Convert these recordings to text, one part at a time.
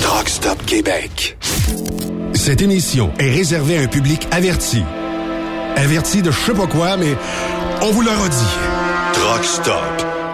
Truck Stop Québec. Cette émission est réservée à un public averti. Averti de je sais pas quoi, mais on vous le redit. Truck Stop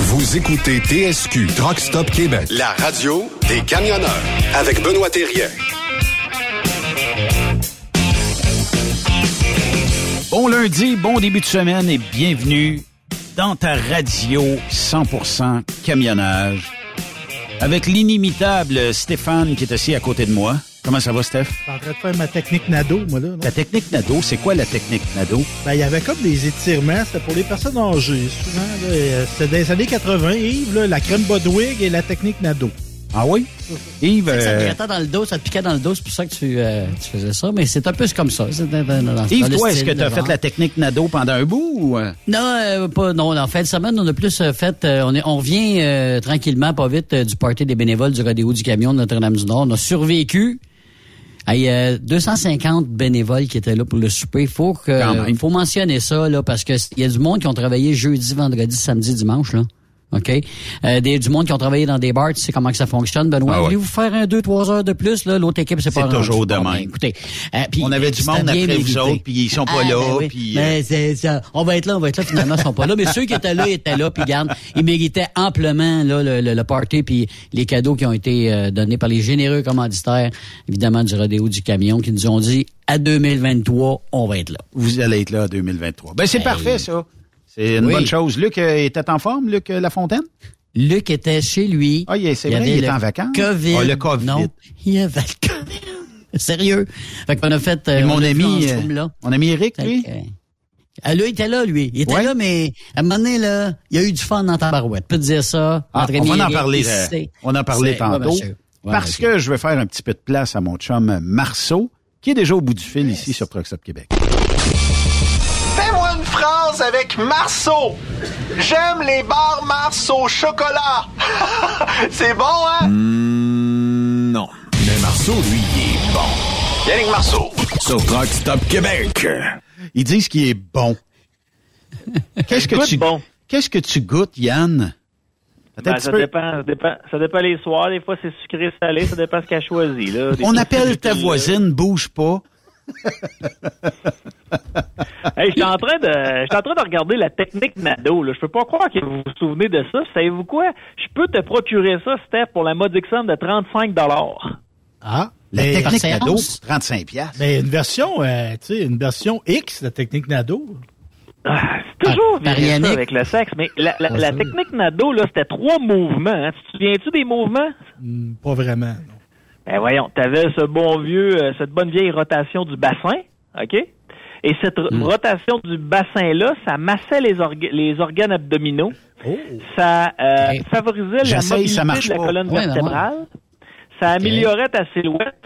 Vous écoutez TSQ Truck Stop Québec, la radio des camionneurs avec Benoît Thérien. Bon lundi, bon début de semaine et bienvenue dans ta radio 100% camionnage avec l'inimitable Stéphane qui est assis à côté de moi. Comment ça va, Steph? Je suis en train de faire ma technique Nado, moi, là. La technique Nado, c'est quoi la technique Nado? Ben, il y avait comme des étirements, c'était pour les personnes âgées, souvent, là. euh, C'était des années 80, Yves, là, la crème Bodwig et la technique Nado. Ah oui? Yves, Ça te euh, grattait dans le dos, ça te piquait dans le dos, c'est pour ça que tu, euh, tu faisais ça, mais c'est un peu comme ça. C'est dans- dans- dans- Yves dans toi, est-ce que tu as fait la technique Nado pendant un bout ou... euh? Non, euh, pas, non, en fin de semaine, on a plus fait, euh, on, est, on revient euh, tranquillement, pas vite, euh, du party des bénévoles du Rodéo du Camion de Notre-Dame-du-Nord. On a survécu. Il y a 250 bénévoles qui étaient là pour le souper. Faut que, il faut mentionner ça là parce que il y a du monde qui ont travaillé jeudi, vendredi, samedi, dimanche là. OK? Euh, des, du monde qui ont travaillé dans des bars, tu sais comment que ça fonctionne, Benoît? Ah ouais. Voulez-vous faire un, deux, trois heures de plus, là? L'autre équipe, c'est pas C'est rendu. toujours de Bon, même. ben, écoutez, euh, puis, On avait du c'était monde après vous mérité. autres, puis ils sont pas Ah, là, ben oui. puis, Mais c'est ça. On va être là, on va être là, finalement, ils sont pas là. Mais ceux qui étaient là, étaient là, puis garde, ils méritaient amplement là, le, le, le party, puis les cadeaux qui ont été euh, donnés par les généreux commanditaires, évidemment, du Rodéo du Camion, qui nous ont dit, à 2023, on va être là. Vous allez être là en 2023. Ben, c'est Hey. parfait, ça. C'est une Oui. bonne chose. Luc euh, était en forme, Luc euh, Lafontaine? Luc était chez lui. Ah, c'est vrai, il est en vacances. COVID. Ah, le COVID. Non, il y avait le COVID. Sérieux. Fait qu'on a fait... euh, Et mon a ami, fait euh, mon ami Eric, Fait lui? euh, ah, lui, il était là, lui. Il était Ouais. là, mais à un moment donné, là, il y a eu du fun dans ta barouette. Peux te dire ça. Ah, on va en parler, euh, on en parlait ouais, tantôt. Ouais, parce que je vais faire un petit peu de place à mon chum Marceau, qui est déjà au bout du fil ici sur Stop Québec. Avec Marceau. J'aime les bars Mars au chocolat. C'est bon, hein? Hmm, non. Mais Marceau, lui, il est bon. Yannick Marceau. Sur Truck Stop Québec. Ils disent qu'il est bon. Qu'est-ce que tu bon. Qu'est-ce que tu goûtes, Yann? Ben, ça, peu. dépend, ça, dépend, ça dépend les soirs. Des fois, c'est sucré, salé. Ça dépend ce qu'elle choisit. Là. On appelle ta voisine, bouge pas. Hey, j'étais en train de, en train de regarder la technique Nado. Là. Je peux pas croire que vous vous souvenez de ça. Savez-vous quoi? Je peux te procurer ça, Steph, pour la modique somme de 35 Ah, La mais, technique Nado, séance? 35 piastres. mais une version, euh, tu sais, une version X de la technique Nado. Ah, c'est toujours Par- par viré ça Yannick. avec le sexe. Mais la, technique Nado, là, c'était trois mouvements. hein. Tu te souviens-tu des mouvements? Hmm, pas vraiment. Ben voyons, t'avais ce bon vieux, euh, cette bonne vieille rotation du bassin, OK? Et cette Hmm. rotation du bassin-là, ça massait les, orga- les organes abdominaux. Oh. Ça euh, Hey. favorisait la mobilité de la colonne Ouais, vertébrale. Ça améliorait ta silhouette.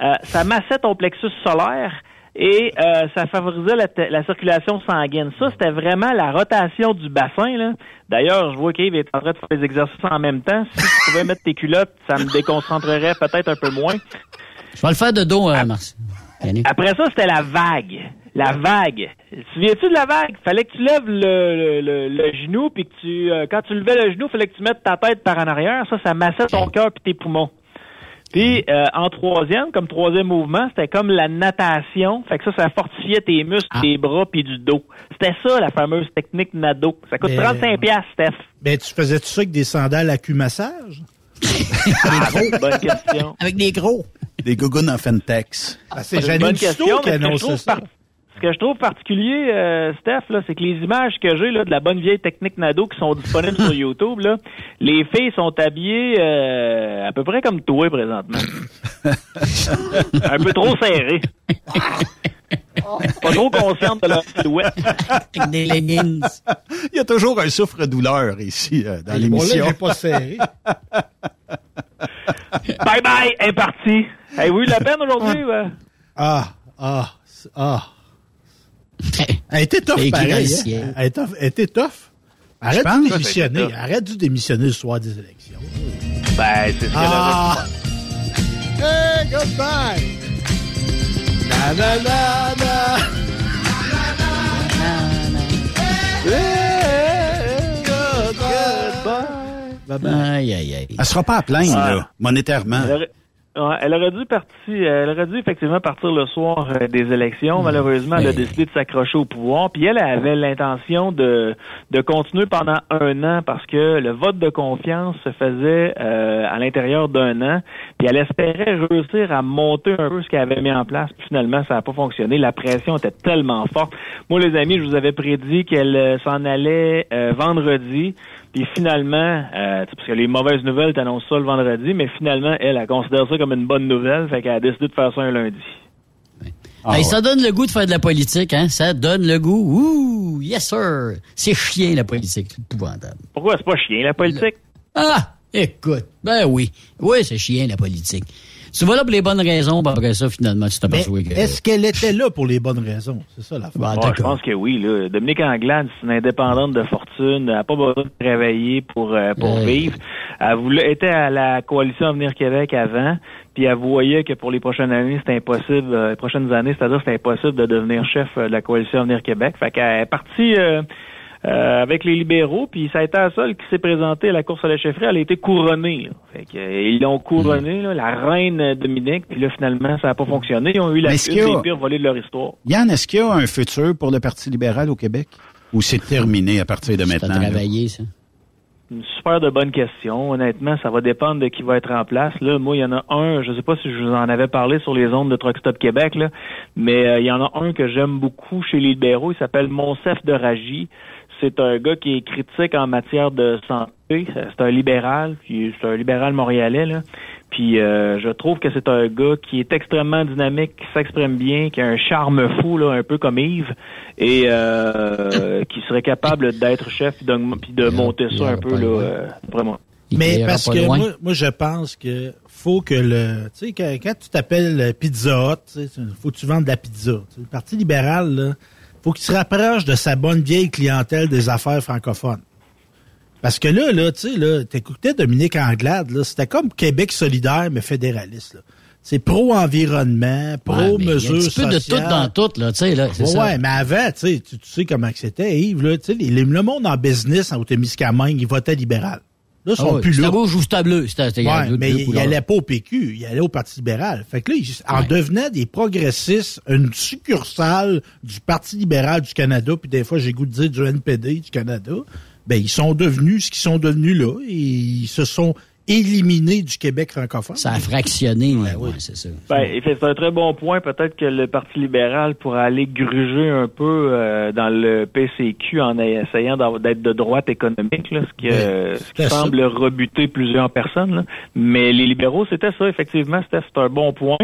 Euh, ça massait ton plexus solaire. Et euh, ça favorisait la, la circulation sanguine. Ça, c'était vraiment la rotation du bassin. là. D'ailleurs, je vois qu'Yves est en train de faire des exercices en même temps. Si tu pouvais mettre tes culottes, ça me déconcentrerait peut-être un peu moins. Je vais le faire de dos, euh, Marc. Après ça, c'était la vague. La vague. Souviens-tu de la vague? Fallait que tu lèves le, le, le, le genou, puis que tu, euh, quand tu levais le genou, fallait que tu mettes ta tête par en arrière. Ça, ça massait ton cœur puis tes poumons. Puis euh, en troisième, comme troisième mouvement, c'était comme la natation. Fait que ça, ça fortifiait tes muscles, Ah. tes bras puis du dos. C'était ça la fameuse technique nado. Ça coûte Mais- 35 pièces, Steph. Ben, tu faisais tout ça avec des sandales à cul-massage? Bonne question. Avec des gros. Des gougounes en Fentex. Ah, c'est une Janine bonne Cousteau question. qui mais ce que je annonçait trouve ça. Ce que je trouve particulier, euh, Steph, là, c'est que les images que j'ai là, de la bonne vieille technique Nado qui sont disponibles sur YouTube, là, les filles sont habillées euh, à peu près comme toi présentement. Un peu trop serrées. Pas trop conscientes de leur silhouette. Avec des leggings. Il y a toujours un souffre-douleur ici euh, dans Bon, là, l'émission. j'ai pas serré. Bye bye, est parti. Avez-vous eu de la peine aujourd'hui? Ah, ah, c'est- ah. Elle était tough, pareil. hein. Elle était, elle était tough. Arrête de démissionner. Arrête de démissionner le soir des élections. Ben, c'est ce qu'elle Ah! Hey, goodbye! La la la la! Bye bye. Aïe, aïe, aïe. Elle sera pas à plaindre, Ah. là, monétairement. Elle aurait, elle aurait dû partir, elle aurait dû effectivement partir le soir euh, des élections. Malheureusement, elle a décidé de s'accrocher au pouvoir. Puis elle avait l'intention de, de continuer pendant un an parce que le vote de confiance se faisait euh, à l'intérieur d'un an. Puis elle espérait réussir à monter un peu ce qu'elle avait mis en place. Puis finalement, ça n'a pas fonctionné. La pression était tellement forte. Moi, les amis, je vous avais prédit qu'elle euh, s'en allait euh, vendredi. Puis finalement, euh, parce que les mauvaises nouvelles t'annoncent ça le vendredi, mais finalement, elle, elle considère ça comme une bonne nouvelle, fait qu'elle a décidé de faire ça un lundi. Ah, Hey, ouais. Ça donne le goût de faire de la politique, hein? Ça donne le goût. Ouh, yes sir. C'est chien, la politique. C'est épouvantable. Pourquoi c'est pas chien, la politique? Ah! Écoute. Ben oui. Oui, c'est chien, la politique. Tu vas là pour les bonnes raisons, puis après ça, finalement, tu t'aperçois que... est-ce qu'elle était là pour les bonnes raisons? C'est ça la Bah, Ouais, je pense que oui. Là. Dominique Anglade, c'est une indépendante de fortune. Elle n'a pas besoin de travailler pour, euh, pour Ouais. vivre. Elle voulait, était à la coalition Avenir Québec avant, puis elle voyait que pour les prochaines années, c'était impossible, euh, les prochaines années, c'est-à-dire c'était impossible de devenir chef euh, de la coalition Avenir Québec. Fait qu'elle est partie euh, euh, avec les libéraux, puis ça a été la seule qui s'est présentée à la course à la chefferie. Elle a été couronnée. là. Fait que, euh, ils l'ont couronnée, là, la reine euh, Dominique, puis là, finalement, ça n'a pas fonctionné. Ils ont eu la pires volées de leur histoire. Yann, est-ce qu'il y a un futur pour le Parti libéral au Québec? Ou c'est terminé à partir de C'est à maintenant? là? ça. Une super de bonne question. Honnêtement, ça va dépendre de qui va être en place. Là, moi, il y en a un, je sais pas si je vous en avais parlé sur les ondes de Truck Stop Québec, là, mais euh, il y en a un que j'aime beaucoup chez les libéraux. Il s'appelle Monsef de Ragy. C'est un gars qui est critique en matière de santé. C'est un libéral, puis c'est un libéral montréalais. Là. Puis euh, je trouve que c'est un gars qui est extrêmement dynamique, qui s'exprime bien, qui a un charme fou, là, un peu comme Yves, et euh, qui serait capable d'être chef puis de, puis de monter ça un peu là, euh, vraiment. Il Mais parce que moi, moi, je pense que faut que le. Tu sais, quand, quand tu t'appelles Pizza Hut, sais, faut que tu vendes de la pizza. Tu sais, Le Parti libéral, là, faut qu'il se rapproche de sa bonne vieille clientèle des affaires francophones. Parce que là, là, tu sais, là, t'écoutais Dominique Anglade, là, c'était comme Québec solidaire, mais fédéraliste, là. C'est pro-environnement, Ouais, un pro-mesures petit peu de tout sociales. dans tout, là, tu sais, là. c'est Ouais, ça. ouais, mais avant, tu sais, tu sais comment que c'était, Yves, là, tu sais, le monde en business en Témiscamingue, il votait libéral. Là, ils Ah sont oui, plus là. rouge ou c'était bleu. C'était, Ouais, deux- mais il couleurs. allait pas au PQ, il allait au Parti libéral. Fait que là, il- en Ouais. devenant des progressistes, une succursale du Parti libéral du Canada, puis des fois j'ai goût de dire du NPD du Canada, ben ils sont devenus ce qu'ils sont devenus là, et ils se sont éliminés du Québec francophone. Ça a fractionné, ouais, ouais, c'est ça. Ben, c'est un très bon point. Peut-être que le Parti libéral pourrait aller gruger un peu euh, dans le PCQ en essayant d'être de droite économique, là, ce qui, euh, ce qui c'était ça. semble rebuter plusieurs personnes. là. Mais les libéraux, c'était ça, effectivement. C'était c'est un bon point.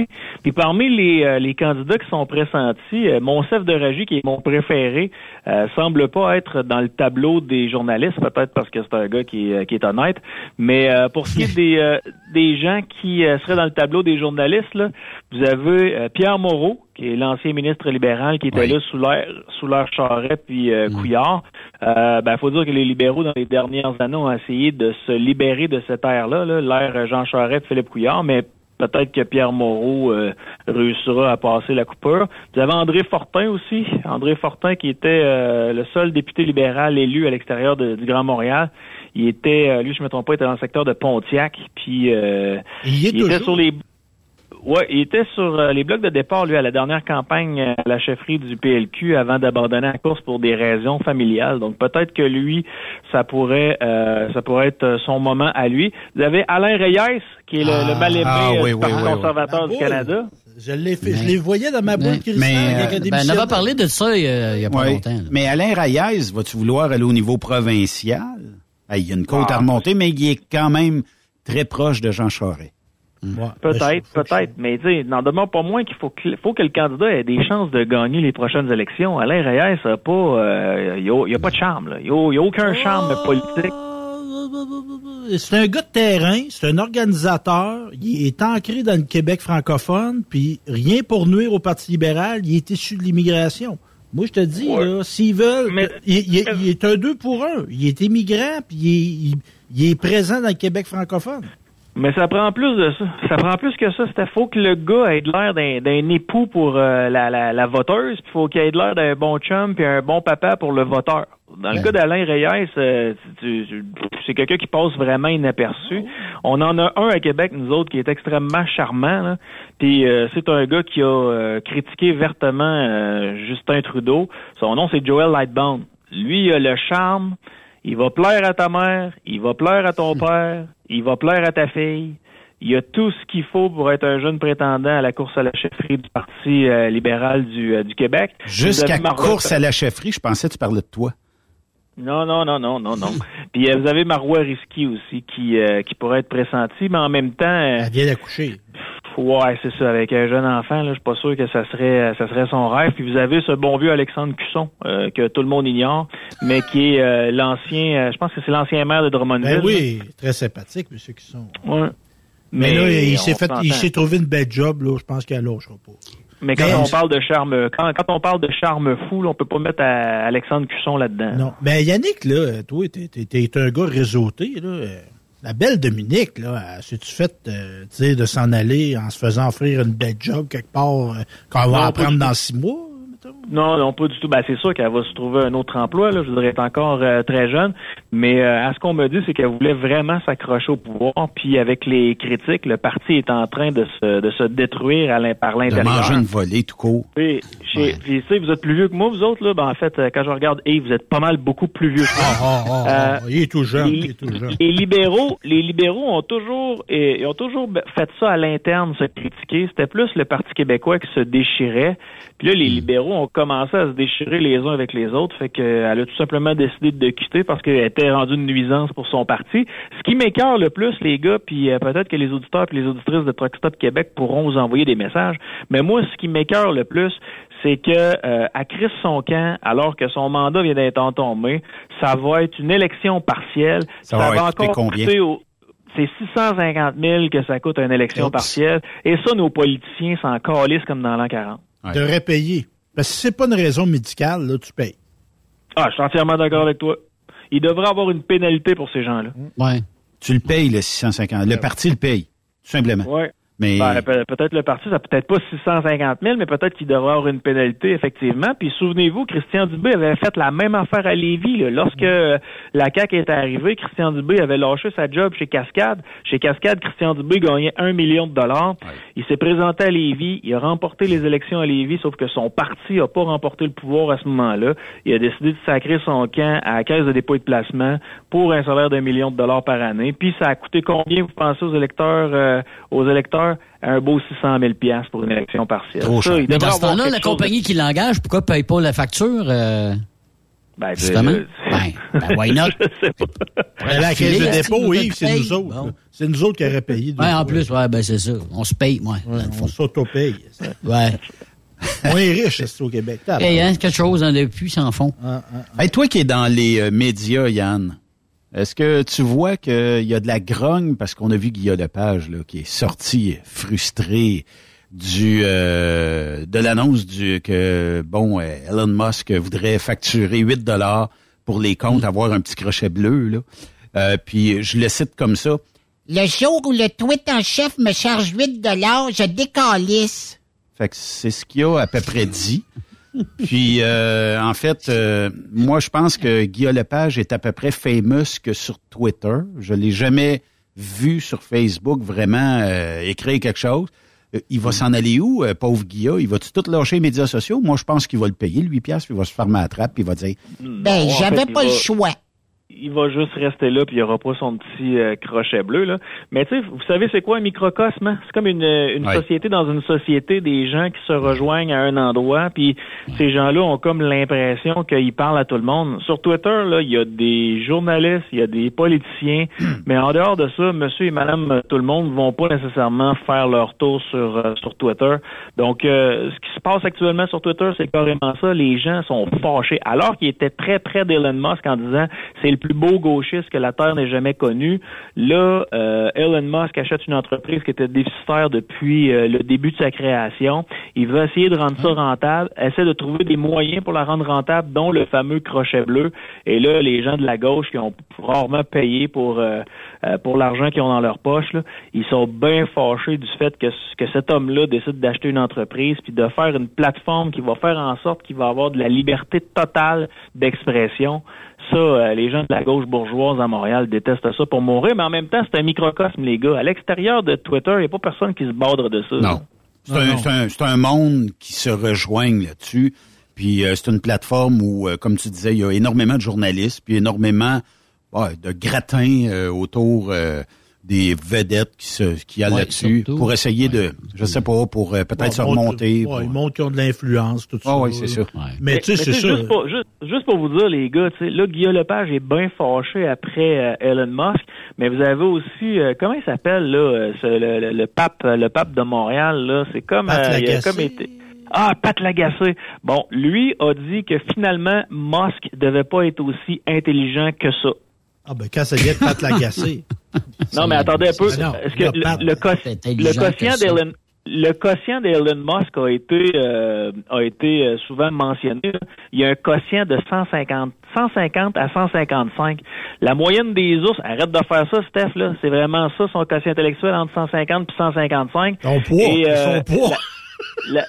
Puis parmi les, euh, les candidats qui sont pressentis, euh, Monsef de Ragy, qui est mon préféré, euh, semble pas être dans le tableau des journalistes, peut-être parce que c'est un gars qui, est- qui est honnête. Mais euh, pour qui est des, euh, des gens qui euh, seraient dans le tableau des journalistes, là, vous avez euh, Pierre Moreau, qui est l'ancien ministre libéral, qui était Oui. là sous l'air sous l'air Charret puis euh, Couillard. Euh, ben, faut dire que les libéraux, dans les dernières années, ont essayé de se libérer de cette ère-là, là, l'ère Jean Charest, Philippe Couillard, mais Peut-être que Pierre Moreau euh, réussira à passer la coupure. Vous avez André Fortin aussi. André Fortin qui était euh, le seul député libéral élu à l'extérieur du Grand Montréal. Il était, euh, lui, je me trompe pas, il était dans le secteur de Pontiac. Puis euh, il, était sur les Ouais, il était sur euh, les blocs de départ, lui, à la dernière campagne à la chefferie du PLQ avant d'abandonner la course pour des raisons familiales. Donc peut-être que lui, ça pourrait euh, ça pourrait être son moment à lui. Vous avez Alain Reyes, qui est le, le mal aimé ah, oui, euh, oui, Parti oui, conservateur du Canada. Je l'ai fait, je les voyais dans ma boîte. Mais, euh, ben, on avait parlé de ça il y a, il y a pas Ouais. longtemps. là. Mais Alain Reyes, vas-tu vouloir aller au niveau provincial? Il y a une côte Ah. à remonter, mais il est quand même très proche de Jean Charest. Peut-être, peut-être, mais tu sais, n'en demeure pas moins qu'il faut que, faut que le candidat ait des chances de gagner les prochaines élections. Alain Reyes a pas, euh, il y a, pas de charme, là. Il a, il y a aucun charme politique. C'est un gars de terrain, c'est un organisateur, il est ancré dans le Québec francophone, puis rien pour nuire au Parti libéral, il est issu de l'immigration. Moi, je te dis, là, s'ils veulent, il, il est- il est un deux pour un. Il est immigrant, puis il est, il- il est présent dans le Québec francophone. Mais ça prend plus de ça. Ça prend plus que ça. C'était faut que le gars ait de l'air d'un, d'un époux pour euh, la, la, la voteuse, puis faut qu'il ait de l'air d'un bon chum puis un bon papa pour le voteur. Dans le cas d'Alain Reyes, euh, c'est quelqu'un qui passe vraiment inaperçu. On en a un à Québec, nous autres, qui est extrêmement charmant. là. Puis euh, c'est un gars qui a euh, critiqué vertement euh, Justin Trudeau. Son nom, c'est Joel Lightbound. Lui, il a le charme. Il va plaire à ta mère, il va plaire à ton père, il va plaire à ta fille. Il a tout ce qu'il faut pour être un jeune prétendant à la course à la chefferie du Parti euh, libéral du, euh, du Québec. Jusqu'à course à la chefferie, je pensais que tu parlais de toi. Non, non, non, non, non, non. Puis euh, vous avez Marois Risky aussi qui, euh, qui pourrait être pressenti, mais en même temps... Elle vient d'accoucher. Ouais, c'est ça. Avec un jeune enfant, là, je suis pas sûr que ça serait ça serait son rêve. Puis vous avez ce bon vieux Alexandre Cusson, euh, que tout le monde ignore, mais qui est euh, l'ancien, euh, je pense que c'est l'ancien maire de Drummondville. Ben oui, très sympathique, M. Cusson. Ouais. Mais, Mais là, il s'est fait, il s'est trouvé une belle job, là. Je pense qu'elle lâchera pas. Mais quand Mais- on parle de charme, quand, quand on parle de charme fou, là, on peut pas mettre à Alexandre Cusson là-dedans. Non. Ben, Yannick, là, toi, t'es, t'es- t'es un gars réseauté, là. La belle Dominique, là, si-tu fait, euh, de s'en aller en se faisant offrir une belle job quelque part euh, qu'on va apprendre dans six mois? Non, non, pas du tout. Ben, c'est sûr qu'elle va se trouver un autre emploi. Là. Je voudrais être encore euh, très jeune. Mais euh, à ce qu'on me dit, c'est qu'elle voulait vraiment s'accrocher au pouvoir. Puis avec les critiques, le parti est en train de se, de se détruire à l'in- par De l'intérieur. manger une volée tout court. Puis, tu sais, vous êtes plus vieux que moi, vous autres, là. Ben, en fait, euh, quand je regarde Yves, vous êtes pas mal beaucoup plus vieux que moi. Euh, il est tout jeune, les, il est tout jeune. les libéraux, les libéraux ont toujours, ils ont toujours fait ça à l'interne, se critiquer. C'était plus le Parti québécois qui se déchirait. Puis là, les libéraux ont commencé à se déchirer les uns avec les autres. Fait qu'elle a tout simplement décidé de quitter parce qu'elle était rendue une nuisance pour son parti. Ce qui m'écœure le plus, les gars, puis euh, peut-être que les auditeurs et les auditrices de Truck Stop Québec pourront vous envoyer des messages. Mais moi, ce qui m'écœure le plus, c'est que euh, à Chris son camp, alors que son mandat vient d'être entombé, ça va être une élection partielle. Ça va coûter encore combien? coûter au- c'est 650 000 que ça coûte une élection partielle. Et ça, nos politiciens s'en calissent comme dans l'an 40. Tu devrais payer. Parce que si c'est pas une raison médicale, là, tu payes. Ah, je suis entièrement d'accord avec toi. Il devrait avoir une pénalité pour ces gens-là. Ouais. Tu le payes, le 650. Le parti le paye, tout simplement. Ouais. Mais Ben, pe- peut-être le parti, ça peut-être pas 650 000, mais peut-être qu'il devrait avoir une pénalité, effectivement. Puis souvenez-vous, Christian Dubé avait fait la même affaire à Lévis. là. Lorsque euh, la CAQ est arrivée, Christian Dubé avait lâché sa job chez Cascade. Chez Cascade, Christian Dubé gagnait un million de dollars. Il s'est présenté à Lévis, il a remporté les élections à Lévis, sauf que son parti n'a pas remporté le pouvoir à ce moment-là. Il a décidé de sacrer son camp à la caisse de dépôt et de placement pour un salaire d'un million de dollars par année. Puis ça a coûté combien, vous pensez, aux électeurs, euh, aux électeurs? Un beau 600 000 piastres pour une élection partielle. Ça, il Mais dans ce temps-là, la de- compagnie qui l'engage, pourquoi ne paye pas la facture? euh, Ben, justement? je- Ben, ben, why not? Je sais pas. À la caisse de dépôt, oui, c'est nous autres. Bon. C'est nous autres qui auraient payé. Ouais, en fois. plus, ouais, ben c'est ça. On se paye, moi. On s'auto-paye. Ouais. On est riche, c'est au Québec? Hey, hein, quelque chose le puits sans fond. Hey, toi qui es dans les euh, médias, Yann, est-ce que tu vois qu'il y a de la grogne? Parce qu'on a vu Guillaume Lepage là, qui est sorti frustré du euh, de l'annonce du que bon euh, Elon Musk voudrait facturer 8 dollars pour les comptes, avoir un petit crochet bleu là. Euh, puis je le cite comme ça. Le jour où le tweet en chef me charge 8 je décalisse. Fait que c'est ce qu'il a à peu près dit. Puis, euh, en fait, euh, moi, je pense que Guillaume Lepage est à peu près famous que sur Twitter. Je l'ai jamais vu sur Facebook vraiment euh, écrire quelque chose. Euh, il va s'en aller où, euh, pauvre Guillaume? Il va-tu tout lâcher les médias sociaux? Moi, je pense qu'il va le payer, lui, piastres, puis il va se fermer la trappe, puis il va dire... Ben, en j'avais pas le choix. Il va juste rester là puis il aura pas son petit euh, crochet bleu là. Mais tu sais, vous savez c'est quoi un microcosme hein? C'est comme une, une Ouais. société dans une société des gens qui se rejoignent à un endroit puis ces gens-là ont comme l'impression qu'ils parlent à tout le monde. Sur Twitter là, il y a des journalistes, il y a des politiciens, mais en dehors de ça, monsieur et madame euh, tout le monde vont pas nécessairement faire leur tour sur euh, sur Twitter. Donc euh, ce qui se passe actuellement sur Twitter, c'est carrément ça, les gens sont fâchés alors qu'ils étaient très près d'Elon Musk en disant c'est le plus beau gauchiste que la Terre n'ait jamais connu. Là, euh, Elon Musk achète une entreprise qui était déficitaire depuis euh, le début de sa création. Il veut essayer de rendre ça rentable, essaie de trouver des moyens pour la rendre rentable, dont le fameux crochet bleu. Et là, les gens de la gauche qui ont rarement payé pour euh, euh, pour l'argent qu'ils ont dans leur poche, là, ils sont bien fâchés du fait que, que cet homme-là décide d'acheter une entreprise puis de faire une plateforme qui va faire en sorte qu'il va avoir de la liberté totale d'expression. Ça, euh, les gens de la gauche bourgeoise à Montréal détestent ça pour mourir, mais en même temps, c'est un microcosme, les gars. À l'extérieur de Twitter, il n'y a pas personne qui se badre de ça. Non. C'est un, monde qui se rejoigne là-dessus. Puis euh, c'est une plateforme où, euh, comme tu disais, il y a énormément de journalistes, puis énormément ouais, de gratins euh, autour euh, des vedettes qui se qui y a Ouais, là-dessus surtout. pour essayer de, je sais pas, pour euh, peut-être se remonter. ouais, pour- ils montrent qu'ils ont de l'influence, tout ça. Ah oui, c'est ça. Mais tu sais, c'est ça. Juste pour, juste, juste pour vous dire, les gars, tu sais, là, Guillaume Lepage est bien fâché après euh, Elon Musk, mais vous avez aussi, euh, comment il s'appelle, là, ce- le, le- le pape le pape de Montréal, là, c'est comme... Pat euh, il a Lagacé. comme été... Ah, Pat Lagacé. Bon, lui a dit que finalement, Musk devait pas être aussi intelligent que ça. Ah ben quand ça vient de Pat l'agacer. Non, mais attendez un peu. Est-ce que le, le, le quotient d'Elon le quotient d'Elon Musk a été euh, a été euh, souvent mentionné. Il y a un quotient de 150 150 à 155. La moyenne des ours, arrête de faire ça, Steph là, c'est vraiment ça son quotient intellectuel entre 150 et 155. Son poids, Et, euh, son poids. La,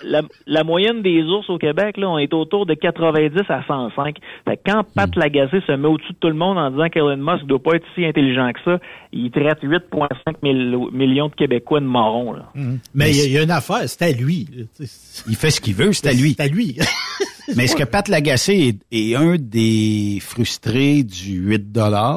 la, la moyenne des ours au Québec, là, on est autour de 90 à 105. Fait que quand Pat Hmm. Lagacé se met au-dessus de tout le monde en disant qu'Elon Musk ne doit pas être si intelligent que ça, il traite 8,5 mille- millions de Québécois de morons. Là. Mais il y, a- il y a une affaire, c'est à lui. Il fait ce qu'il veut, c'est à lui. C'est à lui. Mais est-ce que Pat Lagacé est, est un des frustrés du 8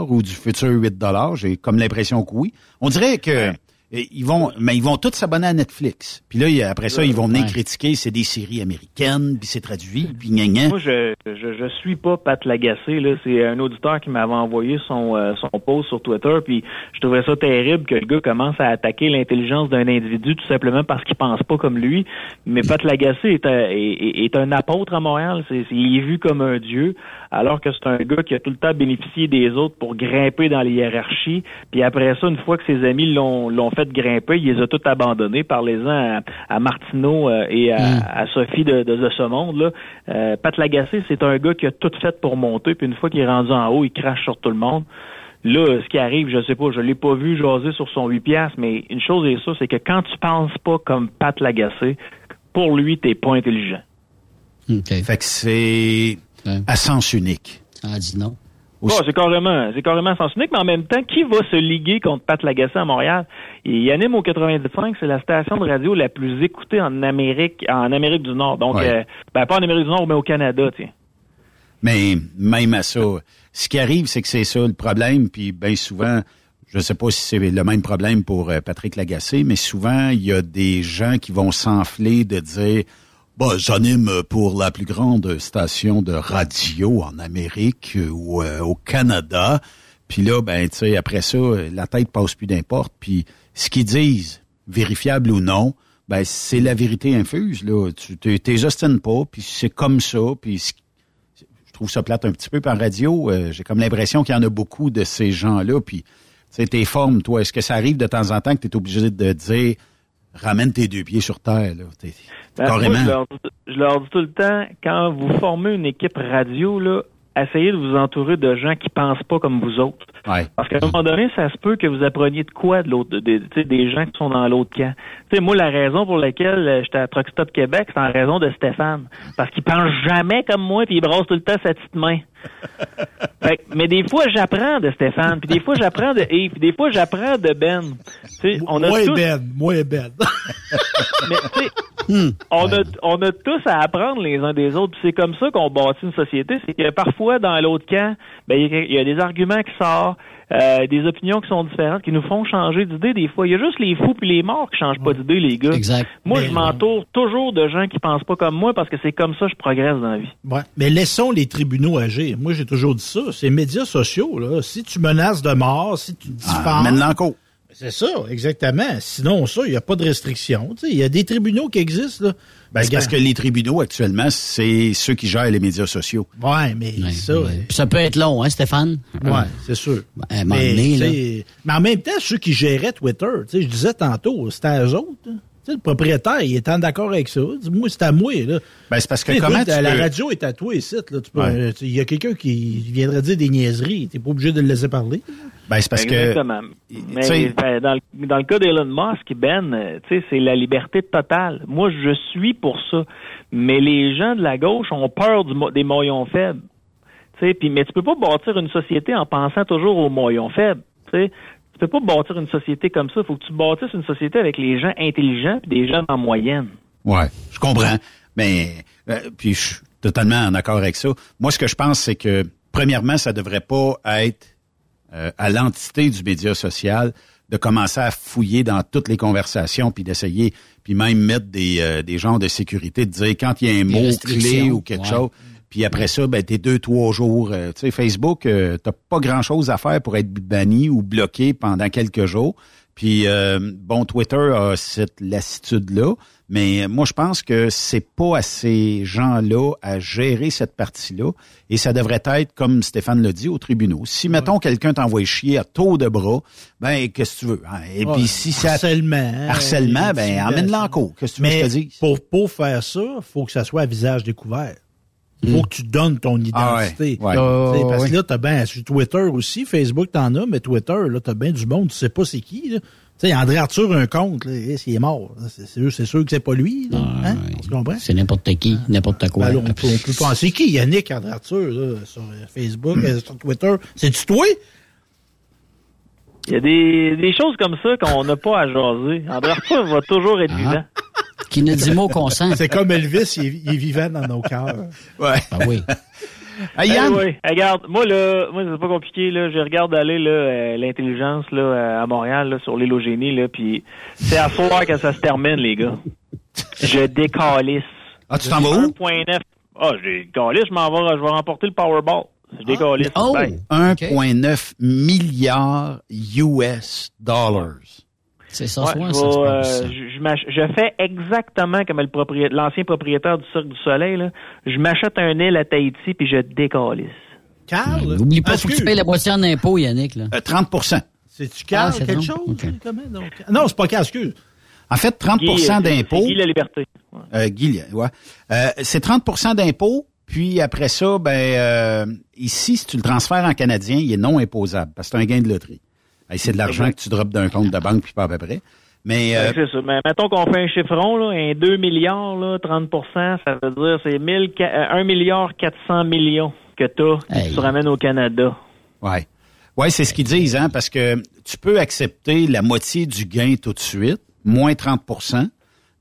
ou du futur 8 J'ai comme l'impression que oui. On dirait que ils vont, mais ils vont tous s'abonner à Netflix. Puis là, après ça, ils vont venir Ouais. critiquer, c'est des séries américaines, puis c'est traduit, puis gna gna. Moi, je, je je suis pas Pat Lagacé. Là, c'est un auditeur qui m'avait envoyé son euh, son post sur Twitter. Puis je trouvais ça terrible que le gars commence à attaquer l'intelligence d'un individu tout simplement parce qu'il pense pas comme lui. Mais Pat Lagacé est un, est, est- un apôtre à Montréal. C'est- il est vu comme un dieu, alors que c'est un gars qui a tout le temps bénéficié des autres pour grimper dans les hiérarchies. Puis après ça, une fois que ses amis l'ont l'ont fait grimper, il les a tous abandonnés. Parlez-en à, à Martineau euh, et à, Mm. à Sophie de, de, de ce monde. Là. Euh, Pat Lagacé, c'est un gars qui a tout fait pour monter, puis une fois qu'il est rendu en haut, il crache sur tout le monde. Là, ce qui arrive, je sais pas, je l'ai pas vu jaser sur son 8 piastres, mais une chose est sûre, c'est que quand tu penses pas comme Pat Lagacé, pour lui, t'es pas intelligent. Fait que c'est à sens unique. Ah, dis non. Oh, c'est carrément, c'est carrément sens unique, mais en même temps, qui va se liguer contre Pat Lagacé à Montréal? Il anime au 95, c'est la station de radio la plus écoutée en Amérique, en Amérique du Nord. Donc, Ouais. euh, ben, pas en Amérique du Nord, mais au Canada, tiens. Mais même à ça, ce qui arrive, c'est que c'est ça le problème. Puis bien souvent, je sais pas si c'est le même problème pour euh, Patrick Lagacé, mais souvent, il y a des gens qui vont s'enfler de dire bah, j'anime pour la plus grande station de radio en Amérique euh, ou euh, au Canada. Puis là, ben, tu sais, après ça, la tête passe plus d'importe. Puis ce qu'ils disent, vérifiable ou non, ben, c'est la vérité infuse, là. Tu t'es ostines pas, puis c'est comme ça, puis je trouve ça plate un petit peu par radio. Euh, J'ai comme l'impression qu'il y en a beaucoup de ces gens-là. Puis, tu sais, tes formes, toi, est-ce que ça arrive de temps en temps que tu es obligé de dire ramène tes deux pieds sur terre, là? T'es- Ben, moi, carrément. je, leur, dis- je leur dis tout le temps, quand vous formez une équipe radio, là, essayez de vous entourer de gens qui pensent pas comme vous autres. Parce qu'à un moment donné, ça se peut que vous appreniez de quoi de l'autre, des, des gens qui sont dans l'autre camp. Sais, moi, la raison pour laquelle euh, j'étais à Truck Stop Québec, c'est en raison de Stéphane. Parce qu'il pense jamais comme moi, puis il brosse tout le temps sa petite main. Fait que- mais des fois, j'apprends de Stéphane, puis des fois, j'apprends de Yves, puis des fois, j'apprends de Ben. On a Moi et tous- Ben, moi et Ben. mais tu sais, on, a, on a tous à apprendre les uns des autres. puis C'est comme ça qu'on bâtit une société. C'est que parfois, dans l'autre camp, ben, il y, y a des arguments qui sortent, euh, des opinions qui sont différentes, qui nous font changer d'idée des fois. Il y a juste les fous puis les morts qui changent pas d'idée, les gars. Exact. Moi, Mais- je m'entoure toujours de gens qui pensent pas comme moi parce que c'est comme ça que je progresse dans la vie. Ouais. Mais laissons les tribunaux agir. Moi, j'ai toujours dit ça. C'est les médias sociaux, là. Si tu menaces de mort, si tu diffames. mène l'enco. C'est ça, exactement. Sinon, ça, il n'y a pas de restriction. Tu sais, Il y a des tribunaux qui existent, là. Ben, parce que les tribunaux, actuellement, c'est ceux qui gèrent les médias sociaux. Ouais, mais ça. Puis ça peut être long, hein, Stéphane? Ouais, c'est sûr. À un moment mais, donné, là. mais en même temps, ceux qui géraient Twitter, tu sais, je disais tantôt, c'était eux autres. Le propriétaire, il est en d'accord avec ça. Dit, Moi, c'est à moi. Là. Ben, c'est parce que Tu sais, comment toi, tu La peux- radio est à toi ici. Là. Tu peux, Ouais. euh, Il y a quelqu'un qui viendrait dire des niaiseries. Tu n'es pas obligé de le laisser parler. Ben, c'est parce Exactement. Mais sais- ben, dans, le, dans le cas d'Elon Musk, Ben, euh, tu sais, c'est la liberté totale. Moi, je suis pour ça. Mais les gens de la gauche ont peur du, des maillons faibles. Tu sais, puis mais tu peux pas bâtir une société en pensant toujours aux maillons faibles. Tu sais, tu peux pas bâtir une société comme ça. Il faut que tu bâtisses une société avec les gens intelligents puis des gens en moyenne. Ouais, je comprends. Mais euh, puis je suis totalement en accord avec ça. Moi, ce que je pense, c'est que premièrement, ça devrait pas être euh, à l'entité du média social de commencer à fouiller dans toutes les conversations puis d'essayer puis même mettre des euh, des genres de sécurité de dire quand il y a un mot clé ou quelque ouais. chose puis après ça ben t'es deux trois jours euh, tu sais Facebook euh, t'as pas grand chose à faire pour être banni ou bloqué pendant quelques jours puis euh, bon Twitter a cette lassitude là mais moi je pense que c'est pas à ces gens là à gérer cette partie là et ça devrait être comme Stéphane l'a dit au tribunal si mettons quelqu'un t'envoie chier à taux de bras ben qu'est-ce que tu veux hein? et Ouais. puis si ça Harcèlement. harcèlement ben emmène-le en cours qu'est-ce que tu veux que Mais je te dise? pour, pour faire ça, faut que ça soit à visage découvert. Il faut que tu donnes ton identité. Ah ouais, ouais. Tu Oh, parce ouais. que là, t'as bien sur Twitter aussi, Facebook t'en as, mais Twitter, là, t'as bien du monde, tu sais pas c'est qui. là. Tu sais, André Arthur a un compte, là, et s'il est mort. C'est c'est sûr, c'est sûr que c'est pas lui. Là, hein? On se comprend? C'est n'importe qui, n'importe quoi. Ben là, on, peut, on peut penser qui? Yannick André Arthur, là, sur euh, Facebook, Hmm. euh, sur Twitter. C'est-tu toi? Il y a des, des choses comme ça qu'on n'a pas à jaser. André Arthur va toujours être vivant. Qui ne dit mot qu'on sent. C'est comme Elvis, il est, il est vivant dans nos cœurs. Ouais. Ben oui. Eh oui. Regarde, moi là, moi c'est pas compliqué là. Je regarde aller là euh, l'intelligence là euh, à Montréal là, sur l'île au génie là, puis c'est à soir que ça se termine les gars. Je décalisse. Ah, tu t'en vas où? 1.9. Ah, je décalisse, je m'en vais, je vais remporter le Powerball. Je décalisse. Oh! Bye. 1,9 milliard US dollars. C'est ça, Ouais, je, ça euh, je, je fais exactement comme propriétaire, l'ancien propriétaire du Cirque du Soleil. Là. Je m'achète un île à Tahiti puis je décalisse. Carl? N'oublie pas, faut que tu payes la moitié en impôts, Yannick. Là. Euh, 30% C'est-tu Carl, Ah, c'est quelque donc? chose? Donc? Non, c'est pas Carl, excuse. En fait, 30 Guy, euh, c'est- d'impôts. c'est Guy la liberté. Ouais. Euh, Guy, ouais. Euh, c'est 30% d'impôts, puis après ça, ben euh, ici, si tu le transfères en canadien, il est non imposable, parce que c'est un gain de loterie. C'est de l'argent que tu drops d'un compte de banque, puis pas à peu près. Mais euh, c'est ça. Mais mettons qu'on fait un chiffron, là, un 2 milliards, là, 30% ça veut dire c'est 1000 ca- euh, 1 milliard 400 millions que tu as que tu ramènes au Canada. Ouais. Ouais, c'est ce qu'ils disent, hein, parce que tu peux accepter la moitié du gain tout de suite, moins 30%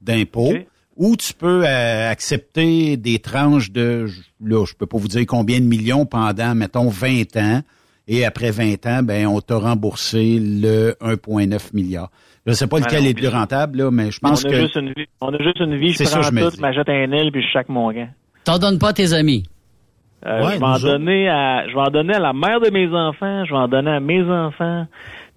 d'impôts, ou tu peux euh, accepter des tranches de, là, je peux pas vous dire combien de millions pendant, mettons, 20 ans, et après 20 ans, ben, on t'a remboursé le 1,9 milliard. Je sais pas Ouais, lequel non, est plus rentable, là, mais je pense on, a que... juste une vie, on a juste une vie, je C'est ça, prends je tout, m'achète un île puis je chaque mon gain. T'en donnes pas à tes amis? Euh, Ouais, je vais en donner à je vais en donner à la mère de mes enfants, je vais en donner à mes enfants.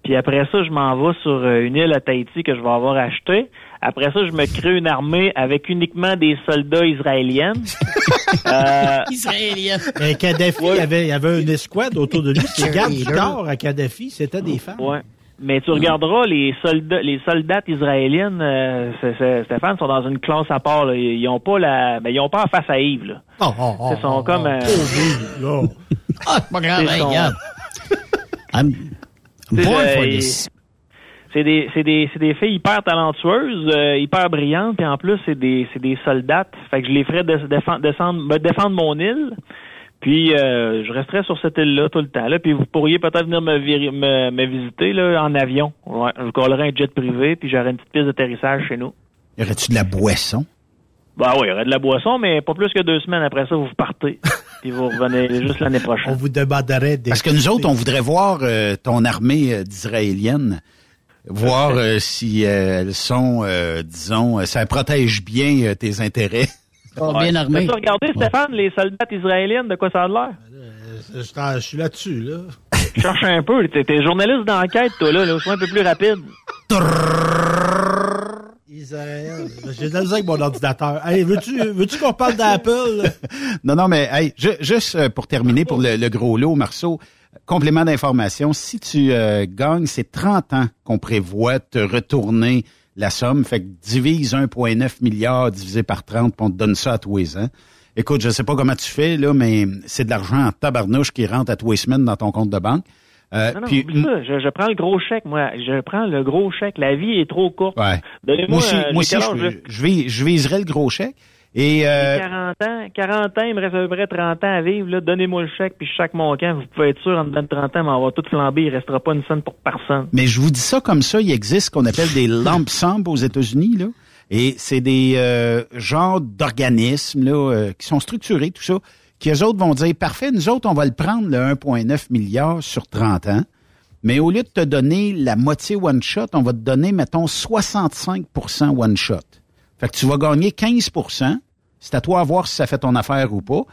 Puis après ça, je m'en vais sur euh, une île à Tahiti que je vais avoir achetée. Après ça, je me crée une armée avec uniquement des soldats israéliens. euh, Israélien. Mais Kadhafi, il, y avait, il y avait une escouade autour de lui. Les gardes du corps à Kadhafi, c'était des femmes. Ouais. Mais tu regarderas les soldats, les soldats israéliennes, euh, Stéphane, sont dans une classe à part. là. Ils, ils ont pas la, ben, ils ont pas en face à Yves. Là. Oh, oh, oh, Ils sont comme. euh, Ah, c'est pas grave, regarde. I'm, I'm C'est, born for euh, this. C'est des, c'est des, c'est des filles hyper talentueuses, euh, hyper brillantes, puis en plus c'est des, c'est des soldates. Fait que je les ferais de- défendre, descendre, me défendre mon île. Puis euh, je resterais sur cette île-là tout le temps. Là, puis vous pourriez peut-être venir me, me, me visiter là, en avion. Ouais, je collerais un jet privé, puis j'aurais une petite piste d'atterrissage chez nous. Y aurait-tu de la boisson? Bah oui, il y aurait de la boisson, mais pas plus que deux semaines après ça, vous partez. puis vous revenez juste l'année prochaine. On vous demanderait des... Parce que nous autres, on voudrait voir euh, ton armée euh, d'Israéliennes, voir euh, si euh, elles sont, euh, disons, ça protège bien euh, tes intérêts. bien armé. As-tu regardé, Stéphane, les soldats israéliennes, de quoi ça a l'air? Je je suis là-dessus, là. Cherche un peu. T'es, t'es journaliste d'enquête, toi, là. là sois un peu plus rapide. Israël. J'ai de la avec mon ordinateur. Hey, veux-tu veux qu'on parle d'Apple? non, non, mais hey, ju- juste pour terminer pour le, le gros lot, Marceau, complément d'information, si tu euh, gagnes, c'est 30 ans qu'on prévoit te retourner la somme. Fait que divise 1,9 milliard divisé par 30, puis on te donne ça à tous les ans. Écoute, je sais pas comment tu fais, là, mais c'est de l'argent en tabarnouche qui rentre à tous les semaines dans ton compte de banque. Euh, Non, non, puis, ça. Je, je prends le gros chèque, moi. Je prends le gros chèque. La vie est trop courte. ouais. Donnez-moi Moi aussi, euh, moi aussi je, je, vis- je viserais le gros chèque. Et euh, 40 ans, 40 ans, il me reste à peu près 30 ans à vivre. Donnez-moi le chèque, puis chaque montant, vous pouvez être sûr, en dedans de 30 ans, mais on va tout flamber, il restera pas une scène pour personne. Mais je vous dis ça comme ça, il existe ce qu'on appelle des lump sums aux États-Unis, là. Et c'est des euh, genres d'organismes là, euh, qui sont structurés, tout ça, qui eux autres vont dire, parfait, nous autres, on va le prendre, le 1,9 milliard sur 30 ans. Mais au lieu de te donner la moitié one shot, on va te donner, mettons, 65% one shot. Fait que tu vas gagner 15% C'est à toi à voir si ça fait ton affaire ou pas.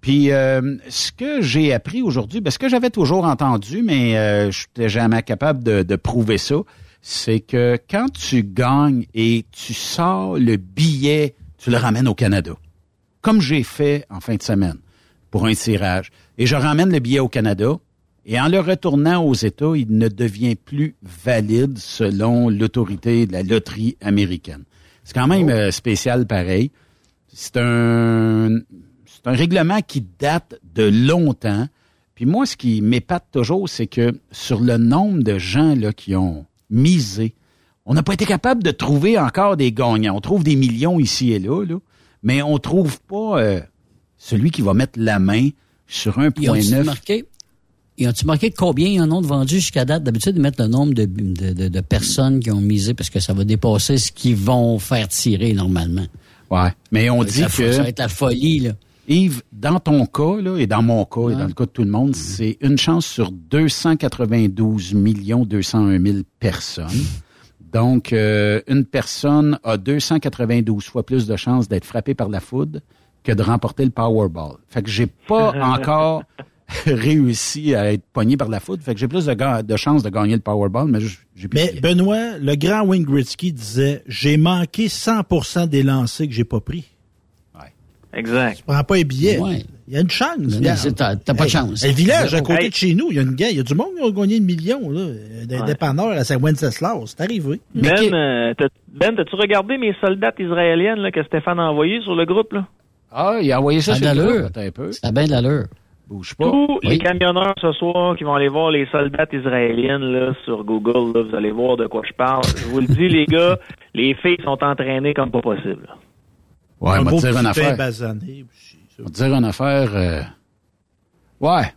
Puis euh, ce que j'ai appris aujourd'hui, ben, ce que j'avais toujours entendu, mais euh, je n'étais jamais capable de, de prouver ça, c'est que quand tu gagnes et tu sors le billet, tu le ramènes au Canada. Comme j'ai fait en fin de semaine pour un tirage. Et je ramène le billet au Canada. Et en le retournant aux États, il ne devient plus valide selon l'autorité de la loterie américaine. C'est quand même euh, spécial pareil. C'est un, c'est un règlement qui date de longtemps. Puis moi, ce qui m'épate toujours, c'est que sur le nombre de gens là, qui ont misé, on n'a pas été capable de trouver encore des gagnants. On trouve des millions ici et là, là mais on trouve pas euh, celui qui va mettre la main sur Ils ont-tu 1,9. Ils ont-tu marqué combien ils en ont de vendus jusqu'à date? D'habitude, ils mettent le nombre de, de, de- de personnes qui ont misé parce que ça va dépasser ce qu'ils vont faire tirer normalement. Ouais. Mais on Ça dit la- que. Ça va être la folie, là. Yves, dans ton cas, là, et dans mon cas, et dans le cas de tout le monde, c'est une chance sur 292 millions 201 000 personnes. Donc, euh, une personne a 292 fois plus de chances d'être frappée par la foudre que de remporter le Powerball. Fait que j'ai pas encore réussi à être pogné par la foudre. Fait que j'ai plus de, chances de gagner le Powerball, mais j'ai plus de Mais billets. Benoît, le grand Wayne Gretzky disait j'ai manqué 100% des lancers que j'ai pas pris. Exact. Tu prends pas un billet. Ouais. Il y a une chance. T'as- t'as pas de Hey, chance. Le village à côté Hey. de chez nous, il y a une gars, il y a du monde qui a gagné une million, là, d'un Ouais. dépanneur à Saint-Wenceslas. C'est arrivé. Ben, euh, t'as- ben, t'as-tu regardé mes soldats israéliennes là, que Stéphane a envoyés sur le groupe? Là? Ah, il a envoyé ça Ça a sur de le l'allure. groupe, attends un peu. Ça a bien de l'allure. Bouge pas. Tous Oui. les camionneurs ce soir qui vont aller voir les soldats israéliennes là, sur Google, là, vous allez voir de quoi je parle. Je vous le dis, les gars, les filles sont entraînées comme pas possible. Ouais, un on va te dire une affaire. basané. On va te dire une affaire. euh, Ouais.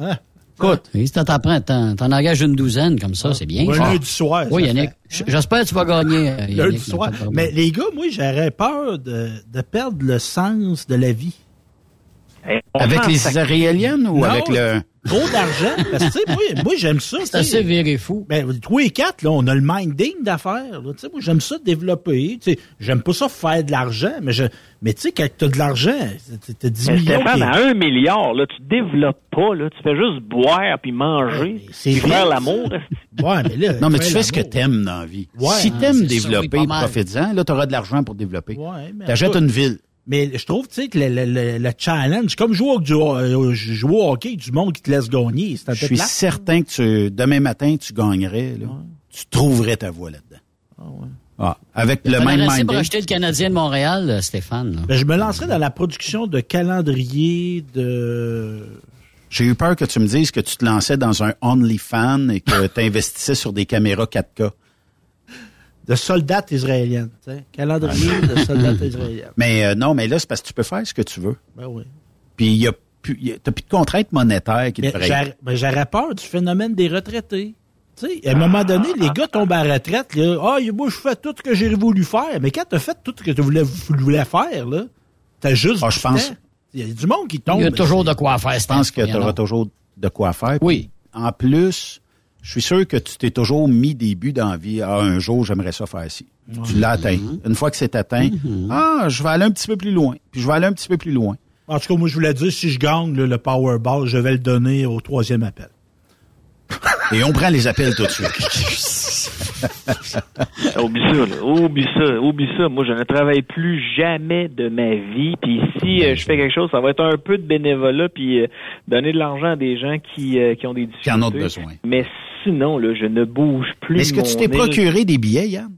Hein? Écoute, Et si t'en t'en engages une douzaine comme ça, c'est bien. Un Ah. lundi soir. Oui, Yannick. J'espère que tu vas gagner. euh, Yannick, Lundi mais soir. Mais les gars, moi, j'aurais peur de, de perdre le sens de la vie. Avec les ça- Israéliennes ou Non, avec le. Trop d'argent. Parce que, tu sais, moi, moi j'aime ça. C'est assez viré fou. Ben, trois et quatre, là, on a le minding d'affaires. Tu sais, moi, j'aime ça développer. Tu sais, j'aime pas ça faire de l'argent, mais je, mais tu sais, quand t'as de l'argent, t'as- t'as 10 Mais millions. Stéphane, à un milliard, là, tu développes pas, là, tu fais juste boire puis manger, c'est faire l'amour. Ouais, mais là. Non, mais tu fais ce que t'aimes dans la vie. Ouais. si Ah, t'aimes développer, profites-en. Là, t'auras de l'argent pour développer. Ouais, mais T'achètes une ville. Mais je trouve, tu sais, que le, le- le- le challenge, comme jouer au, euh, jouer au hockey, du monde qui te laisse gagner, c'est un Je peu suis plate. certain que tu, demain matin, tu gagnerais. Là. Tu trouverais ta voie là-dedans. Ah, avec le même assez pour acheter le Canadien de Montréal, euh, Stéphane. là. Ben, je me lancerais dans la production de calendrier de... J'ai eu peur que tu me dises que tu te lançais dans un OnlyFans et que tu investissais sur des caméras 4K. De tu sais. Calendrier de soldats israéliennes. Mais euh, non, mais là, c'est parce que tu peux faire ce que tu veux. Ben oui. Puis il y a plus, t'as plus de contraintes monétaires qui te Mais j'aurais ben, peur du phénomène des retraités. Tu sais, à un moment donné, les gars tombent à la retraite. Là, ah, moi, je fais tout ce que j'ai voulu faire. Mais quand tu as fait tout ce que tu voulais, voulais faire, là, t'as juste. Ah, je pense- temps. Il y a du monde qui tombe. Il y a toujours de quoi faire. Je pense que tu auras toujours de quoi faire. Oui. En plus, je suis sûr que tu t'es toujours mis des buts dans la vie. Ah, un jour, j'aimerais ça faire ci. Tu l'as atteint. Une fois que c'est atteint, ah, je vais aller un petit peu plus loin. Puis je vais aller un petit peu plus loin. En tout cas, moi, je voulais dire, si je gagne là, le Powerball, je vais le donner au troisième appel. Et on prend les appels tout de suite. Oublie ça, là. Oublie ça, oublie ça. Moi, je ne travaille plus jamais de ma vie. Puis si euh, je fais quelque chose, ça va être un peu de bénévolat, puis euh, donner de l'argent à des gens qui, euh, qui ont des difficultés. en ont besoin. Mais sinon, là, je ne bouge plus. Est-ce que tu t'es procuré des billets, Yann?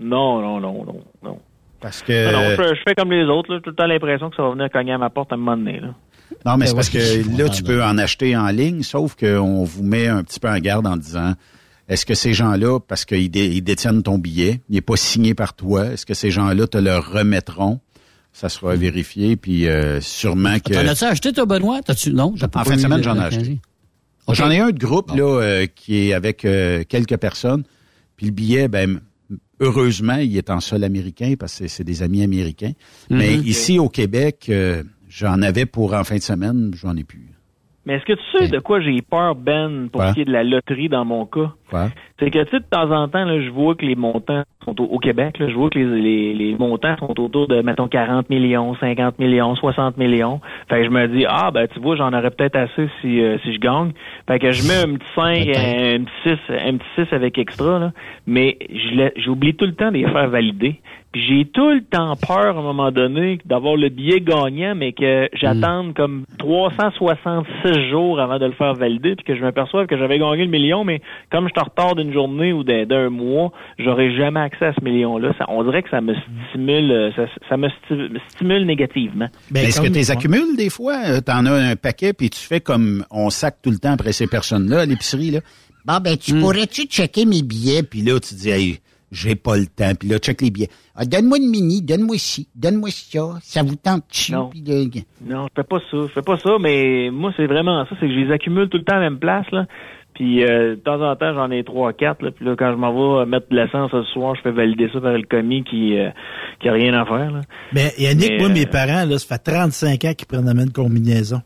Non, non, non, non, non. Parce que. Non, je, je fais comme les autres. Là. J'ai tout le temps l'impression que ça va venir cogner à ma porte à un moment donné. Là. Non, mais c'est Ben parce que là, tu peux en acheter en ligne, sauf qu'on vous met un petit peu en garde en disant est-ce que ces gens-là, parce qu'ils dé- ils détiennent ton billet, il n'est pas signé par toi, est-ce que ces gens-là te le remettront? Ça sera vérifié, puis euh, sûrement que... T'en as-tu acheté, toi, Benoît? T'as-tu, non? j'ai pas En fin de semaine, j'en ai acheté. J'en ai un de groupe là euh, qui est avec euh, quelques personnes. Puis le billet, ben heureusement, il est en sol américain parce que c'est des amis américains. Mais Mhm. ici au Québec, euh, j'en avais pour en fin de semaine, j'en ai plus. Mais est-ce que tu sais de quoi j'ai peur, Ben, pour ce qui est de la loterie dans mon cas? Quoi? C'est que, tu sais, de temps en temps, là, je vois que les montants sont au, au Québec, là, je vois que les, les, les montants sont autour de, mettons, 40 millions, 50 millions, 60 millions. Fait que je me dis, ah, ben, tu vois, j'en aurais peut-être assez si, euh, si je gagne. Fait que je mets un petit 5, un, petit 6, un petit 6 avec extra, là. Mais je l'ai- j'oublie tout le temps de les faire valider. Puis j'ai tout le temps peur, à un moment donné, d'avoir le billet gagnant, mais que j'attende comme 366 jours avant de le faire valider, puis que je m'aperçoive que j'avais gagné le million, mais comme je suis en retard d'une journée ou d'un d'un mois, j'aurai jamais accès à ce million-là. Ça- on dirait que ça me stimule, euh, ça, ça me sti- stimule négativement. Mais Est-ce que tu les accumules des fois? Euh, T'en as un paquet, puis tu fais comme on sac tout le temps après ces personnes-là à l'épicerie. Là. Bon, ben, Hmm. tu pourrais-tu checker mes billets? Puis là, tu dis, hey, j'ai pas le temps. Puis là, check les billets. Ah, donne-moi une mini, donne-moi ci, donne-moi ça. Ça vous tente-tu? Non. Puis là, Non, je fais pas ça. Je fais pas ça, mais moi, c'est vraiment ça. C'est que je les accumule tout le temps à la même place, là. Puis euh, de temps en temps, j'en ai trois, quatre. Là, puis là, quand je m'en vais mettre de l'essence ce soir, je fais valider ça par le commis qui euh, qui a rien à faire. Là. Mais Yannick, Mais, moi, euh, mes parents, là, ça fait 35 ans qu'ils prennent la même combinaison.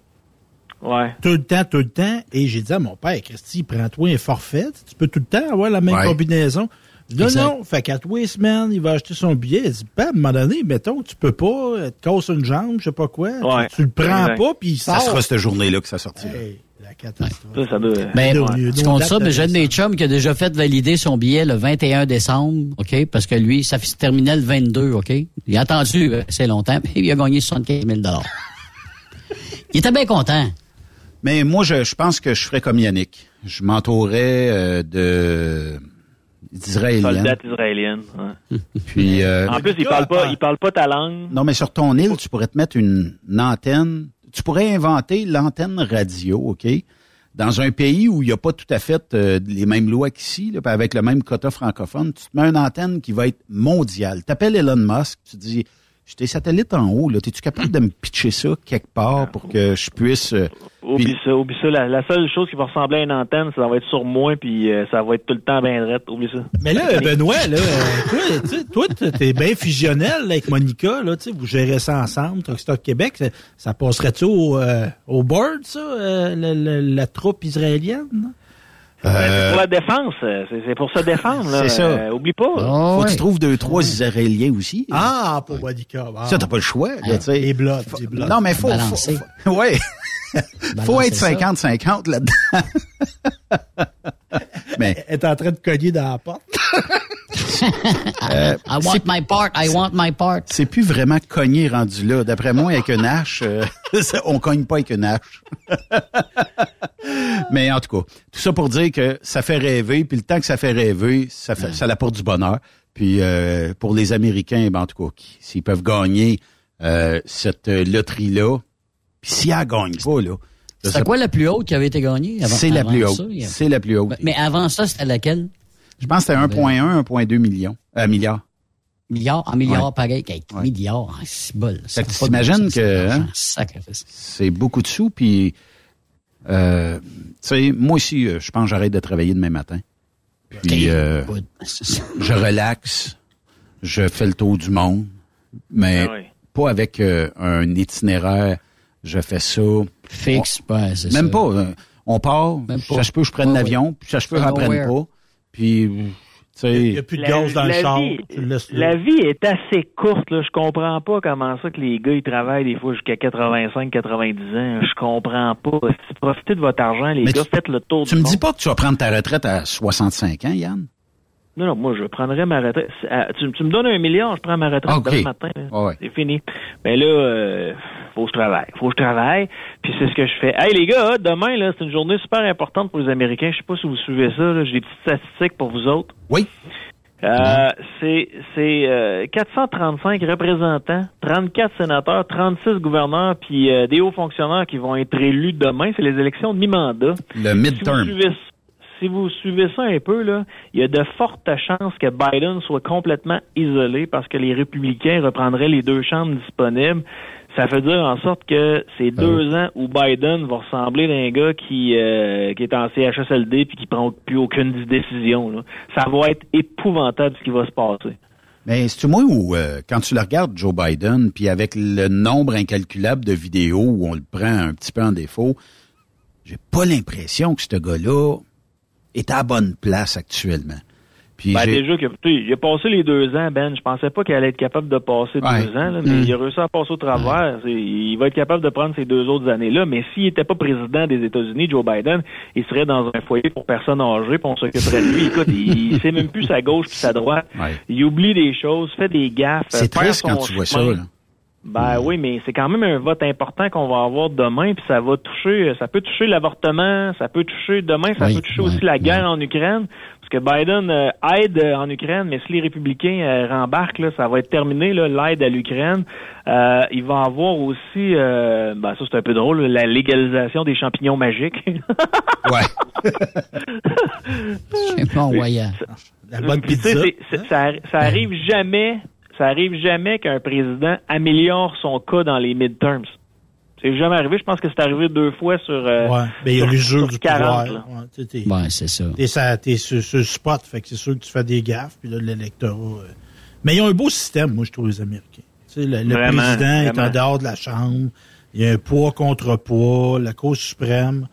Ouais. Tout le temps, tout le temps. Et j'ai dit à mon père, Christy, prends-toi un forfait. Tu peux tout le temps avoir la même Ouais. combinaison. Exact. non, fait qu'à les semaines, il va acheter son billet. Il dit, ben, à un moment donné, mettons, tu peux pas, elle te casse une jambe, je sais pas quoi. Ouais. Tu, tu le prends Exact. pas, puis il Ça sort. sera cette journée-là que ça sortira. Hey, la catastrophe. Ça, ça doit. Ben, Ouais. tu comptes ça, mais j'ai un de mes chums qui a déjà fait valider son billet le 21 décembre, OK? Parce que lui, ça se terminait le 22, OK? Il a attendu euh, assez longtemps, puis il a gagné 75 000 Il était bien content. Mais moi, je, je pense que je ferais comme Yannick. Je m'entourerais euh, de israélienne. ouais. Puis, euh, En plus, il parle pas, il parle pas ta langue. non, mais sur ton île, tu pourrais te mettre une, une antenne. Tu pourrais inventer l'antenne radio, OK? Dans un pays où il n'y a pas tout à fait euh, les mêmes lois qu'ici, là, avec le même quota francophone, tu te mets une antenne qui va être mondiale. T'appelles Elon Musk, tu dis, j'ai des satellites en haut, là. Es-tu capable de me pitcher ça quelque part pour que je puisse... euh, Oublie puis- ça, oublie ça. La, la seule chose qui va ressembler à une antenne, ça va être sur moi, puis euh, ça va être tout le temps bien drette. Oublie ça. Mais là, Benoît, là, euh, toi, tu sais, toi, t'es- t'es bien fusionnel là, avec Monica, là, tu sais, vous gérez ça ensemble, Truck Stock Québec, ça, ça passerait-tu au, euh, au board, ça, euh, la, la- la troupe israélienne? Ben, c'est euh, pour la défense, euh, c'est pour se défendre. là. C'est ça. Euh, oublie pas. faut que tu trouves deux, trois Israéliens aussi. Ah, pour bon. Ça, t'as pas le choix. là, tu sais. Les blocs. Non, mais faut, faut, Balancer. faut- ouais. Faut Balancer être ça. 50-50 là-dedans. mais Elle est en train de cogner dans la porte. Euh, I want my part, I want my part. C'est plus vraiment cogner rendu là. D'après moi, avec une hache, euh, on cogne pas avec une hache. Mais en tout cas, tout ça pour dire que ça fait rêver, puis le temps que ça fait rêver, ça fait, ça apporte du bonheur. Puis euh, pour les Américains, ben, en tout cas, s'ils peuvent gagner euh, cette loterie-là, s'ils la gagnent pas, là, C'est quoi la plus haute qui avait été gagnée? avant- C'est la plus ça? haute. A- C'est la plus haute. Mais avant ça, c'était laquelle? Je pense que c'était 1,1, 1,2 millions. Euh, milliards. Milliard, en milliard, Ouais. pareil. Hey, Milliard, ah, c'est bol. Fait que t'imagines que hein, c'est beaucoup de sous, puis euh, tu sais, moi aussi, euh, je pense que j'arrête de travailler demain matin. Puis euh, je relaxe, je fais le tour du monde, mais Ah pas avec euh, un itinéraire. Je fais ça. Fixe, On- ouais, c'est Même ça. pas. euh, On part, pas. ça se peut que je prenne Ouais, l'avion, ouais. puis ça se peut j'en prenne pas. Puis, tu sais... Il n'y a plus de La- gaz dans le char. vie- Tu. La vie est assez courte, là. Je comprends pas comment ça que les gars, ils travaillent des fois jusqu'à 85, 90 ans. Je comprends pas. Si profitez de votre argent, les Mais gars, tu- faites le tour Tu du me monde. dis pas que tu vas prendre ta retraite à 65 ans, Yann? Non, non, moi, je prendrais ma retraite. Ah, Tu, tu me donnes un million, je prends ma retraite Ok. demain matin. Ah ouais. C'est fini. Mais là, euh, faut que je travaille. Faut que je travaille. Puis c'est ce que je fais. Hey, les gars, hein, demain, là, c'est une journée super importante pour les Américains. Je sais pas si vous suivez ça. J'ai des petites statistiques pour vous autres. Oui. Euh, c'est c'est euh, 435 représentants, 34 sénateurs, 36 gouverneurs, puis euh, des hauts fonctionnaires qui vont être élus demain. C'est les élections de mi-mandat. Le midterm. Si vous, suivez, si vous suivez ça un peu, là, il y a de fortes chances que Biden soit complètement isolé parce que les républicains reprendraient les deux chambres disponibles. Ça fait dire en sorte que c'est deux ans où Biden va ressembler à un gars qui, euh, qui est en CHSLD puis qui prend plus aucune décision. là. Ça va être épouvantable ce qui va se passer. Mais c'est moi où, euh, quand tu le regardes, Joe Biden, puis avec le nombre incalculable de vidéos où on le prend un petit peu en défaut, j'ai pas l'impression que ce gars-là est à la bonne place actuellement. Puis Ben, déjà que il a passé les deux ans, Ben. Je pensais pas qu'il allait être capable de passer Ouais. deux ans, là, mais Mm. il a réussi à passer au travers. Il va être capable de prendre ces deux autres années-là. Mais s'il n'était pas président des États-Unis, Joe Biden, il serait dans un foyer pour personnes âgées, puis on s'occuperait de lui. Écoute, il, il sait même plus sa gauche puis sa droite. Ouais. Il oublie des choses, fait des gaffes. C'est triste quand tu vois ça. là. Ben oui, mais c'est quand même un vote important qu'on va avoir demain, puis ça va toucher, ça peut toucher l'avortement, ça peut toucher demain, ça Oui, peut toucher aussi la guerre en Ukraine, parce que Biden euh, aide euh, en Ukraine, mais si les républicains euh, rembarquent, là, ça va être terminé là, l'aide à l'Ukraine. Euh, il va avoir aussi, euh, ben ça c'est un peu drôle, la légalisation des champignons magiques. ouais. C'est pas envoyant. La bonne pizza. ça arrive jamais, ça arrive jamais qu'un président améliore son cas dans les midterms. C'est jamais arrivé. Je pense que c'est arrivé deux fois sur. euh, Ouais. Ben, il y a sur- le jeu sur du 40, pouvoir. Ouais, t'es- c'est ça. T'es, sa- t'es sur, sur le spot, fait que c'est sûr que tu fais des gaffes, puis là, l'électorat. euh. Mais ils ont un beau système, moi, je trouve, les Américains. Tu sais, le, le Vraiment, président est en dehors de la Chambre. Il y a un poids contre poids, la Cour suprême.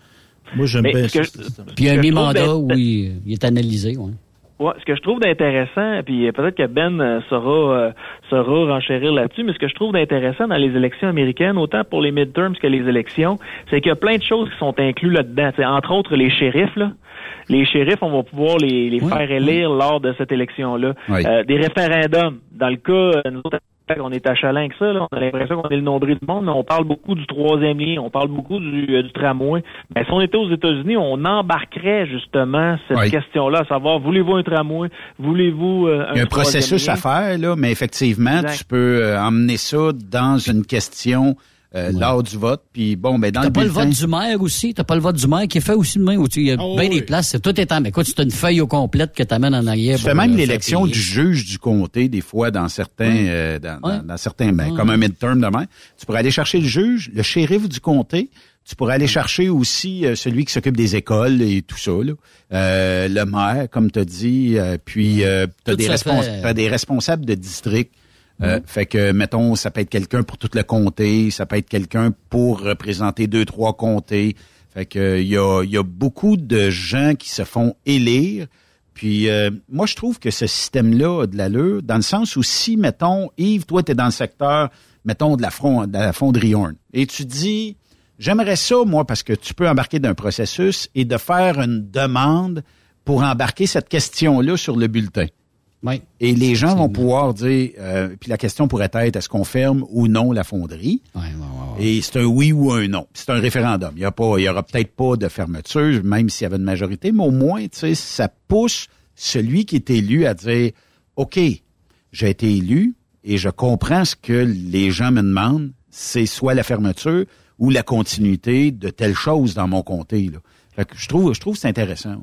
Moi, j'aime Mais bien ce que ça. système. Puis il y a un mi-mandat où il, il est analysé. Ouais. Ouais, ce que je trouve d'intéressant, puis peut-être que Ben euh, saura, euh, saura renchérir là-dessus, mais ce que je trouve d'intéressant dans les élections américaines, autant pour les midterms que les élections, c'est qu'il y a plein de choses qui sont incluses là-dedans. Entre autres, les shérifs, là. Les shérifs, on va pouvoir les, les faire élire lors de cette élection-là. Oui. Euh, des référendums. Dans le cas, euh, nous autres, on est achalants avec ça, là. on a l'impression qu'on est le nombril du monde, mais on parle beaucoup du troisième lien, on parle beaucoup du, euh, du tramway. Mais si on était aux États-Unis, on embarquerait justement cette Oui. question-là, à savoir, voulez-vous un tramway, voulez-vous euh, un Il y a un processus lien? à faire, là, mais effectivement, Exact. tu peux euh, emmener ça dans une question euh, lors du vote. Puis bon, ben dans T'as le pas le vote du maire aussi? T'as pas le vote du maire qui est fait aussi demain. Où tu, il y a Oh, bien oui. des places. C'est tout étant. Mais écoute, c'est une feuille au complète que t'amènes en arrière. tu fais même euh, l'élection du juge du comté, des fois, dans certains, euh, dans, Ouais. dans- dans certains, ben, Ouais. comme un midterm demain. Tu pourrais aller chercher le juge, le shérif du comté. Tu pourrais aller chercher aussi euh, celui qui s'occupe des écoles et tout ça, là. Euh, le maire, comme tu as dit, euh, puis tu Tout as des, respons- fait- des responsables de district. Euh, Fait que, mettons, ça peut être quelqu'un pour tout le comté, ça peut être quelqu'un pour représenter deux, trois comtés. Fait que il y a, il y a beaucoup de gens qui se font élire. Puis euh, moi, je trouve que ce système-là a de l'allure, dans le sens où si, mettons, Yves, toi, tu es dans le secteur, mettons, de la, front, de la fonderie Horn, et tu dis, j'aimerais ça, moi, parce que tu peux embarquer d'un processus et de faire une demande pour embarquer cette question-là sur le bulletin. Et les gens vont pouvoir dire, euh, puis la question pourrait être, est-ce qu'on ferme ou non la fonderie? Et c'est un oui ou un non. C'est un référendum. Il y a pas, il y aura peut-être pas de fermeture, même s'il y avait une majorité, mais au moins, tu sais, ça pousse celui qui est élu à dire, OK, j'ai été élu et je comprends ce que les gens me demandent, c'est soit la fermeture ou la continuité de telle chose dans mon comté. Là. Fait que je trouve, je trouve que c'est intéressant.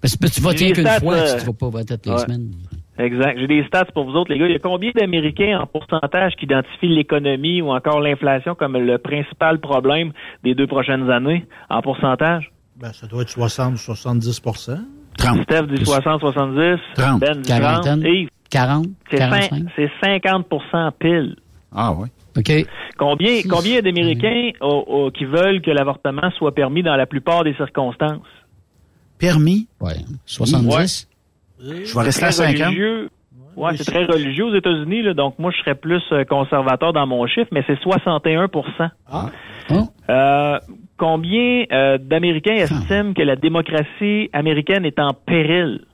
Parce que tu des qu'une fois, euh, tu ne vas pas voter toutes les ouais. semaines. Exact. J'ai des stats pour vous autres, les gars. Il y a combien d'Américains en pourcentage qui identifient l'économie ou encore l'inflation comme le principal problème des deux prochaines années en pourcentage? Ben, ça doit être 60 70 Steph dit 60, 70. 30. Ben dit 30. Quarantaine. Yves, 40, c'est cin- 45. c'est 50% pile. Ah oui. OK. Combien, combien d'Américains oh, oh, qui veulent que l'avortement soit permis dans la plupart des circonstances? Permis? Oui. 70? Je vais rester à Très 50. religieux. Ouais, c'est très religieux aux États-Unis, là, donc moi je serais plus euh, conservateur dans mon chiffre, mais c'est 61 Ah. Euh, Combien euh, d'Américains estiment que la démocratie américaine est en péril?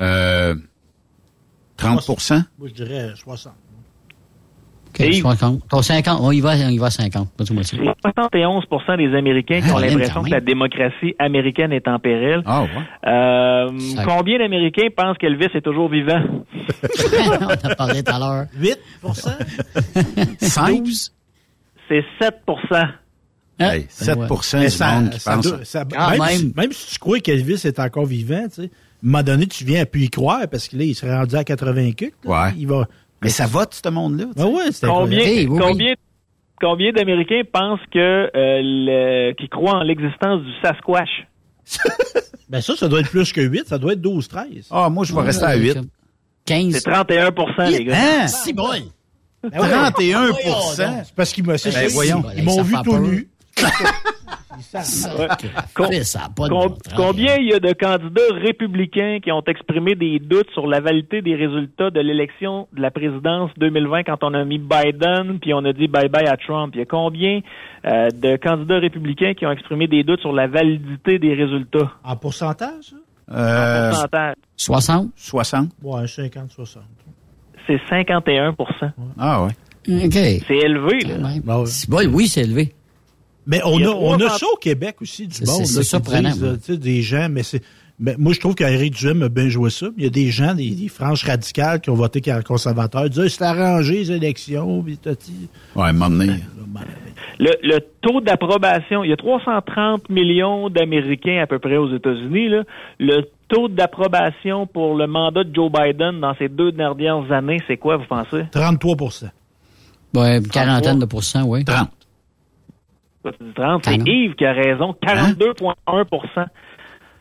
Euh, 30% Moi, je dirais 60. OK, 50. Ton 50, on y va, on y va à 50. Pas tout moitié. C'est 71% des Américains qui Ah, ont l'impression que la démocratie américaine est en péril. Ah ouais. Euh, combien d'Américains pensent qu'Elvis est toujours vivant? on a parlé tout à l'heure. 8% 5 C'est 7 Hey, 7 Mais du ça- monde qui ça pense. doit- ça- Ah, même, même. Si, même si tu crois qu'Elvis est encore vivant, tu sais, à un moment donné, tu viens à plus y croire parce que là, il serait rendu à 80 cucs. là. Ouais. Il va. Mais ça vote, ce monde-là. Ah ouais, c'est Combien, incroyable. combien, combien d'Américains pensent que euh, le, qui croient en l'existence du Sasquatch? Ben ça, ça doit être plus que 8, ça doit être 12, 13. Ah, moi, je vais rester à 8. 15. C'est 31% les gars. Hein? Si bon. Ben ouais. 31% C'est parce qu'ils c'est Ben, m'ont Ça vu tout peur. nu. Ouais. Com- com- combien il y a de candidats républicains qui ont exprimé des doutes sur la validité des résultats de l'élection de la présidence 2020 quand on a mis Biden puis on a dit bye bye à Trump? Il y a combien euh, de candidats républicains qui ont exprimé des doutes sur la validité des résultats? En pourcentage, ça? Euh, Pourcentage. 60? 60. Ouais, 50, 60. C'est 51% Ah ouais. OK. C'est élevé, là. Ouais. Ouais. Si bon, oui, c'est élevé. Mais on a, a on a 300 ça au Québec aussi, du monde. c'est surprenant, disent, des gens, mais c'est. ben, moi, je trouve qu'Éric Duhem a bien joué ça. Il y a des gens, des, des franges radicales qui ont voté conservateur, disent, c'est arrangé les élections, puis. Ouais, à un moment donné. Le, le taux d'approbation, il y a 330 millions d'Américains à peu près aux États-Unis. là. Le taux d'approbation pour le mandat de Joe Biden dans ces deux dernières années, c'est quoi, vous pensez? 33% Ouais, une quarantaine de pourcents, oui. 30. Quoi, tu dis 30? C'est Quarante. Yves qui a raison, 42,1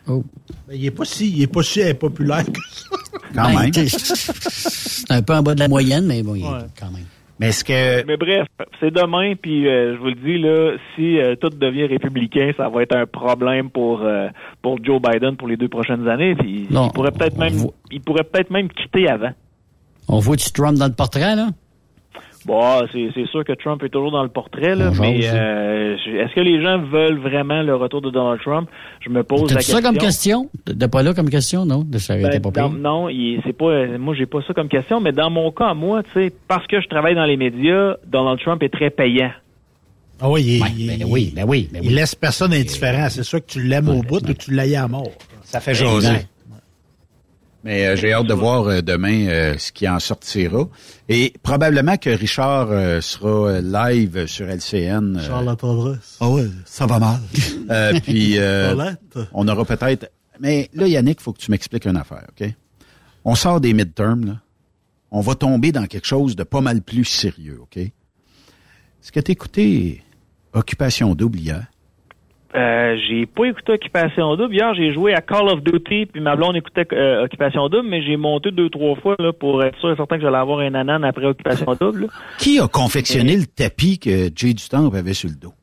Oh. Ben, il est pas si, il est pas si impopulaire que ça. Quand Ben, même. C'est un peu en bas de la moyenne, mais bon, il est Ouais. quand même. Mais est-ce que. Mais bref, c'est demain, puis euh, je vous le dis, là, si euh, tout devient républicain, ça va être un problème pour euh, pour Joe Biden pour les deux prochaines années. Puis Non, il pourrait peut-être même voit- il pourrait peut-être même quitter avant. On voit du Trump dans le portrait, là? Bon, c'est c'est sûr que Trump est toujours dans le portrait, là, mais jase, euh, est-ce que les gens veulent vraiment le retour de Donald Trump? Je me pose la question. ça comme question? De pas là comme question, non? De ça Ben, pas dans- non, il- c'est pas. Moi, j'ai pas ça comme question, mais dans mon cas, moi, tu sais, parce que je travaille dans les médias, Donald Trump est très payant. Ah oui, il, Ouais, il- ben oui, ben oui, ben il laisse personne indifférent. C'est sûr que tu l'aimes au bout ou que tu l'ailles à mort. Ça fait jaser. Mais euh, j'ai hâte de voir euh, demain euh, ce qui en sortira. Et probablement que Richard euh, sera euh, live sur LCN. euh, Charles Tendresse. Ah ouais, ça va mal. Euh, puis euh, on aura peut-être. Mais là, Yannick, faut que tu m'expliques une affaire, ok? On sort des midterms, là. On va tomber dans quelque chose de pas mal plus sérieux, ok? Est-ce que t'as écouté Occupation double hier Euh, j'ai pas écouté Occupation Double. Hier, j'ai joué à Call of Duty, puis ma blonde écoutait euh, Occupation Double, mais j'ai monté deux, trois fois là, pour être sûr et certain que j'allais avoir un anan après Occupation Double. là. Qui a confectionné le tapis que Jay Dutemps avait sur le dos?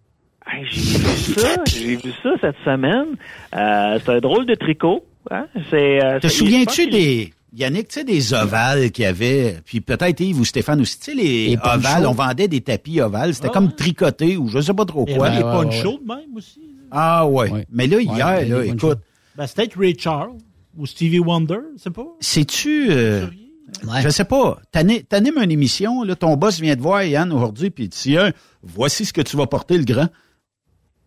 Hey, j'ai vu ça, j'ai vu ça cette semaine. Euh, c'est un drôle de tricot. Hein? C'est, euh, Te souviens-tu des Yannick, tu sais, des ovales qu'il y avait, puis peut-être Yves ou Stéphane aussi, tu sais, les, Les ovales, on vendait des tapis ovales, c'était Ah comme tricoté ou je sais pas trop quoi. des ouais, ouais, ponchos ouais. même aussi. Ah ouais. Ouais. Mais là, Ouais, hier, là, écoute, Ben, c'était Ray Charles. Ou Stevie Wonder, c'est pas? Sais-tu... euh, Je sais pas. T'ani- T'animes une émission, là, ton boss vient te voir, Yann, aujourd'hui, puis il dit, Tiens, voici ce que tu vas porter, le grand.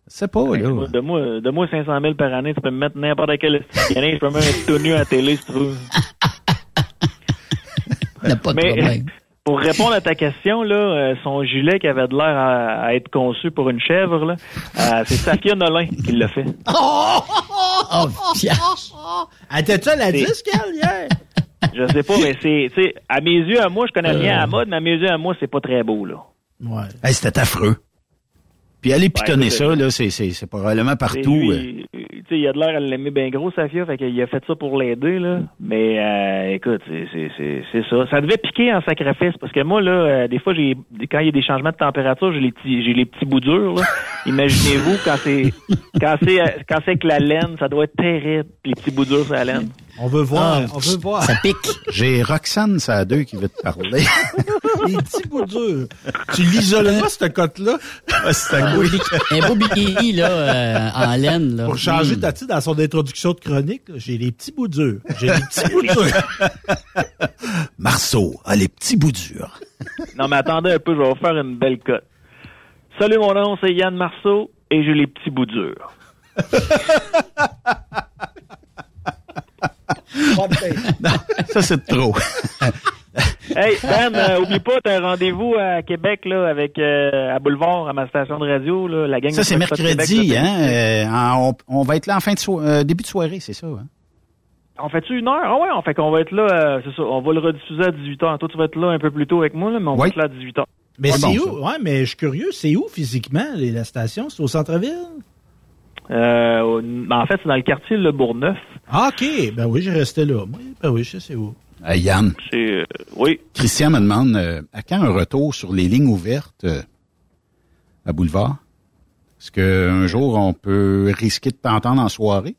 C'est pas, là. De moi, de moi 500 000 par année, tu peux me mettre n'importe quel année, je peux même être tout nu à la télé si tu veux. pas de Mais problème. Pour répondre à ta question, là, euh, son gilet qui avait de l'air à, à être conçu pour une chèvre, là, euh, c'est Safia Nolin qui l'a fait. Oh! Oh, Elle était-tu à la disque, elle, hier? Je sais pas, mais c'est, tu sais, à mes yeux, à moi, je connais rien à la Euh. mode, mais à mes yeux, à moi, c'est pas très beau, là. Ouais. Hey, C'était affreux. Puis aller pitonner écoute, ça, là, c'est, c'est, c'est probablement partout. Euh. lui, euh, il a de l'air à l'aimer bien gros, Safia, fait qu'il a fait ça pour l'aider, là. Mais, euh, écoute, c'est, c'est, c'est, c'est ça. Ça devait piquer en sacrifice, parce que moi, là, euh, des fois, j'ai, quand il y a des changements de température, j'ai les petits, j'ai les petits bouts durs, là. Imaginez-vous, quand c'est, quand c'est, euh, quand c'est avec la laine, ça doit être terrible, les petits bouts durs sur la laine. On veut voir, Ah, on veut voir. Ça pique. J'ai Roxane, ça a deux qui veut te parler. Les petits bouts durs. Tu l'isoleras, cette cote-là? c'est un, un beau bikini là, euh, en laine. Là. Pour changer Mm. ta titre dans son introduction de chronique, j'ai les petits bouts durs. J'ai les petits bouts durs. Marceau a les petits bouts durs. Non, mais attendez un peu, je vais vous faire une belle cote. Salut, mon nom, c'est Yann Marceau, et j'ai les petits bouts durs. Ça, c'est trop. Hey, Ben, euh, oublie pas, t'as un rendez-vous à Québec, là, avec, euh, à Boulevard, à ma station de radio, là, la gang Ça, de c'est mercredi, Québec, hein? euh, en- on, on va être là en fin de so- euh, début de soirée, c'est ça, hein? On fait-tu une heure? Ah ouais, on fait qu'on va être là, euh, c'est ça, on va le rediffuser à 18h. Toi, tu vas être là un peu plus tôt avec moi, là, mais on va être là à 18h. Mais c'est où? Ouais, mais je suis curieux, c'est où physiquement, les- la station? C'est au centre-ville? En fait, c'est dans le quartier Le Bourgneuf. Ah, OK. Ben oui, j'ai resté là. Moi, ben oui, je sais c'est où. Euh, Yann. C'est, euh, oui. Christian me demande euh, à quand un retour sur les lignes ouvertes euh, à Boulevard? Est-ce qu'un jour, on peut risquer de t'entendre en soirée?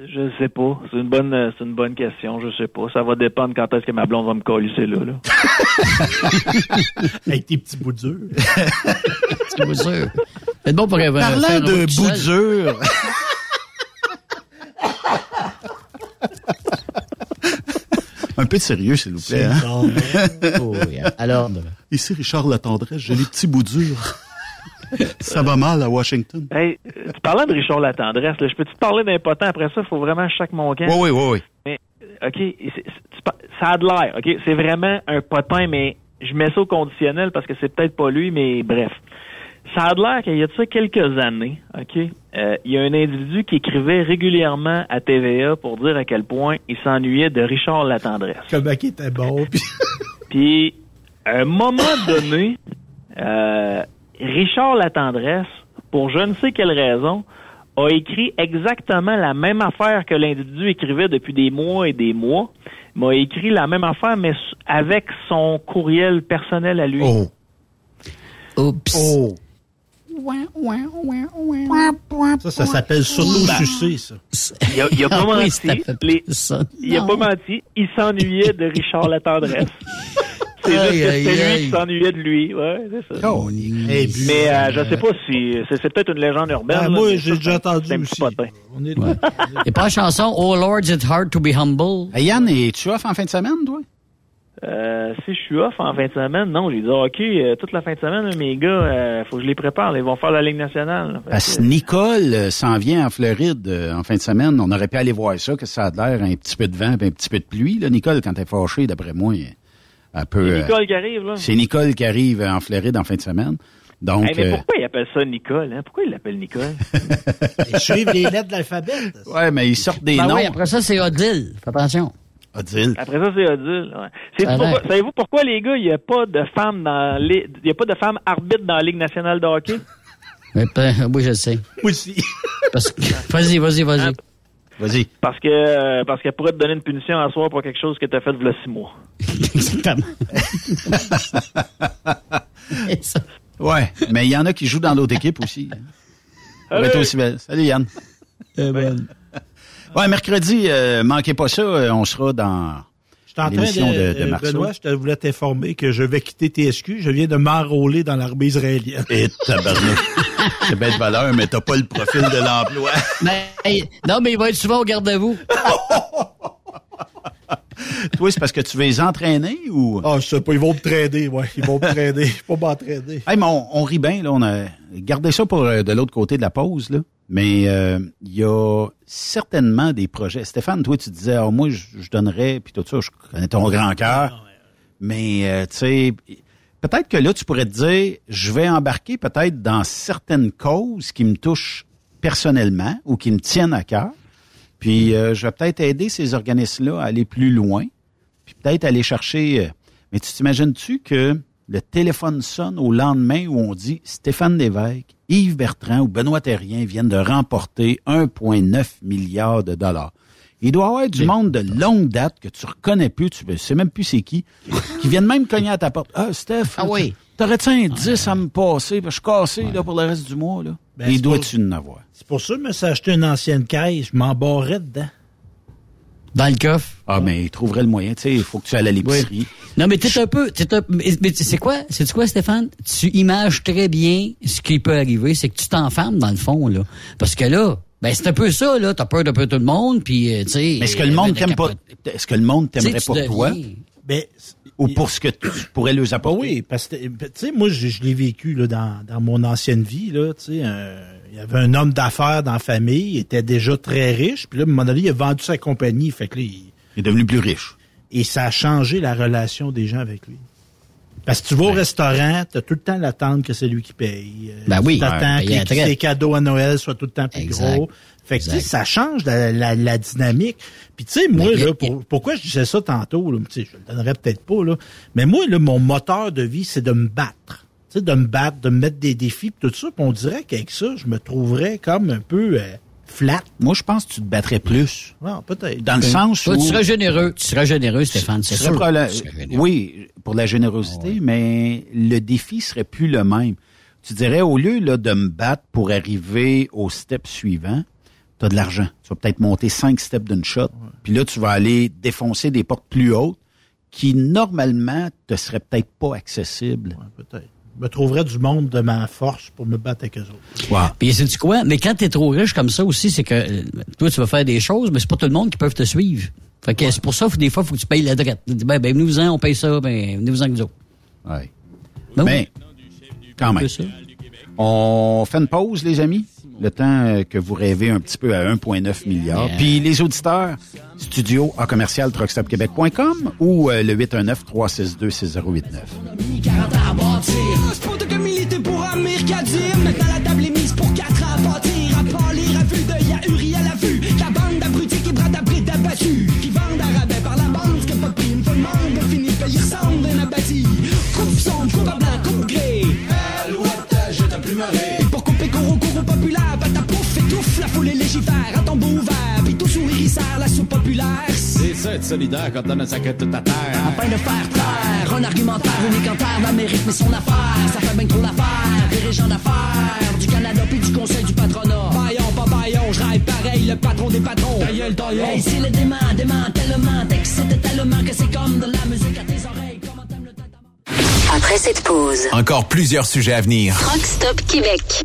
Je sais pas. C'est une bonne, c'est une bonne question. Je sais pas. Ça va dépendre quand est-ce que ma blonde va me colisser là, là. Avec tes petits bouts durs. petits bouts durs. C'est bon pour Parlant de bouts durs. Un peu de sérieux, s'il vous plaît. hein? Oh, yeah. Alors, Ici, Richard Latendresse, j'ai les petits bouts durs. Ça va mal à Washington. Hey, euh, tu parlais de Richard Latendresse, là. Je peux-tu te parler d'impotent après ça? Il faut vraiment chaque mon camp. Oui, oui, oui, oui. Mais, OK, ça a de l'air, OK? C'est vraiment un potin, mais je mets ça au conditionnel parce que c'est peut-être pas lui, mais bref. Ça a l'air qu'il y a de ça quelques années, OK? euh, Il y a un individu qui écrivait régulièrement à TVA pour dire à quel point il s'ennuyait de Richard Latendresse. Comment qu'il était bon. Puis... Puis, à un moment donné, euh, Richard Latendresse, pour je ne sais quelle raison, a écrit exactement la même affaire que l'individu écrivait depuis des mois et des mois, m'a écrit la même affaire, mais avec son courriel personnel à lui. Oh. Oups. Oh. Ça, ça s'appelle s'auto-sucer, ça. Il a, il a pas Ah oui, menti. Les- ça. il a pas menti. Il s'ennuyait de Richard. C'est juste que aïe, c'est lui qui s'ennuyait de lui. Ouais, c'est ça. Oh, Mais euh, je sais pas si c'est, peut-être une légende urbaine. Ben, moi, j'ai ça, déjà entendu aussi. potin. On est Ouais. Il n'y a pas la chanson Oh Lord, it's hard to be humble. Hey, Yann, es-tu off en fin de semaine, toi? Euh, si je suis off en fin de semaine, non, j'ai dit ok, euh, toute la fin de semaine, là, mes gars, euh, faut que je les prépare. là, ils vont faire la Ligue nationale. Parce que- Nicole euh, s'en vient en Floride euh, en fin de semaine. On aurait pu aller voir ça, que ça a l'air un petit peu de vent et un petit peu de pluie. Là. Nicole, quand elle est fâchée, d'après moi, elle peut... c'est Nicole qui arrive là. C'est Nicole qui arrive en Floride en fin de semaine. Donc, Hey, mais euh, pourquoi il appelle ça Nicole hein? Pourquoi il l'appelle Nicole? Ils suivent les lettres de l'alphabet. ouais, mais ils sortent des Ben noms. oui, après ça, c'est Odile. Fais attention. Odile. Après ça, c'est Odile. Ouais. C'est Ça a pourquoi- l'air. Savez-vous pourquoi les gars, il n'y a pas de femmes dans les, il y a pas de femmes arbitres dans la Ligue nationale de hockey? Mais, ben, oui, je le sais. Moi aussi. Parce que... Vas-y, vas-y, vas-y. Vas-y. Parce que euh, parce qu'elle pourrait te donner une punition à soir pour quelque chose que tu as fait il y a six mois. Exactement. Ça. Ouais, mais il y en a qui jouent dans l'autre équipe aussi. Ça va être aussi belle. Salut, Yann. Ouais, mercredi, euh, manquez pas ça. euh, on sera dans Je suis en train l'émission de, de, de, euh, Marceau. Benoît, je te voulais t'informer que je vais quitter TSQ. Je viens de m'enrôler dans l'armée israélienne. Et tabarnak. C'est belle valeur, mais t'as pas le profil de l'emploi. Mais, hey, non, mais il va être souvent au garde à vous. toi, c'est parce que tu veux les entraîner ou? Ah, je sais pas, ils vont me trader, ouais. Ils vont me trader. Faut m'entraîner. Hey, mais on, on rit bien, là. On a gardé ça pour euh, de l'autre côté de la pause, là. Mais euh, il y a certainement des projets. Stéphane, toi, tu disais, ah, moi, je, je donnerais, puis tout ça, je connais ton grand cœur. Mais, euh, tu sais, peut-être que là, tu pourrais te dire, je vais embarquer peut-être dans certaines causes qui me touchent personnellement ou qui me tiennent à cœur. Puis, euh, je vais peut-être aider ces organismes-là à aller plus loin. Puis peut-être aller chercher... euh, mais tu t'imagines-tu que le téléphone sonne au lendemain où on dit Stéphane Lévesque, Yves Bertrand ou Benoît Terrien viennent de remporter 1,9 milliard de dollars? Il doit y avoir du monde de longue date que tu reconnais plus, tu sais même plus c'est qui, qui viennent même cogner à ta porte. Ah, Steph, Ah oui. t'aurais-tu un 10 à me passer? Je suis cassé là, pour le reste du mois. Là. Ben, Il c'est doit-tu en avoir? C'est pour ça que je me suis acheté une ancienne caisse. Je m'embarrais dedans. Dans le coffre? Ah, mais il trouverait le moyen. Tu sais, il faut que tu ailles à l'épicerie. Non, mais t'es un peu, t'es un, mais, mais c'est quoi, c'est quoi, Stéphane? Tu images très bien ce qui peut arriver, c'est que tu t'enfermes dans le fond, là. Parce que là, ben, c'est un peu ça, là. T'as peur d'un peu tout le monde, puis, euh, tu sais. Mais est-ce que le monde t'aime pas? Est-ce que le monde t'aimerait Tu tu toi? Ben, Ou pour ce que tu pourrais leur apporter? oui, parce que, tu sais, moi, je, je l'ai vécu là, dans, dans mon ancienne vie. Là, tu sais, un- il y avait un homme d'affaires dans la famille, il était déjà très riche, puis là, à un moment donné, il a vendu sa compagnie, fait que là, il, Il est devenu plus riche. et ça a changé la relation des gens avec lui. Parce que tu vas au restaurant, tu as tout le temps l'attente que c'est lui qui paye. Euh, Ben oui. Tu t'attends Ouais, que traite. ses cadeaux à Noël soient tout le temps plus Exact. gros. Fait que, tu sais, Exact. ça change la, la, la dynamique. Puis, tu sais, moi, là, pour- pourquoi je disais ça tantôt, là, tu sais, je le donnerais peut-être pas, là. Mais moi, là, mon moteur de vie, c'est de me battre. Tu sais, de me battre, de me mettre des défis, pis tout ça. Puis on dirait qu'avec ça, je me trouverais comme un peu euh, flat. Moi, je pense que tu te battrais plus. Ouais, peut-être. Dans le sens Toi, où... tu seras généreux. Tu seras généreux, Stéphane, c'est serais sûr. Tu serais oui, pour la générosité, mais le défi serait plus le même. Tu dirais, au lieu là, de me battre pour arriver au step suivant, tu as de l'argent. Tu vas peut-être monter cinq steps d'une shot, puis là, tu vas aller défoncer des portes plus hautes qui, normalement, te seraient peut-être pas accessibles. Ouais, peut-être. Je me trouverais du monde de ma force pour me battre avec eux autres. Wow. Puis c'est tu quoi? Mais quand t'es trop riche comme ça aussi, c'est que euh, toi, tu vas faire des choses, mais c'est pas tout le monde qui peut te suivre. Fait que c'est pour ça que des fois, il faut que tu payes la drette. Ben, ben, venez-vous-en, on paye ça, ben, venez-vous-en que nous autres. Ouais. Ben oui. Mais, quand même. On fait une pause, les amis? Le temps euh, que vous rêvez un petit peu à 1,9 milliard. Yeah. Puis les auditeurs, studio à commercial truckstopquebec.com ou euh, le 819-362-6089. 40 ans à bâtir. C'est pas de militer pour Amir Kadir. Maintenant la table est mise ça être solidaire quand on a sacré toute ta terre. Afin de faire taire un argumentaire unique en terre, la mérite mais son affaire, ça fait bien trop l'affaire, dirigeant d'affaires, du Canada puis du conseil du patronat. Baillon, pas baillon, je rêve pareil, le patron des patrons. Ta gueule, ta gueule. Hey, c'est le dément, dément, tellement, t'excites tellement que c'est comme de la musique à tes oreilles. Comment t'aimes le Après cette pause, Encore plusieurs sujets à venir. Truck Stop Québec.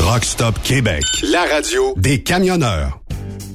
Truck Stop Québec, la radio des camionneurs.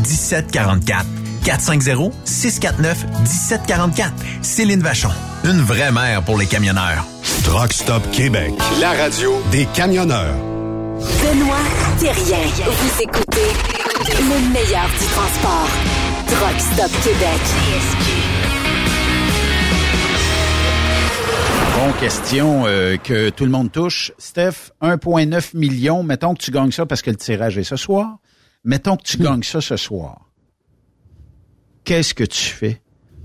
1744. 450-649-1744. Céline Vachon. Une vraie mère pour les camionneurs. Truck Stop Québec, la radio des camionneurs. Benoît Thérien. Vous écoutez le meilleur du transport. Truck Stop Québec. Bon, question euh, que tout le monde touche. Steph, 1,9 million, mettons que tu gagnes ça parce que le tirage est ce soir. Mettons que tu gagnes ça ce soir. Qu'est-ce que tu fais?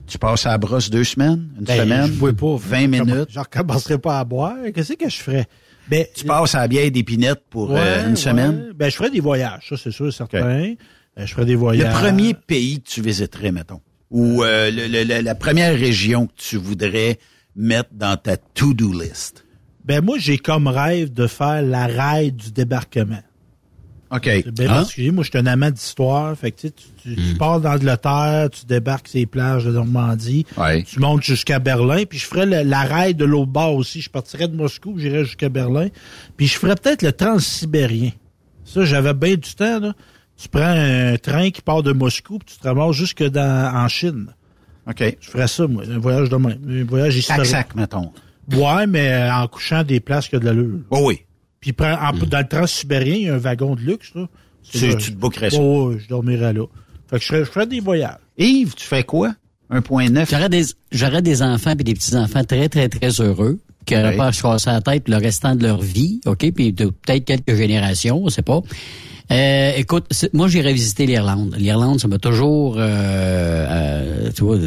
Tu passes à la brosse deux semaines, une Ben, semaine, je pas. 20 minutes. Je recommencerai pas à boire. Qu'est-ce que je ferais? Ben, Tu passes à la bière d'épinette pour euh, une ouais. semaine. Ben, je ferais des voyages, ça, c'est sûr, certain. Euh, Je ferais des voyages. Le premier pays que tu visiterais, mettons. Ou euh, le- le- le- la première région que tu voudrais mettre dans ta to-do list? Ben, moi, j'ai comme rêve de faire la raille du débarquement. OK. C'est bien Hein? particulier. Moi, je suis un amant d'histoire. Fait que, tu, tu, tu pars d'Angleterre, tu débarques ces plages de Normandie, tu montes jusqu'à Berlin, puis je ferais le- la raille de l'autre bord aussi. Je partirais de Moscou, j'irais jusqu'à Berlin, puis je ferais peut-être le transsibérien. Ça, j'avais bien du temps, là. Tu prends un train qui part de Moscou, puis tu te ramasses jusque dans, en Chine. OK. Je ferais ça, moi, un voyage de même. Un voyage historique. Sac-sac, mettons. Ouais, mais en couchant des places qui ont de l'allure. Oh oui. Puis prends, en- dans le transsibérien, il y a un wagon de luxe, là. Tu- là, tu te bookerais ça. Oh, je dormirais là. Fait que je ferais, je ferais des voyages. Yves, tu fais quoi? 1.9? J'aurais des, j'aurais des enfants et des petits-enfants très, très, très heureux qui n'auraient Ouais. pas à se casser la tête le restant de leur vie, OK? Puis peut-être quelques générations, on sait pas. Euh, écoute, moi j'irais visiter l'Irlande. L'Irlande, ça m'a toujours, euh, euh, tu vois,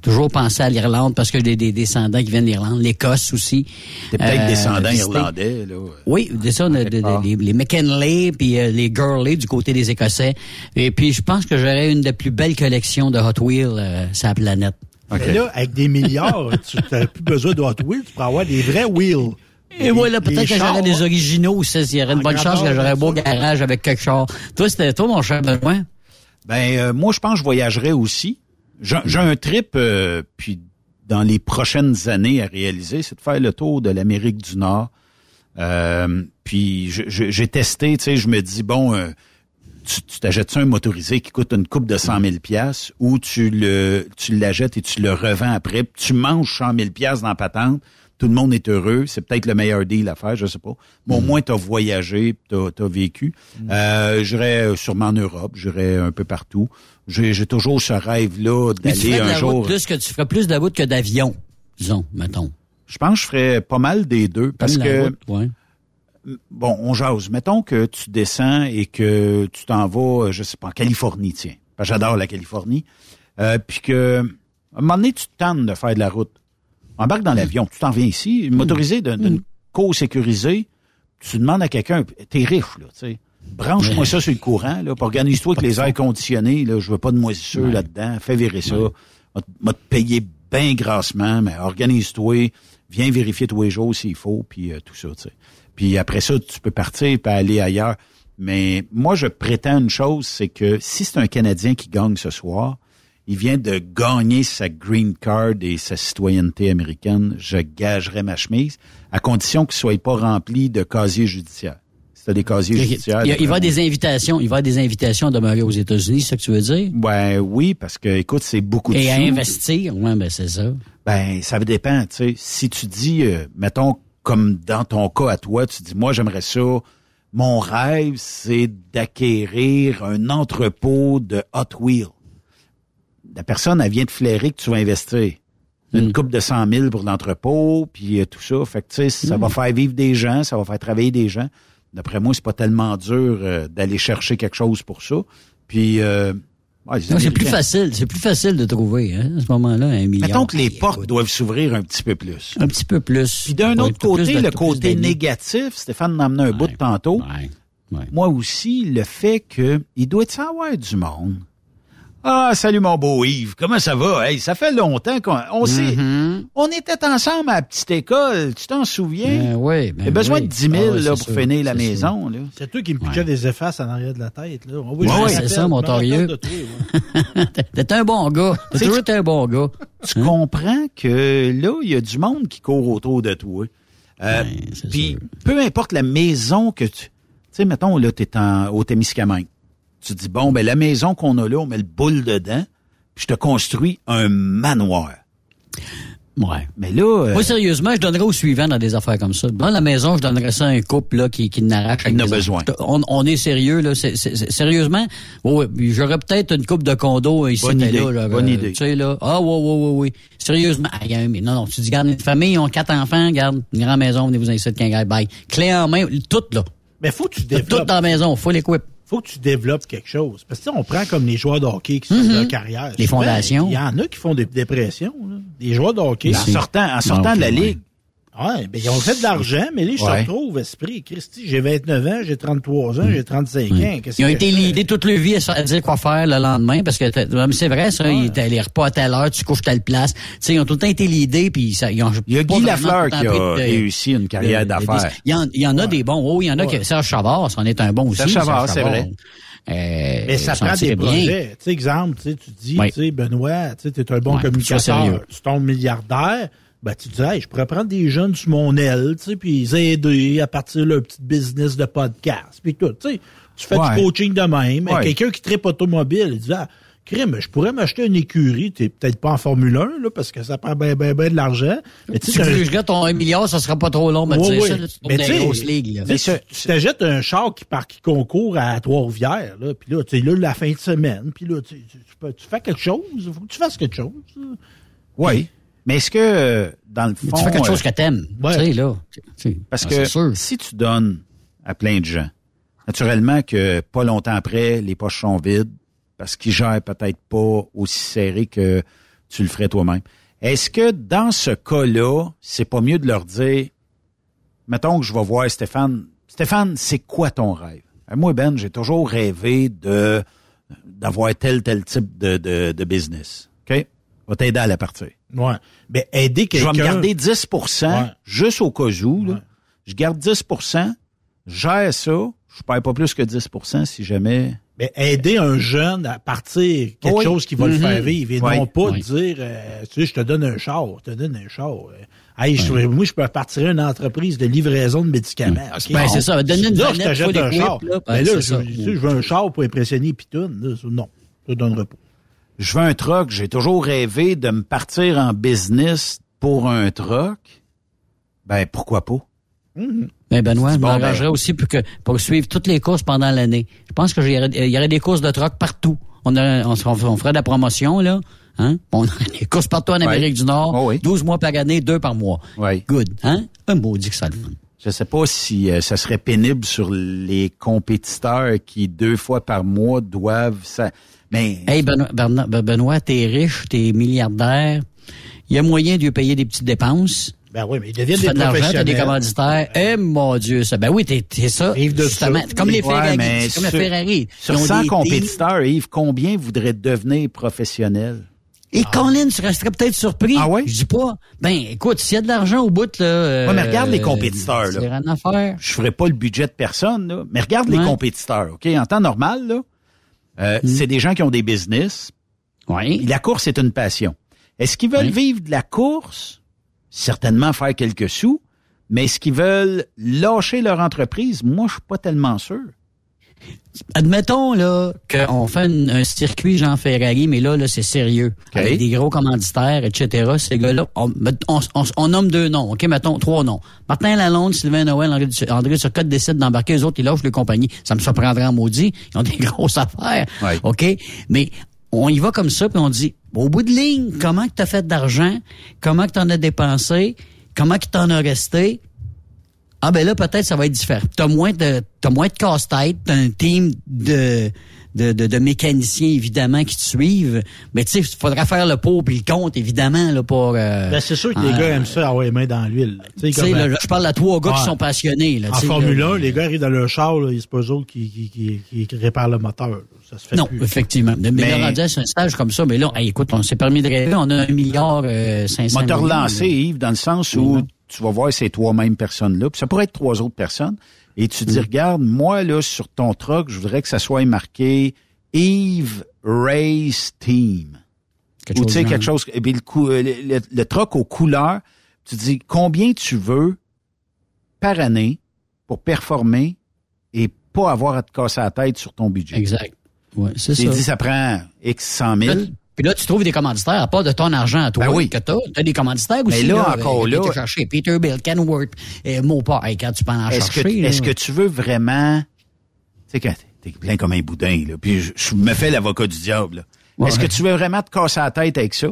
toujours pensé à l'Irlande parce que j'ai des, des descendants qui viennent d'Irlande, l'Écosse aussi. T'es peut-être Euh, descendant visiter- irlandais, là. oui, c'est ça, de- de- de- les, les McKinley puis euh, les Gurley du côté des Écossais. Et puis je pense que j'aurais une des plus belles collections de Hot Wheels euh, sur la planète. Mais là, avec des milliards, tu n'as plus besoin de Hot Wheels, tu peux avoir des vrais wheels. Et moi, là, peut-être que j'aurais des originaux, ça, il y aurait une bonne chance que j'aurais un beau garage avec quelque chose. Toi, c'était toi, mon cher Benoît? Ben euh, moi je pense que je voyagerais aussi. J'ai un trip euh, puis dans les prochaines années à réaliser, c'est de faire le tour de l'Amérique du Nord. Euh, puis j'ai testé, tu sais, je me dis bon, euh, tu t'achètes un motorisé qui coûte une coupe de 100 000 pièces ou tu le tu l'achètes et tu le revends après, tu manges 100 000 pièces dans la patente. Tout le monde est heureux. C'est peut-être le meilleur deal à faire, je sais pas. Mais au moins, tu as voyagé, tu as, vécu. Euh, j'irais sûrement en Europe, j'irais un peu partout. J'ai toujours ce rêve-là d'aller un jour... route plus que tu ferais plus de route que d'avion, disons, mettons. Je pense que je ferais pas mal des deux parce Comme que route, ouais. bon, on jase. Mettons que tu descends et que tu t'en vas, euh, je sais pas, en Californie, tiens. J'adore la Californie. Euh, puis que à un moment donné, tu te tentes de faire de la route. Embarque dans l'avion, tu t'en viens ici, motorisé d'une d'une cour sécurisée, tu demandes à quelqu'un, t'es riche, là, tu sais. Branche-moi ça sur le courant, là, organise-toi avec les airs conditionnés, là, je veux pas de moisissure là-dedans, fais virer ça, va te- va te payer bien grassement, mais organise-toi, viens vérifier tous les jours s'il faut, puis euh, tout ça, tu sais. Puis après ça, tu peux partir puis aller ailleurs. Mais moi, je prétends une chose, c'est que si c'est un Canadien qui gagne ce soir, il vient de gagner sa green card et sa citoyenneté américaine, je gagerais ma chemise, à condition qu'il ne soit pas rempli de casiers judiciaires. Des casiers Il, judiciaires... il, il va y avoir d'après des invitations, il va avoir des invitations à demeurer aux États-Unis, c'est ça que tu veux dire? Ben oui, parce que écoute, c'est beaucoup de Et à investir, ouais, ben c'est ça. Ben, ça dépend, tu sais. Si tu dis, euh, mettons, comme dans ton cas à toi, tu dis, moi, j'aimerais ça, mon rêve, c'est d'acquérir un entrepôt de Hot Wheels. La personne, elle vient de flairer que tu vas investir. Une coupe de 100 000 pour l'entrepôt, puis euh, tout ça. Fait que, tu sais, ça va faire vivre des gens, ça va faire travailler des gens. D'après moi, c'est pas tellement dur euh, d'aller chercher quelque chose pour ça. Puis, euh, ouais, c'est plus facile, c'est plus facile de trouver, hein, à ce moment-là, un million. Mettons que les portes doivent s'ouvrir un petit peu plus. Un petit peu plus. Puis d'un Ouais, autre côté, le côté négatif, Stéphane en a amené un bout de tantôt. Moi aussi, le fait que il doit y avoir du monde. Ah, salut mon beau Yves, comment ça va? Hey, ça fait longtemps qu'on on s'est- Mm-hmm. on était ensemble à la petite école, tu t'en souviens? Ben oui, ben Il y a besoin oui. de 10 000 Ah là, pour sûr, finir la maison. Là. C'est toi qui me piquais des effaces en arrière de la tête. Là. Oui, Ouais, c'est ça, mon torieux. T'es un bon gars. C'est- toujours été un bon gars. Tu comprends que là, il y a du monde qui court autour de toi. Euh, Puis, peu importe la maison que tu... Tu sais, mettons, là, t'es en, au Témiscamingue. Tu dis, bon, ben la maison qu'on a là, on met le boule dedans, puis je te construis un manoir. Ouais. Mais là... euh, Moi, sérieusement, je donnerais au suivant dans des affaires comme ça. Dans la maison, je donnerais ça à un couple là, qui, qui n'arrache Il en a besoin. On, on est sérieux, là. c'est- c'est- c'est- sérieusement, ouais, ouais, j'aurais peut-être une coupe de condo ici, Bonne mais idée, là, là, bonne euh, idée. Tu sais, là. Ah, ouais, ouais, ouais, ouais. Sérieusement. Ah, y a un- mais non, non, tu dis, garde une famille, ils ont quatre enfants, garde une grande maison, venez vous inciter qu'un gars, bye. Clé en main, tout, là. Mais faut que tu Tout développes. dans la maison, full equip. Faut que tu développes quelque chose. Parce que on prend comme les joueurs de hockey qui sont de leur carrière. Les fondations. Il y en a qui font des dépressions. Là. Des joueurs de hockey. En sortant, en sortant de la ligue. Ouais, ben, ils ont fait de l'argent, mais là, ils Ouais. se retrouvent, esprit. Christy, j'ai 29 ans, j'ai 33 ans, j'ai 35 ans. Qu'est-ce Ils ont été je l'idée toute leur vie à dire quoi faire le lendemain parce que c'est vrai ça, ils les repas à telle heure, tu couches telle place. Tu sais, ils ont tout le temps été l'idée puis ça, ils ont Il y a Guy Lafleur qui a de- réussi une carrière d'affaires. Il y en, il y en a des bons. Oh, il y en a que Serge Chavard, c'en est un bon aussi. Serge Chavard, c'est vrai. Euh, Mais ça prend des bien. projets. Tu sais, exemple, tu dis, Oui. tu sais, Benoît, tu sais, t'es un bon Ouais, communicateur, sérieux. tu tombes milliardaire, ben, tu dis, hey, je pourrais prendre des jeunes sous mon aile, tu sais, puis les aider à partir de leur petit business de podcast, puis tout, tu sais. Tu fais Ouais. du coaching de même. Ouais. Quelqu'un qui tripe automobile, il dit, ah, crime, je pourrais m'acheter une écurie, t'es peut-être pas en Formule 1, là, parce que ça prend ben, ben, ben de l'argent. Mais tu Tu sais, t'as- jugerais ton 1 milliard, ça sera pas trop long, mais Ouais, tu sais ouais. ça, là, tu tombes Mais tu t'achètes un char qui part qui concourt à Trois-Rivières, là, puis là, tu sais, là, la fin de semaine, puis là, tu, tu, tu peux- tu fais quelque chose, il faut que tu fasses quelque chose. Oui. Mais est-ce que, euh, dans le fond... tu fais quelque euh, chose que t'aimes. Ouais. Tu sais, là. Parce ah, que sûr. si tu donnes à plein de gens, naturellement que pas longtemps après, les poches sont vides parce qu'ils gèrent peut-être pas aussi serré que tu le ferais toi-même. Est-ce que dans ce cas-là, c'est pas mieux de leur dire, mettons que je vais voir Stéphane, Stéphane, c'est quoi ton rêve? Euh, Moi, Ben, j'ai toujours rêvé de d'avoir tel, tel type de, de, de business. OK? Va t'aider à la partir. Ouais. Mais aider Je vais quelqu'un... me garder 10 Ouais. juste au cas où. Là. Je garde 10% gère ça. Je perds pas plus que 10% si jamais... Mais aider un jeune à partir quelque Oui. chose qui va le Mhm. faire vivre et Oui. non pas Oui. dire, euh, tu sais, je te donne un char, je te donne un char. euh, Hey, je- moi, je peux partir une entreprise de livraison de médicaments. Ok, Ben, c'est ça. Donne une Là, je t'achète un char. là, ben, Mais là, je, je veux un char pour impressionner Pitoun. Non, je te donnerai pas. Je veux un truck. J'ai toujours rêvé de me partir en business pour un truck. Ben, pourquoi pas? Ben Benoît, je Bon, aussi pour, que, pour suivre toutes les courses pendant l'année. Je pense qu'il y, aurait- il y aurait des courses de truck partout. On, a- on, se- on ferait de la promotion, là. Hein? On aurait des courses partout en Amérique du Nord. 12 mois par année, deux par mois. Good. Hein? Un maudit que ça le fun. Je sais pas si euh, ça serait pénible sur les compétiteurs qui, deux fois par mois, doivent... Ça... Mais Hey, Benoît, Ben- Benoît, t'es riche, t'es milliardaire. Il y a moyen de lui payer des petites dépenses. Ben oui, mais ils Tu deviennent fais des de l'argent, t'as des professionnels. commanditaires. Eh, mon Dieu, ça. Ben oui, t'es, t'es ça. de justement. ça. Comme les Ouais, Ferrari. c'est comme la Ferrari. Sur Ils ont 100 des compétiteurs, Yves, combien voudraient devenir professionnels? Et Colin, tu resterais peut-être surpris. Ah ouais? Je dis pas. Ben, écoute, s'il y a de l'argent au bout, là. euh, Ouais, mais regarde les compétiteurs, C'est là. rien à faire. Je ferai pas le budget de personne, là, mais regarde les Ouais. compétiteurs, OK? En temps normal, là, euh, Mm. c'est des gens qui ont des business. La course est une passion. Est-ce qu'ils veulent vivre de la course? Certainement faire quelques sous, mais est-ce qu'ils veulent lâcher leur entreprise? Moi, je suis pas tellement sûr. Admettons, là, qu'on fait un, un circuit Jean Ferrari, mais là, là, c'est sérieux. Avec des gros commanditaires, etc. Ces gars-là, on, on, on- on nomme deux noms, OK? Mettons trois noms. Martin Lalonde, Sylvain Noël, André, André Turcotte décident d'embarquer, les autres, ils lâchent les compagnies. Ça me surprendrait en maudit. Ils ont des grosses affaires. OK? Mais on y va comme ça, puis on dit, au bout de ligne, comment que t'as fait d'argent? Comment que t'en as dépensé? Comment que t'en as resté? Ah ben là peut-être ça va être différent. T'as moins de t'as moins de casse-tête, t'as un team de de, de, de mécaniciens évidemment qui te suivent, mais tu sais il faudra faire le pot puis le compte évidemment là pour euh, Ben, c'est sûr que les euh, gars aiment ça avoir les mains dans l'huile. Tu sais, je parle à trois gars qui sont passionnés là, En tu sais, Formule là. 1, les gars arrivent dans leur char, là, c'est pas eux autres qui, qui, qui, qui réparent le moteur. là. Ça se fait Non, plus. effectivement. Mais, Mais- là, rendu à un stage comme ça, mais là, hey, écoute, on s'est permis de rêver, on a un milliard euh, cinq cents Moteur millions, lancé. Yves, dans le sens où tu vas voir ces trois mêmes personnes-là, puis ça pourrait être trois autres personnes, et tu Mm. dis, regarde, moi, là, sur ton truck, je voudrais que ça soit marqué Yves Race Team. Quelque Ou tu sais, quelque chose, et puis le, cou- euh, le, le- le truck aux couleurs, tu dis combien tu veux par année pour performer et pas avoir à te casser la tête sur ton budget? Exact. Ouais, c'est Tu ça. dis, ça prend X 100 000. Là, Puis là, tu trouves des commanditaires, à part de ton argent à toi Ben oui. que t'as. T'as des commanditaires Mais aussi. là, encore euh, là- Peter chercher Peterbilt, Kenworth, euh, Mopar. Hey, quand tu peux en Est-ce chercher. là. est-ce que tu veux vraiment, tu sais, quand t'es plein comme un boudin, là, puis je, je me fais l'avocat du diable, là. Ouais. Est-ce que tu veux vraiment te casser la tête avec ça?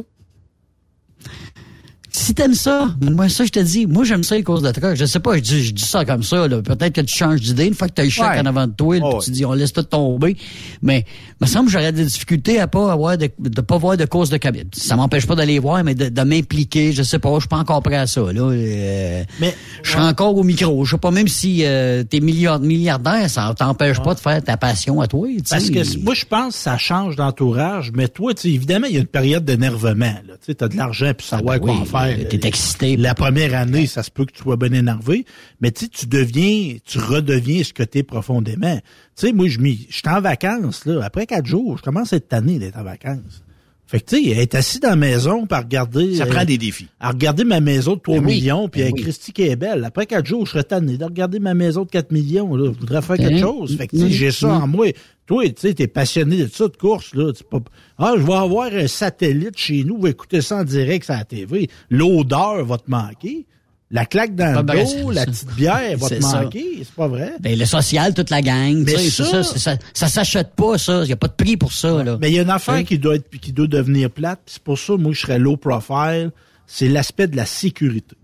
Si t'aimes ça, moi ça je te dis, moi j'aime ça les courses de truck. Je sais pas, je dis, je dis ça comme ça. là. Peut-être que tu changes d'idée une fois que tu as le chèque Ouais. en avant de toi, Oh, tu dis on laisse tout tomber. Mais me semble que j'aurais des difficultés à pas avoir de, de pas voir de courses de cabine. Ça m'empêche pas d'aller voir, mais de, de m'impliquer. Je sais pas, je suis pas encore prêt à ça. Là. Euh, mais je suis encore au micro. Je sais pas, même si euh, t'es milliard, milliardaire, ça t'empêche pas de faire ta passion à toi. tu sais. Parce que moi, je pense que ça change d'entourage, mais toi, tu évidemment, il y a une période d'énervement. Tu as de l'argent puis savoir ben quoi en faire. t'es excité. La première année, ça se peut que tu sois bien énervé, mais tu tu deviens, tu redeviens ce que tu es profondément. Tu sais, moi, je suis en vacances, là. Après quatre jours, je commence à être tanné d'être en vacances. Fait que, tu sais, être assis dans la maison par regarder... Ça euh, prend des défis. à regarder ma maison de 3 Ben oui, millions, puis ben oui. Christy qui est belle. Après quatre jours, je serais tanné de regarder ma maison de 4 millions. Là. Je voudrais faire quelque Hein? chose. Fait que, tu sais, j'ai ça en moi. Toi, tu sais, t'es passionné de ça, de course, là. Pas... Ah, je vais avoir un satellite chez nous, je vais écouter ça en direct sur la TV. L'odeur va te manquer. La claque dans le dos, la petite bière va te manquer. C'est pas vrai? Ben, le social, toute la gang, Mais ça- ça, ça, ça s'achète pas, ça. Il n'y a pas de prix pour ça, là. Mais il y a une affaire Oui. qui doit être qui doit devenir plate, c'est pour ça moi je serais low profile, c'est l'aspect de la sécurité.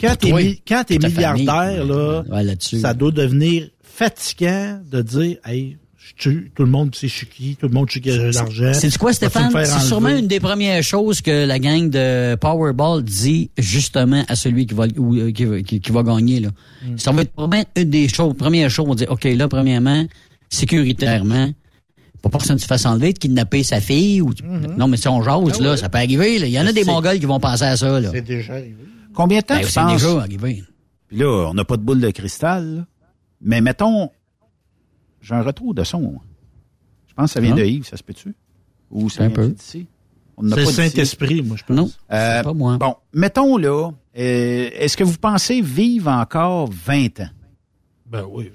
Quand t'es ta milliardaire famille, là, ouais, ça doit devenir fatigant de dire hey, tue, tout le monde sait je suis qui, tout le monde sait que j'ai de l'argent. C'est quoi, Stéphane? C'est sûrement une des premières choses que la gang de Powerball dit justement à celui qui va, ou, euh, qui, va- qui- qui va gagner. Là. Mm. Ça va être probablement une des choses, première chose, on dit, OK, là, premièrement, sécuritairement, Pas pour que ça ne se fasse enlever, de kidnapper sa fille ou. Non, mais si on jase, Ah là, ouais. ça peut arriver. là. Il y en a des Mongols qui vont penser à ça, là. C'est déjà arrivé. Combien de temps Ben, tu c'est penses? déjà arrivé. Puis là, on n'a pas de boule de cristal, là. Mais mettons, j'ai un retour de son. Je pense que ça vient Ah. de Yves, ça se peut-tu? Ou ça Un vient peu. d'ici? C'est. Saint-Esprit, moi, je pense. Non, Euh, c'est pas moi. Bon, mettons là, euh, est-ce que vous pensez vivre encore 20 ans? Ben oui.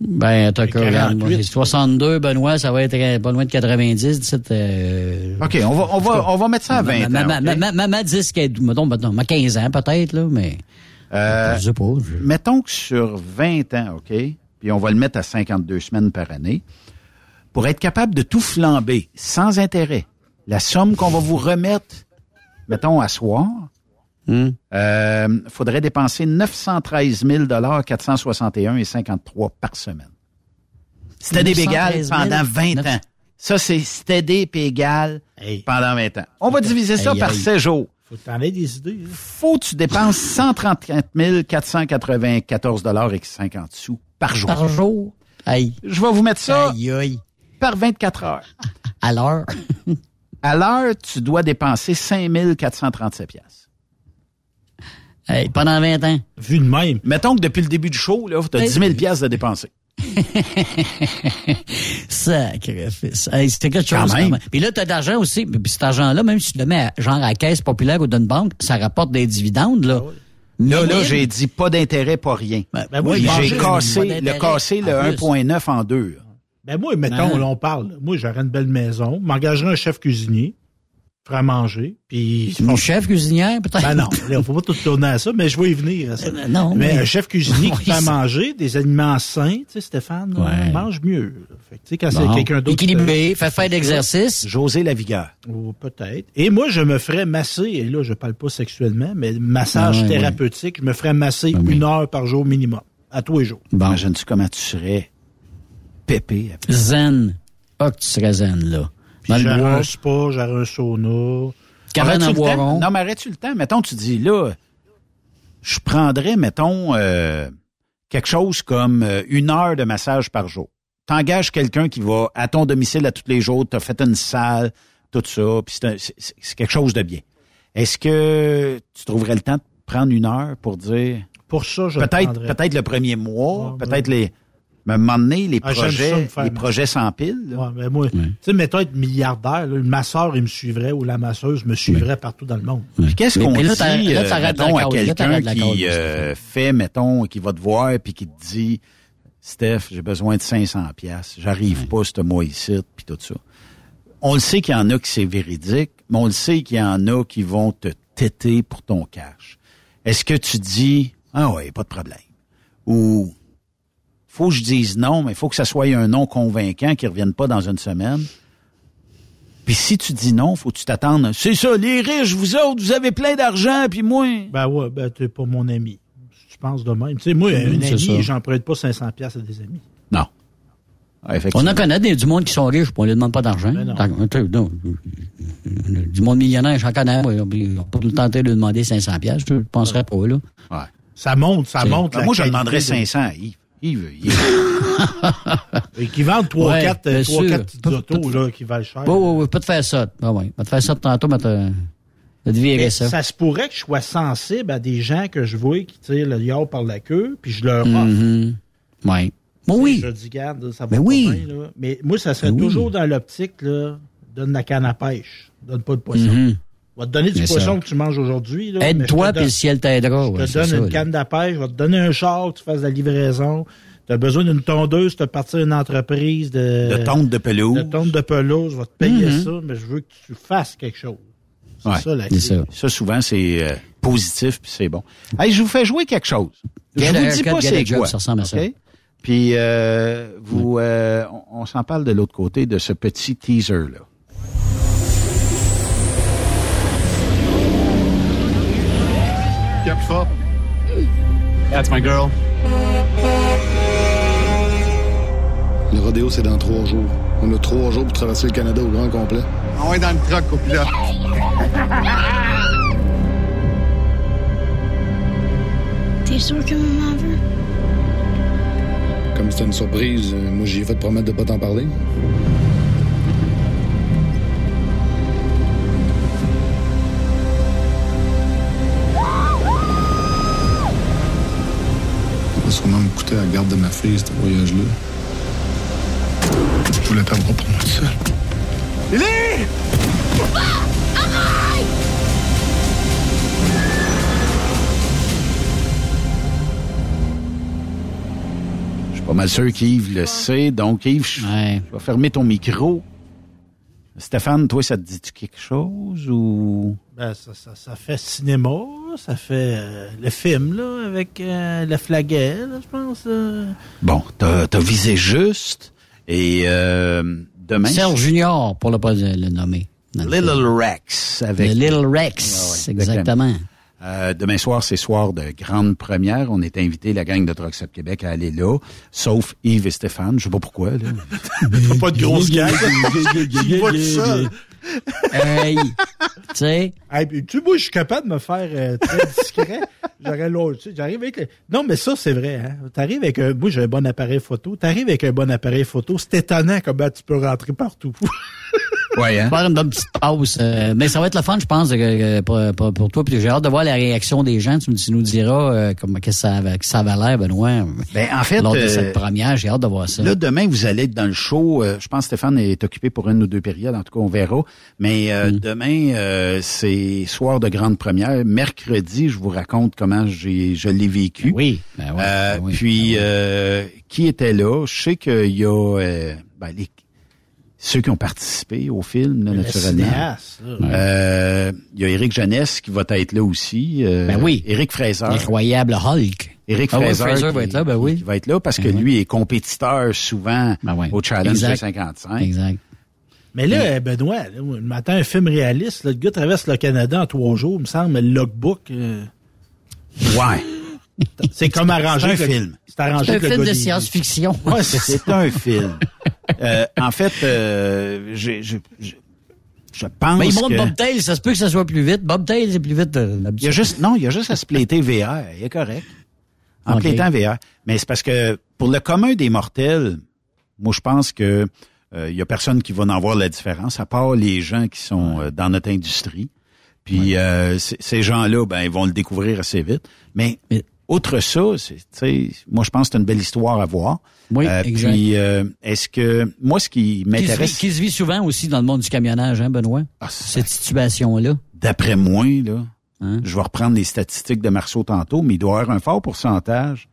Ben, t'as que, regarde, moi, 48. c'est 62, Benoît, ça va être euh, pas loin de 90, 17, euh, OK, on va, on va, on va mettre ça à 20 ma, ans. ma, OK? ma, ma, ma, ma 10, qu'elle- mettons, mettons, ma 15 ans peut-être, là, mais Euh, je sais pas. je- mettons que sur 20 ans, OK, puis on va le mettre à 52 semaines par année, pour être capable de tout flamber sans intérêt, la somme qu'on va vous remettre, mettons, à soir, Hmm. euh, faudrait dépenser 913 000 461 et 53 par semaine. C'était des 913 000, pendant 20 neuf- ans. Ça, c'est c'était égal Hey. pendant 20 ans. On va diviser ça par aïe. 16 jours. Faut que t'en aies des idées. hein. Faut que tu dépenses 134 494 dollars et 50 sous par jour. Par jour. Aïe. Je vais vous mettre ça Aïe, aïe. par 24 heures. À l'heure. À l'heure, tu dois dépenser 5 437 piastres. Hey, pendant 20 ans. Vu de même. Mettons que depuis le début du show, là, tu as 10 000 piastres de dépenser. Sacrifice. Hey, c'était quelque Quand chose. même. Puis là, tu as de l'argent aussi. Puis cet argent-là, même si tu le mets à- genre à la caisse populaire ou d'une banque, ça rapporte des dividendes, là. Là, là, j'ai dit pas d'intérêt, pas rien. Ben, Ben oui, j'ai cassé, le cassé le En plus. 1.9 en deux. Ben moi, mettons, Ah. là, on parle. Moi, j'aurais une belle maison, m'engagerais un chef cuisinier, à manger, puis... Mon chef cuisinière, peut-être? Ben non, là, faut pas tout tourner à ça, mais je vais y venir à ça. Euh, non, mais, mais- un chef cuisinier qui fait à manger, des aliments sains, tu sais, Stéphane, Ouais. mange mieux. là. Fait que, tu sais, quand Bon. c'est quelqu'un d'autre... Équilibré, fait faire d'exercice. José Lavigueur. Oh, peut-être. Et moi, je me ferais masser, et là, je parle pas sexuellement, mais massage Ah ouais, thérapeutique, je me ferais masser Ah oui. une heure par jour minimum, à tous les jours. Bon. Imagine-tu comment tu serais pépé après. Zen. Ah, que tu serais zen, là. Dans le bois. un spa, j'aurais un sauna. Cabane le temps? boiron. Non, mais aurais-tu le temps? Mettons, tu dis, là, je prendrais, mettons, euh, quelque chose comme euh, une heure de massage par jour. T'engages quelqu'un qui va à ton domicile à tous les jours, t'as fait une salle, tout ça, puis c'est quelque chose de bien. Est-ce que tu trouverais le temps de prendre une heure pour dire, Pour ça, je peut-être peut-être le premier mois, Ouais, peut-être les... Mais à un moment donné, les Ah, ça, projets, faire les projets sans pile, là. Ouais, mais moi, tu sais, mettons être milliardaire, là, le masseur, il me suivrait, ou la masseuse me suivrait partout dans le monde. Puis qu'est-ce qu'on là, dit, là, euh, mettons, à quelqu'un qui euh, fait, mettons, qui va te voir puis qui te dit, Steph, j'ai besoin de 500 pièces, j'arrive pas ce mois ici, puis tout ça. On le sait qu'il y en a qui c'est véridique, mais on le sait qu'il y en a qui vont te têter pour ton cash. Est-ce que tu dis, ah ouais, pas de problème, ou faut que je dise non, mais il faut que ça soit un non convaincant qui revienne pas dans une semaine. Puis si tu dis non, faut que tu t'attendes. C'est ça, les riches, vous autres, vous avez plein d'argent, puis moi. Ben ouais, ben t'es pas mon ami. Je pense de même. Tu sais, moi, un Mm, ça. ami, j'emprunte pas 500 pièces à des amis. Non. Ah, On en connaît des, du monde qui sont riches, puis on ne demande pas d'argent. Ben. Du monde millionnaire, j'en connais. On peut tout tenter de lui demander 500 pièces, je ne penserais pas, là. Ouais. Ça monte, ça monte. Ben, moi, je demanderais de- 500 à Yves. Yves. Et qui vendent 3 Ouais, 4 bien 3 sûr. 4 petites autos là qui valent cher. Oui, oui, oui, pas te faire ça. Ah, ouais. Pas te faire ça de tantôt, mais te, te virer Mais ça. ça se pourrait que je sois sensible à des gens que je vois qui tirent le yard par la queue, puis je leur offre. Mhm. Ouais. Bon, Tu sais, oui. Je dis, garde, ça va Ben pas oui. bien, là. Mais moi, ça serait oui. toujours dans l'optique, là, donne la canne à pêche. Donne pas de poisson. Mhm. On va te donner du ça- poisson que tu manges aujourd'hui. je Aide-toi, puis le ciel t'aidera. Je te donne ça, une là. canne à pêche, je vais te donner un char, tu fasses de la livraison. Tu as besoin d'une tondeuse, tu as parti une entreprise de, De tonte de pelouse. de tonte de pelouse, je vais te payer Mhm. ça, mais je veux que tu fasses quelque chose. C'est Ouais, ça la clé. ça. Ça, souvent, c'est euh, positif, puis c'est bon. Hey, je vous fais jouer quelque chose. Je Get a vous dis pas c'est quoi. ça ressemble à ça. OK? Puis, euh, vous, euh, on, on s'en parle de l'autre côté de ce petit teaser-là. Yep, fort. That's my girl. Le rodéo, c'est dans trois jours. On a trois jours pour traverser le Canada au grand complet. On est dans le truck, copilote. T'es sûr que maman veut? Comme c'était une surprise, euh, moi, j'ai fait promettre de pas t'en parler. Coûté à la garde de ma fille, ce voyage-là. Je voulais t'avoir pour moi tout seul. Lily! Je suis pas mal sûr qu'Yves le sait. Donc, Yves, je vais fermer ton micro. Stéphane, toi, ça te dit quelque chose ou... Ben, ça, ça, ça fait cinéma, ça fait euh, le film, là, avec euh, le flaguet, là, je pense. euh. Bon, t'as as visé juste. Et euh, demain... Serge Junior, pour ne pas le le nommer. Little. Rex. Avec... Le Little Rex, Ouais, exactement. Euh, demain soir, c'est soir de grande première. On est invité, la gang de Up Québec, à aller là, sauf Yves et Stéphane. Je sais pas pourquoi. Là. pas de grosse gang. Il va tout seul. Hey, tu sais. Hey, tu sais, moi, je suis capable de me faire euh, très discret. J'aurais l'autre. tu sais, J'arrive avec. le- Non, mais ça, c'est vrai. Hein? T'arrives avec un. Moi, j'ai un bon appareil photo. T'arrives avec un bon appareil photo. C'est étonnant comment tu peux rentrer partout. Ouais, hein? Faire une bonne petite pause. euh, mais ça va être le fun, je pense, euh, pour, pour, pour toi. Puis j'ai hâte de voir la réaction des gens. Tu, nous diras euh, comment que ça, que ça avait l'air, Benoît. Ben, en fait, lors de euh, cette première, j'ai hâte de voir ça. Là, demain, vous allez être dans le show. euh, je pense que Stéphane est occupé pour une ou deux périodes. En tout cas, on verra. Mais euh, demain, euh, c'est soir de grande première. Mercredi, je vous raconte comment j'ai je l'ai vécu. oui. Euh, puis, euh, qui était là? Je sais qu'il y a euh, ben, les, ceux qui ont participé au film, là, Le naturellement. Euh, Il y a Éric Jeunesse qui va être là aussi. euh, Ben oui. Éric Fraser. L'incroyable Hulk. Éric Ah oui, Fraser, qui, va être là, ben oui. qui va être là parce que Ben oui. lui est compétiteur souvent au Challenge Exact. de 55. Exact. Mais là, euh, Benoît, là, à un film réaliste. là. le gars traverse le Canada en trois jours, il me semble, le logbook. euh, Ouais. C'est comme arrangé. C'est un film. C'est un le film de science-fiction. Ouais, c'est un film. Euh, en fait, euh, j'ai- je, je, je pense Mais il montre que... Bobtail, ça se peut que ça soit plus vite. Bobtail, c'est plus vite. euh, Il y a d'habitude. juste, non, il y a juste à se plaiter VR. Il est correct. En Ok. plaitant VR. Mais c'est parce que pour le commun des mortels, moi, je pense que euh, il y a personne qui va en voir la différence, à part les gens qui sont euh, dans notre industrie. Puis euh, c- ces gens-là, ben, ils vont le découvrir assez vite. Mais, outre ça, c'est, tu sais, moi, je pense que c'est une belle histoire à voir. Oui, Euh, exact. Puis, euh, est-ce que moi, ce qui Qui m'intéresse, qui se vit souvent aussi dans le monde du camionnage, hein, Benoît? Cette situation-là. d'après moi, là, Hein? je vais reprendre les statistiques de Marceau tantôt, mais il doit y avoir un fort pourcentage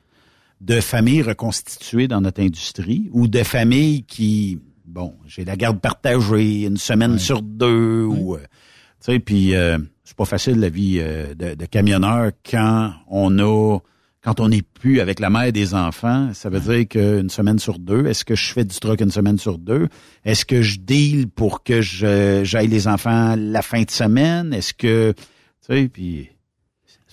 de familles reconstituées dans notre industrie ou de familles qui, bon, j'ai la garde partagée une semaine sur deux ou, euh, tu sais, puis euh, c'est pas facile la vie euh, de, de camionneur quand on a, quand on n'est plus avec la mère des enfants. Ça veut dire qu'une semaine sur deux, est-ce que je fais du truck une semaine sur deux? Est-ce que je deal pour que j'aille les enfants la fin de semaine? Est-ce que, tu sais, puis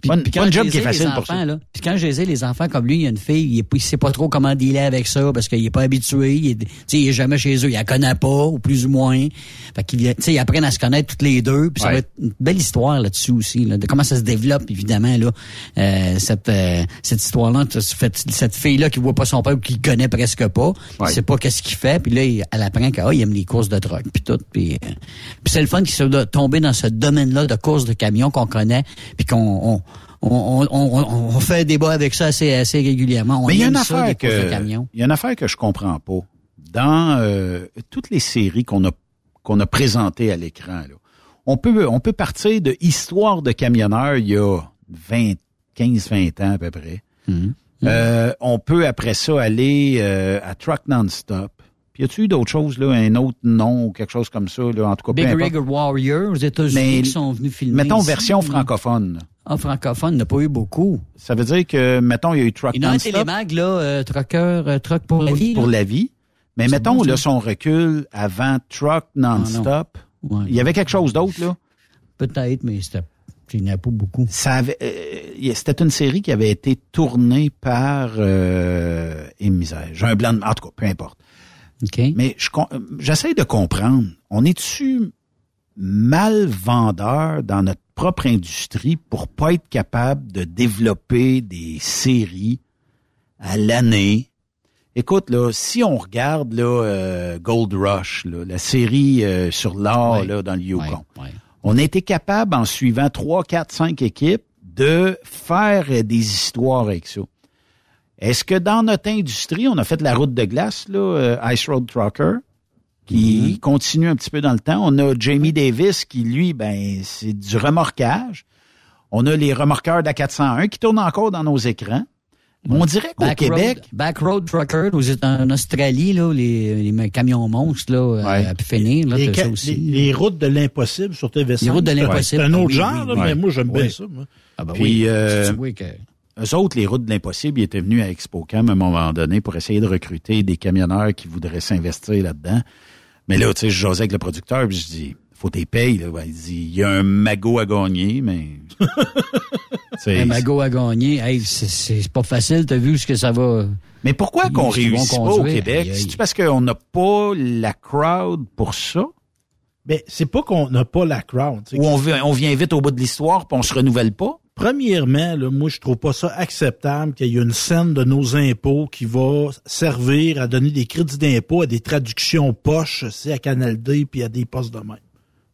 c'est pas, une- Puis pas un job qui est facile pour enfants, ça. Là, puis quand je les ai, les enfants comme lui, il y a une fille, il, il sait pas trop comment dealer avec ça parce qu'il est pas habitué, il est, il est jamais chez eux, il la connaît pas, ou plus ou moins. Fait qu'ils ils apprennent à se connaître toutes les deux, puis ça va être une belle histoire là-dessus aussi, là, de comment ça se développe, évidemment, là, euh, cette, euh, cette histoire-là, sais, fait- cette fille-là qui voit pas son père ou qui connaît presque pas, Ouais. sait pas qu'est-ce qu'il fait, puis là, elle apprend qu'il aime les courses de drogue, puis tout, puis, euh, puis c'est le fun qu'il soit tombé dans ce domaine-là de courses de camions qu'on connaît, puis qu'on on, on, on, fait un débat avec ça assez, assez régulièrement. On Mais il y a une ça, affaire que il y a une affaire que je comprends pas. Dans euh, toutes les séries qu'on a qu'on a présentées à l'écran, on peut on peut partir de histoire de camionneurs il y a 20 15 20 ans à peu près. Mhm. Euh, on peut après ça aller euh, à Truck Non-Stop. Puis y a-tu eu d'autres choses là, un autre nom ou quelque chose comme ça là, en tout cas Big. Rig Warrior aux États-Unis qui sont venus filmer. Mettons ici. version francophone. là. En francophone, il n'y a pas eu beaucoup. Ça veut dire que mettons il y a eu Truck Il y en a un télémag, là, euh, trucker, euh, truck pour la vie. pour là. la vie. Mais mettons bon, là, son recul avant Truck Non-Stop. Ouais. il y avait quelque chose d'autre là? Peut-être, mais c'était, il n'y en a pas beaucoup. Ça avait, euh, c'était une série qui avait été tournée par euh, et misère. J'ai un blanc de, en tout cas, peu importe. OK. Mais je euh, j'essaie de comprendre. On est-tu mal vendeur dans notre propre industrie pour pas être capable de développer des séries à l'année? Écoute, là, si on regarde là, euh, Gold Rush, là, la série euh, sur l'or là, dans le Yukon, on a été capable, en suivant trois, quatre, cinq équipes, de faire des histoires avec ça. Est-ce que dans notre industrie, on a fait la route de glace, là, euh, Ice Road Trucker, qui continue un petit peu dans le temps. On a Jamie Davis qui, lui, ben, c'est du remorquage. On a les remorqueurs d'A401 qui tournent encore dans nos écrans. On dirait qu'au Québec, Road, Backroad Trucker, en Australie, là, les, les camions monstres, là, euh, à pu finir, là, les, ça aussi. les- les routes de l'impossible sur TV5. Les routes de c'est- l'impossible. C'est un autre Oui, genre, oui, là, oui. mais moi, j'aime bien ça. moi. Ah ben Puis, oui. euh, que- eux autres, les routes de l'impossible, ils étaient venus à ExpoCam à un moment donné pour essayer de recruter des camionneurs qui voudraient s'investir là-dedans. Mais là, tu sais, je jasais avec le producteur, puis je dis, faut tes payes. Là. Ben, il dit, il y a un magot à gagner, mais... Un magot à gagner, hey, c'est- c'est pas facile, t'as vu ce que ça va. Mais pourquoi qu'on réussit pas au? Québec? C'est parce qu'on n'a pas la crowd pour ça? Mais c'est pas qu'on n'a pas la crowd. Ou on, vient- on vient vite au bout de l'histoire puis on se renouvelle pas? Premièrement, là, moi, je trouve pas ça acceptable qu'il y ait une scène de nos impôts qui va servir à donner des crédits d'impôt à des traductions poches, c'est à Canal D puis à des postes de même.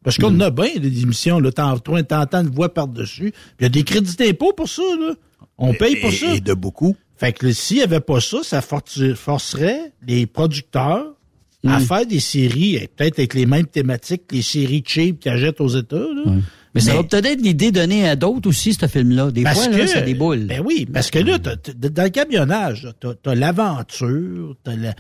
Parce qu'on Mm. a bien des émissions, là, t'entends une voix par-dessus, puis il y a des crédits d'impôt pour ça, là. On paye pour Et- ça. Et de beaucoup. Fait que s'il n'y avait pas ça, ça forcerait les producteurs à Mm. faire des séries, peut-être avec les mêmes thématiques que les séries cheap qu'ils achètent aux États. Là. Mais, ça va peut-être être l'idée donnée à d'autres aussi, ce film-là. Des Parce fois, là, que- ça déboule. Ben oui, parce que là, t'as- t'as- dans le camionnage, t'as as, l'aventure, t'as la-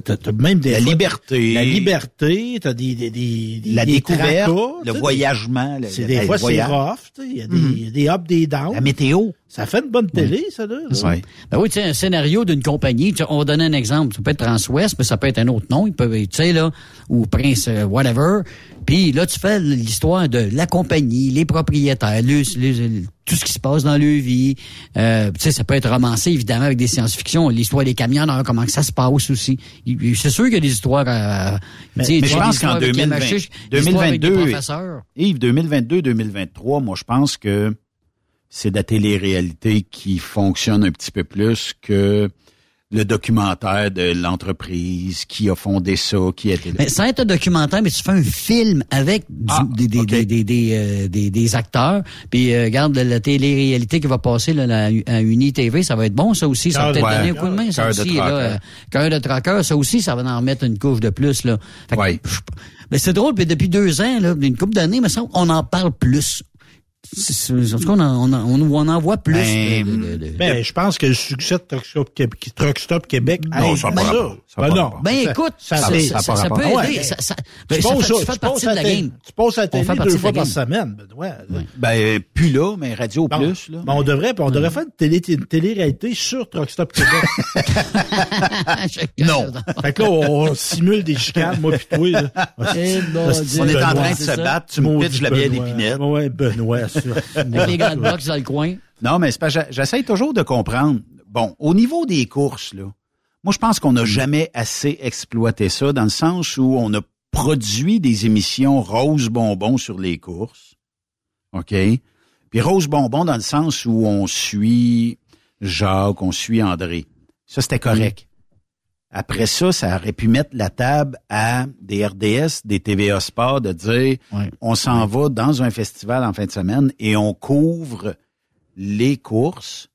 t'as- même des La fois- liberté. La liberté, t'as des, des, des, des- La des découverte, tracas, le voyagement. C'est des fois, c'est rough, il y a des, a des ups, des downs. La météo. Ça fait une bonne télé, ça, là. là. Ouais. Ben oui, tu sais, un scénario d'une compagnie, on va donner un exemple. Ça peut être Transwest, mais ça peut être un autre nom. Il peut être, tu sais, là, ou Prince, euh, whatever. Puis là, tu fais l'histoire de la compagnie, les propriétaires, tout ce qui se passe dans leur vie. Euh, tu sais, ça peut être romancé, évidemment, avec des science-fiction. L'histoire des camionneurs, comment que ça se passe aussi. C'est sûr qu'il y a des histoires... euh, Mais, mais je pense qu'en avec 2020, Yamachiche, des histoires avec des 2022, professeurs. Yves, 2022-2023, moi, je pense que c'est la télé-réalité qui fonctionne un petit peu plus que le documentaire de l'entreprise qui a fondé ça, qui a été... Mais sans être un documentaire, mais tu fais un film avec du- Ah, des, des, des, des, des, euh, des- des acteurs. Puis euh, regarde la télé-réalité qui va passer là, la- à Uni TV, ça va être bon ça aussi. Ça va peut-être de- donner un coup de main. Ça de aussi, là, euh, Cœur de traqueur, ça aussi, ça va en remettre une couche de plus. Là. Fait que, je- mais c'est drôle, puis depuis deux ans, là, une couple d'années, mais ça, on en parle plus. En tout cas, on en, on en, on en voit plus. Ben, de- de- de- de- Ben, je pense que le succès de Truck Stop Québec, Truck Stop Québec Non, ça ça. pas. Ça a Ben non. Ben, écoute, ça- ça- ça- ça peut aider. ben, Ça- ça- tu ben, ça fait- ça- tu partie passes de la à télé- game. Tu passes à la On fait télé partie deux de fois la par semaine. Ben, ouais. Ben, plus là, mais Radio Bon. Plus, là. Ben, on devrait, on devrait faire une télé, une télé-réalité sur Truck Stop Québec. non. Fait que là, on, on simule des chicanes, moi pis toi. là. Eh. On est en Benoît. train de se ça. battre, tu me pitches la bière Benoît. d'épinette. Ouais, Benoît, sûr. Avec les grandes box dans le coin. Non, mais c'est pas, j'essaie toujours de comprendre. Bon, au niveau des courses, là, moi, je pense qu'on n'a jamais assez exploité ça dans le sens où on a produit des émissions rose bonbon sur les courses. OK? Puis rose bonbon dans le sens où on suit Jacques, on suit André. Ça, c'était correct. Après ça, ça aurait pu mettre la table à des RDS, des TVA Sport, de dire, on s'en va dans un festival en fin de semaine et on couvre les courses.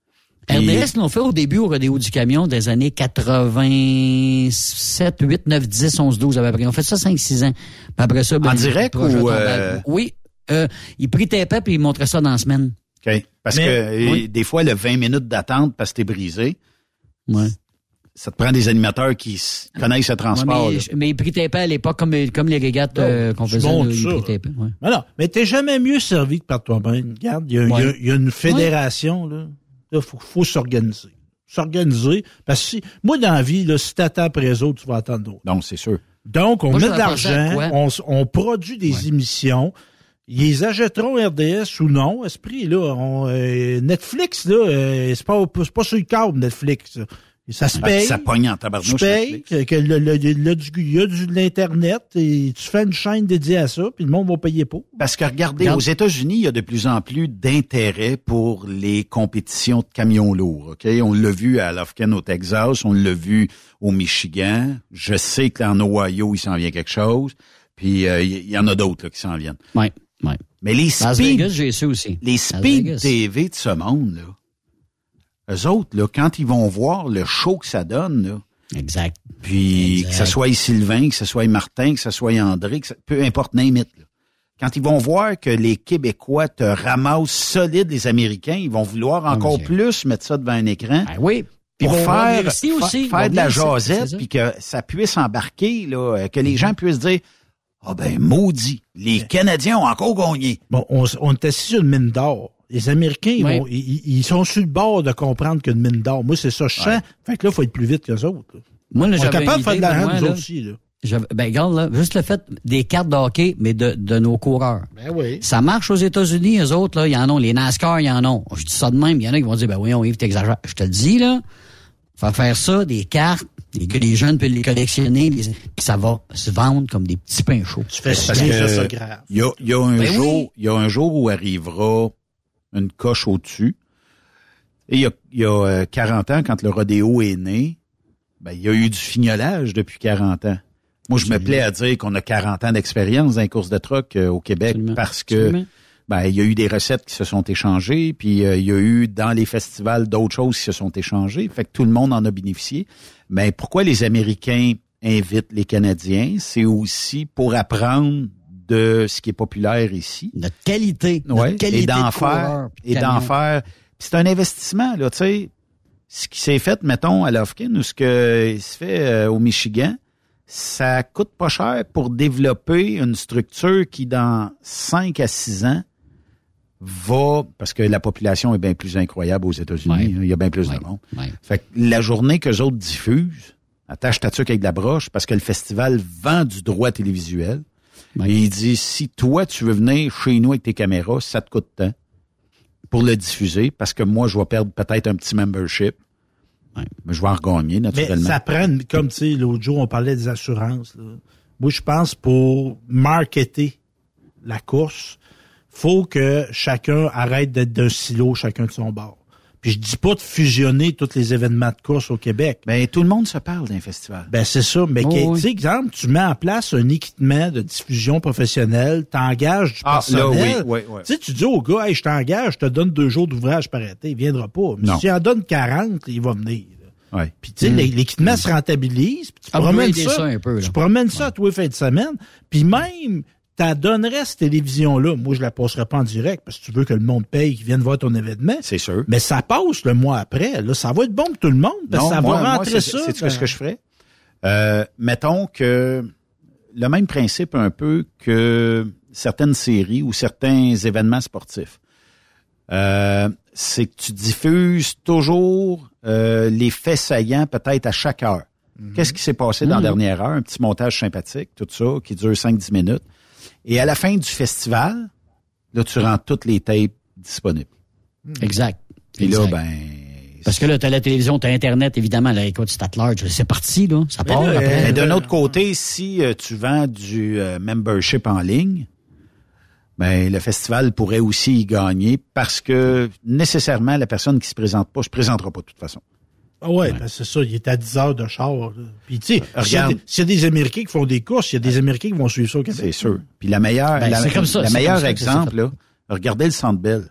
Puis- RDS l'ont fait au début au rodéo du camion des années 87, 8, 9, 10, 11, 12 à peu près. Ont fait ça 5, 6 ans. Puis après ça, ben, En direct ou, euh, Oui. Euh, ils pritaient puis ils montraient ça dans la semaine. OK. Parce Mais- que oui. des fois, le 20 minutes d'attente parce que t'es brisé, Ouais. Ça te prend des animateurs qui connaissent le transport. Ouais, mais, mais ils pritaient pas à l'époque comme, comme les régates euh, qu'on faisait. montre là, ils pas. Ouais. Mais non, mais t'es jamais mieux servi que par toi-même. Regarde, il y, a- il y a- Ouais. il y a une fédération, là. Il faut, faut s'organiser. S'organiser. Parce que si, moi, dans la vie, là, si t'attends après les autres, tu vas attendre d'autres. Non, c'est sûr. Donc, on Moi, met de à l'argent, on, on produit des émissions. Ils les achèteront RDS ou non. Esprit, là, on, euh, Netflix, là, euh, c'est pas, c'est pas sur le câble, Netflix. là. Ça se Ah, paye. ça pogne en Tu tabarnouche. payes, Netflix. que, que le, le- le- du- il y a du, de l'Internet et tu fais une chaîne dédiée à ça, puis le monde va payer pour. Parce que regardez, Regarde. aux États-Unis, il y a de plus en plus d'intérêt pour les compétitions de camions lourds. Ok, On l'a vu à Lufkin au Texas, on l'a vu au Michigan. Je sais qu'en Ohio, il s'en vient quelque chose. Puis euh, il y, en a d'autres là, qui s'en viennent. Ouais, ouais. Mais les Las speed, Vegas, j'ai aussi. les Las speed. TV de ce monde, là, eux autres, là, quand ils vont voir le show que ça donne, là, Exact. puis Exact. que ce soit Sylvain, que ce soit Martin, que ce soit André, que ça- peu importe, name it, là. Quand ils vont voir que les Québécois te ramassent solide les Américains, ils vont vouloir encore plus mettre ça devant un écran. Ben oui. Puis pour faire, fa- faire de la jasette, ça. puis que ça puisse embarquer, là, euh, que les gens puissent dire, ah ben maudit, les Canadiens ont encore gagné. Bon, on, on est assis sur une mine d'or. Les Américains, ils, Oui. vont- ils, ils sont sur le bord de comprendre qu'une mine d'or. Moi, c'est ça, je sens. Fait que là, il faut être plus vite que les autres. là. Moi, là, on est j'avais capable une de faire de nous là. autres aussi. Là. J'avais- Ben, regarde, là, juste le fait des cartes de hockey, mais de, de nos coureurs. Ben oui. Ça marche aux États-Unis, eux autres, là, ils en ont. Les NASCAR, ils en ont. Je dis ça de même, il y en a qui vont dire, ben voyons, Yves, t'exagères. Je te le dis, là, faire faire ça, des cartes, les, que les jeunes peuvent les collectionner, les- puis ça va se vendre comme des petits pains chauds. Tu fais Parce que il y a, il y a un Ben jour, oui. il y a un jour où arrivera une coche au-dessus. Et il y a, il y a euh, 40 ans, quand le rodéo est né, ben, il y a eu du fignolage depuis 40 ans. Moi, je me plais à dire qu'on a 40 ans d'expérience dans les courses de truck euh, au Québec parce que Absolument. ben, il y a eu des recettes qui se sont échangées, puis euh, il y a eu dans les festivals d'autres choses qui se sont échangées. Fait que tout le monde en a bénéficié. Mais pourquoi les Américains invitent les Canadiens? C'est aussi pour apprendre de ce qui est populaire ici. Notre qualité. notre qualité et d'en de faire. Et d'en faire. C'est un investissement, là, tu sais. Ce qui s'est fait, mettons, à Lofkin, ou ce qui se fait euh, au Michigan, ça coûte pas cher pour développer une structure qui, dans 5 à 6 ans, va, parce que la population est bien plus incroyable aux États-Unis, Ouais. hein, il y a bien plus Ouais. de monde. Ouais. Fait que la journée que autres diffusent, attache ta tuque avec de la broche, parce que le festival vend du droit télévisuel. Et il dit, si toi, tu veux venir chez nous avec tes caméras, ça te coûte tant pour le diffuser, parce que moi, je vais perdre peut-être un petit membership. Mais je vais en regagner, Mais naturellement. ça prend, comme tu sais, l'autre jour, on parlait des assurances. là. Moi, je pense pour marketer la course, faut que chacun arrête d'être d'un silo, chacun de son bord. Puis je dis pas de fusionner tous les événements de course au Québec. Ben, tout le monde se parle d'un festival. Ben, c'est ça. Mais, Oh, oui. tu sais, exemple, tu mets en place un équipement de diffusion professionnelle, t'engages du Ah, là, personnel. oui, oui, oui. Tu sais, tu dis au gars, hey, je t'engage, je te donne deux jours d'ouvrage par été. Il viendra pas. Mais Non. si tu en donnes 40, il va venir. Ouais. Puis, tu sais, Mm. l'é- l'équipement se rentabilise. puis tu Ah, promènes ça, ça un peu, là. tu promènes ça à tous les fins de semaine. Puis même, t'as donnerais cette télévision-là? Moi, je la passerai pas en direct parce que tu veux que le monde paye, qu'il vienne voir ton événement. C'est sûr. Mais ça passe le mois après. Là, ça va être bon pour tout le monde. Parce que Non, ça moi, va moi, rentrer c'est- ça. C'est ben- ce que je ferais? Euh, mettons que le même principe un peu que certaines séries ou certains événements sportifs. Euh, c'est que tu diffuses toujours euh, les faits saillants peut-être à chaque heure. Qu'est-ce qui s'est passé dans la Mhm. dernière heure? Un petit montage sympathique, tout ça, qui dure 5-10 minutes. Et à la fin du festival, là, tu rends toutes les tapes disponibles. Exact. Et là, ben, Parce que là, t'as la télévision, t'as Internet, évidemment. Là, écoute, c'est at large. C'est parti, là. Ça part après. Mais d'un autre côté, si euh, tu vends du euh, membership en ligne, ben le festival pourrait aussi y gagner parce que nécessairement la personne qui se présente pas se présentera pas de toute façon. Ah ouais, ben c'est ça, il est à 10 heures de char. là. Puis tu sais, s'il y, a regarde. des- s'il y a des Américains qui font des courses, il y a des Américains qui vont suivre ça au Québec. C'est sûr. Puis la meilleure, Ben, la, c'est comme ça, la meilleure comme ça exemple là, regardez le Centre Bell.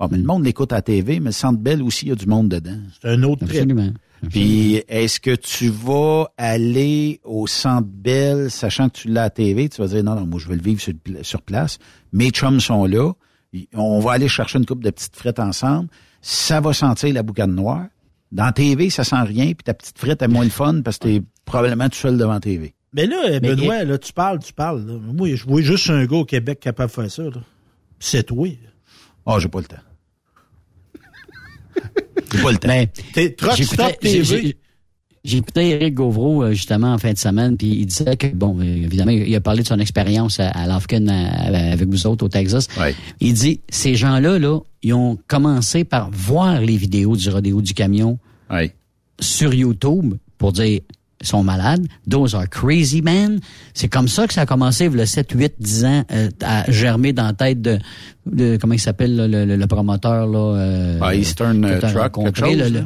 Bon, mais le monde l'écoute à la TV, mais le Centre Bell aussi, il y a du monde dedans. C'est un autre trip. Absolument. Puis est-ce que tu vas aller au Centre Bell, sachant que tu l'as à la TV, tu vas dire non, non, moi je vais le vivre sur, pla- sur place. Mes chums sont là. On va aller chercher une coupe de petites frites ensemble. Ça va sentir la boucane noire. Dans TV, ça sent rien, puis ta petite frite est moins le fun parce que t'es probablement tout seul devant TV. Mais là, Mais Benoît, là, tu parles, tu parles. là. Moi, je vois juste un gars au Québec capable de faire ça. là. C'est toi. Ah, j'ai pas le temps. j'ai pas le temps. T'es Truck Stop TV. J'ai- J'écoutais Eric Gauvreau euh, justement en fin de semaine, puis il disait que, bon, euh, évidemment, il a parlé de son expérience à, à à- avec vous autres au Texas. Il dit, ces gens-là, là, ils ont commencé par voir les vidéos du rodéo du camion sur YouTube pour dire, ils sont malades, those are crazy man. C'est comme ça que ça a commencé, le 7, 8, 10 ans, euh, à germer dans la tête de, de comment il s'appelle, le, le- le promoteur, là, euh, Ah, Eastern, euh, Truck, rencontré, quelque chose, là, le- là.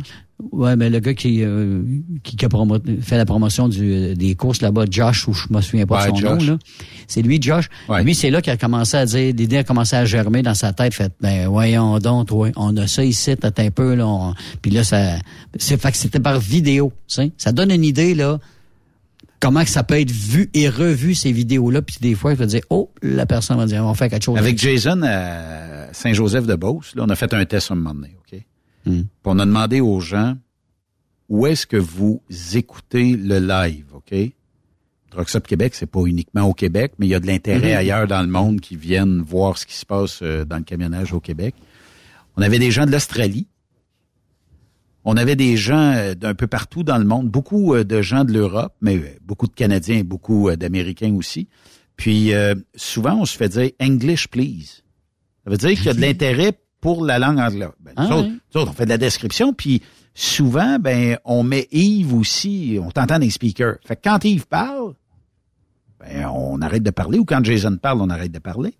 Ouais, mais le gars qui, euh, qui, qui a promo- fait la promotion du, des courses là-bas, Josh, ou je me souviens pas de Ouais, son Josh. nom, là. C'est lui, Josh. Lui, c'est là qu'il a commencé à dire, l'idée a commencé à germer dans sa tête, fait, ben, voyons donc, toi, on a ça ici, t'as un peu, là, on- puis là, ça, c'est, fait que c'était par vidéo. Ça donne une idée, là, comment que ça peut être vu et revu, ces vidéos-là, puis des fois, il va dire, oh, la personne va dire, on va faire quelque chose. Avec Jason à Saint-Joseph-de-Beauce, là, on a fait un test un moment donné, OK? Hmm. On a demandé aux gens où est-ce que vous écoutez le live, OK? Truck Stop Québec, c'est pas uniquement au Québec, mais il y a de l'intérêt Mhm. ailleurs dans le monde qui viennent voir ce qui se passe euh, dans le camionnage au Québec. On avait des gens de l'Australie. On avait des gens euh, d'un peu partout dans le monde, beaucoup euh, de gens de l'Europe, mais beaucoup de Canadiens et beaucoup d'Américains aussi. Puis euh, souvent, on se fait dire English, please. Ça veut dire qu'il y a de l'intérêt pour la langue anglaise. Ben, nous, Ah autres, nous autres, on fait de la description, puis souvent, ben, on met Yves aussi, on t'entend dans les speakers. Fait que quand Yves parle, ben, on arrête de parler, ou quand Jason parle, on arrête de parler.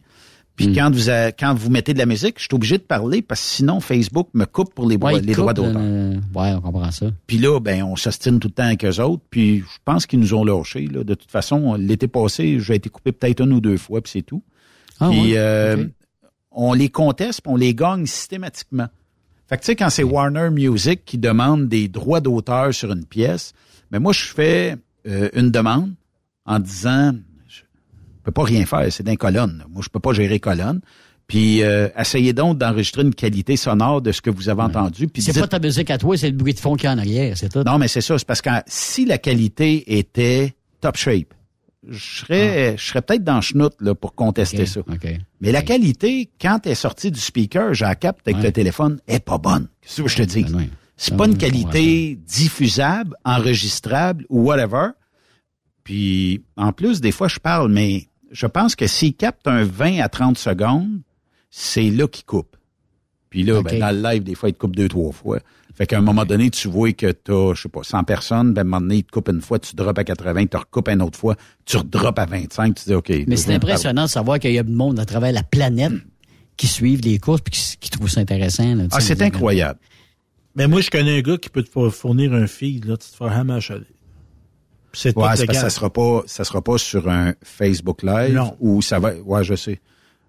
Puis Hmm. quand vous a- quand vous mettez de la musique, je suis obligé de parler parce que sinon Facebook me coupe pour les, Ouais, droits- les d'auteur. euh, ouais, on comprend ça. Puis là, ben, on s'ostine tout le temps avec eux autres. Puis je pense qu'ils nous ont lâchés. Là. De toute façon, l'été passé, j'ai été coupé peut-être une ou deux fois, puis c'est tout. Ah puis ouais? euh. On les conteste, puis on les gagne systématiquement. Fait que tu sais, quand c'est Warner Music qui demande des droits d'auteur sur une pièce, ben moi, je fais euh, une demande en disant je peux pas rien faire, c'est d'un colonne. Moi, je peux pas gérer colonne. Puis euh, essayez donc d'enregistrer une qualité sonore de ce que vous avez entendu. Puis C'est dites- pas ta musique à toi, c'est le bruit de fond qu'il y a en arrière, c'est tout. non, mais c'est ça. C'est parce que si la qualité était top shape, je serais, je serais peut-être dans chenoute là, pour contester Ah. Ça. ok. Mais la qualité, quand elle est sortie du speaker, la capte avec Ouais. le téléphone, est pas bonne. Qu'est-ce que je te dis? Ben C'est Ah, pas une qualité diffusable, enregistrable ou whatever. Puis, en plus, des fois, je parle, mais je pense que s'il capte un 20 à 30 secondes, c'est là qu'il coupe. Puis là, ben, dans le live, des fois, il te coupe deux, trois fois. Fait qu'à un moment donné, tu vois que t'as, je sais pas, 100 personnes, ben, à un moment donné, il te coupe une fois, tu drops à 80, tu te recoupes une autre fois, tu redrops à 25, tu dis, OK. Mais c'est impressionnant de savoir qu'il y a du monde à travers la planète qui suivent les courses puis qui, qui trouvent ça intéressant. là, Ah, c'est incroyable. Mais moi, je connais un gars qui peut te four- fournir un feed, là, tu te achaler. Puis C'est Ouais, c'est parce que ça sera pas, ça sera pas sur un Facebook Live Non. ou ça va. Ouais, je sais.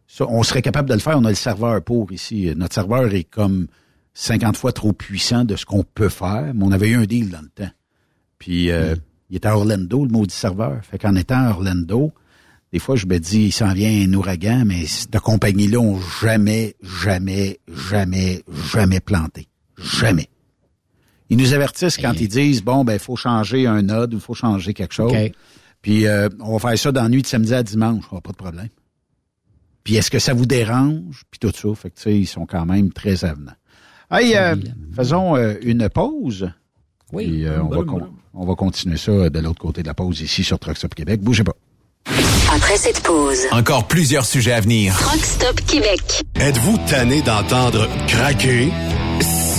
Ça, on serait capable de le faire. On a le serveur pour ici. Notre serveur est comme 50 fois trop puissant de ce qu'on peut faire. Mais on avait eu un deal dans le temps. Puis euh, il était à Orlando, le maudit serveur. Fait qu'en étant à Orlando, des fois je me dis, il s'en vient un ouragan, mais cette compagnie-là ont jamais, jamais, jamais, jamais planté. Jamais. Ils nous avertissent quand ils disent bon ben il faut changer un node ou il faut changer quelque chose. OK. Puis euh, on va faire ça dans la nuit de samedi à dimanche, oh, pas de problème. Puis est-ce que ça vous dérange? Puis tout ça, fait que tu sais ils sont quand même très avenants. Hey, euh, faisons euh, une pause. Oui. Puis, euh, on, va con- on va continuer ça de l'autre côté de la pause ici sur Truck Stop Québec. Bougez pas. Après cette pause, Encore plusieurs sujets à venir. Truck Stop Québec. Êtes-vous tanné d'entendre craquer,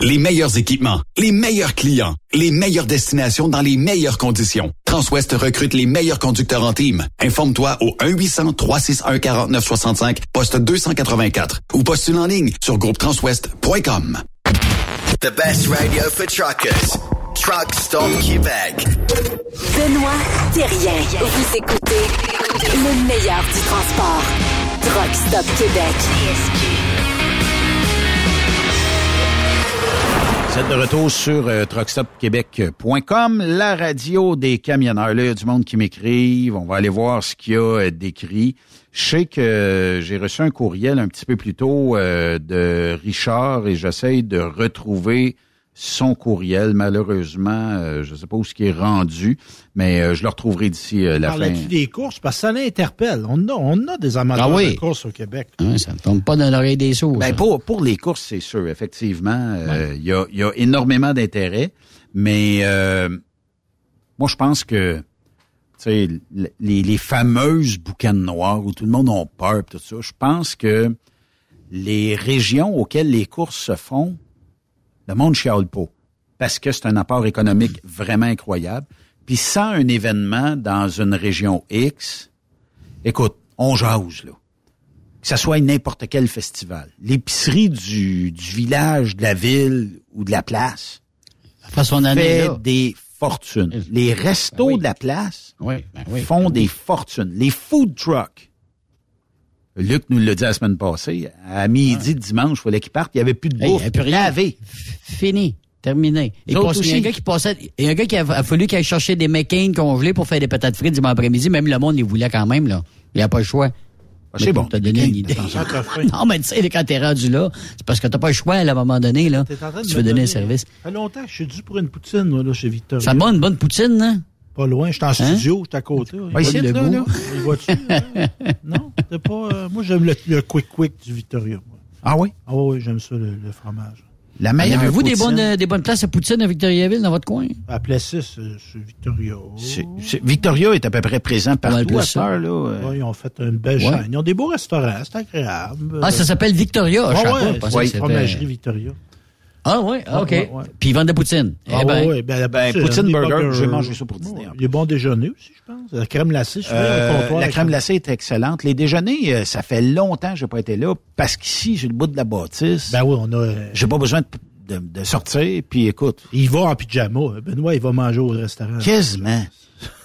Les meilleurs équipements, les meilleurs clients, les meilleures destinations dans les meilleures conditions. Transwest recrute les meilleurs conducteurs en team. Informe-toi au 1-800-361-4965, poste 284 ou postule en ligne sur groupetranswest.com. The best radio for truckers. Truck Stop Québec. Benoît Thérien. Vous écoutez le meilleur du transport. Truck Stop Québec. Vous êtes de retour sur euh, truckstopquebec.com, la radio des camionneurs. Là, il y a du monde qui m'écrive. On va aller voir ce qu'il y a euh, d'écrit. Je sais que j'ai reçu un courriel un petit peu plus tôt euh, de Richard et j'essaye de retrouver son courriel. Malheureusement, euh, je ne sais pas où ce qui est rendu, mais euh, je le retrouverai d'ici euh, la fin. Parlais-tu des courses? Parce que ça l'interpelle. On a, on a des amateurs Ah oui. de courses au Québec. Hein, ça ne tombe pas dans l'oreille des sourds. Ben pour, pour les courses, c'est sûr, effectivement. euh, Il y, a, il y a énormément d'intérêt, mais euh, moi, je pense que tu les, les fameuses boucanes noires où tout le monde a peur, tout ça, je pense que les régions auxquelles les courses se font, le monde chiale pas. Parce que c'est un apport économique vraiment incroyable. Puis sans un événement dans une région X, écoute, on jase, là que ça soit n'importe quel festival. L'épicerie du, du village, de la ville ou de la place son année, fait là. des fortunes. Les restos de la place ben oui. font des fortunes. Les food trucks. Luc nous l'a dit la semaine passée. À midi, dimanche, il fallait qu'il parte. Il n'y avait plus de Hey, bouffe. il y a plus rien. Lavé. Fini. Terminé. Et il y a un gars qui passait, il y a un gars qui a, a fallu qu'il aille chercher des McCain congelés pour faire des patates frites dimanche après-midi. Même le monde, il voulait quand même, là. Il n'y a pas le choix. Ah, c'est bon, T'as donné une idée. Non, mais tu sais, quand t'es rendu là, c'est parce que t'as pas le choix, là, à un moment donné, là. Tu me veux donner un donner- service. Ça fait longtemps que je suis dû pour une poutine, moi, là, chez Victor. Ça va, une bonne poutine, hein? Pas loin, je suis en studio, je suis à côté. Ici, là, là? Il hein? non, c'est pas. euh, moi, j'aime le, le quick quick du Victoria. moi. Ah oui? Ah oui, j'aime ça, le, le fromage. La Avez-vous des bonnes, euh, des bonnes places à poutine à Victoriaville dans votre coin? À Plessis, euh, c'est Victoria. C'est- c'est- Victoria est à peu près présent partout à ça. cette heure, là. Ouais, ils ont fait une belle Ouais. chaîne. Ils ont des beaux restaurants, c'est agréable. Ah, ça s'appelle Victoria, je Ah ouais, c'était- fromagerie Victoria. Ah, ouais, ah, OK. Ouais, ouais. Puis ils vendent de la poutine. Ah eh ben, ouais, ben, la ben, poutine, burger, j'ai mangé ça pour dîner, Il a bon déjeuner aussi, je pense. La crème glacée, je Euh, la crème glacée est excellente. Les déjeuners, euh, ça fait longtemps que j'ai pas été là parce qu'ici, j'ai le bout de la bâtisse. Ben oui, on a. euh, J'ai pas besoin de, de- de sortir. Puis écoute, Il va en pyjama. Benoît, il va manger au restaurant. quasiment.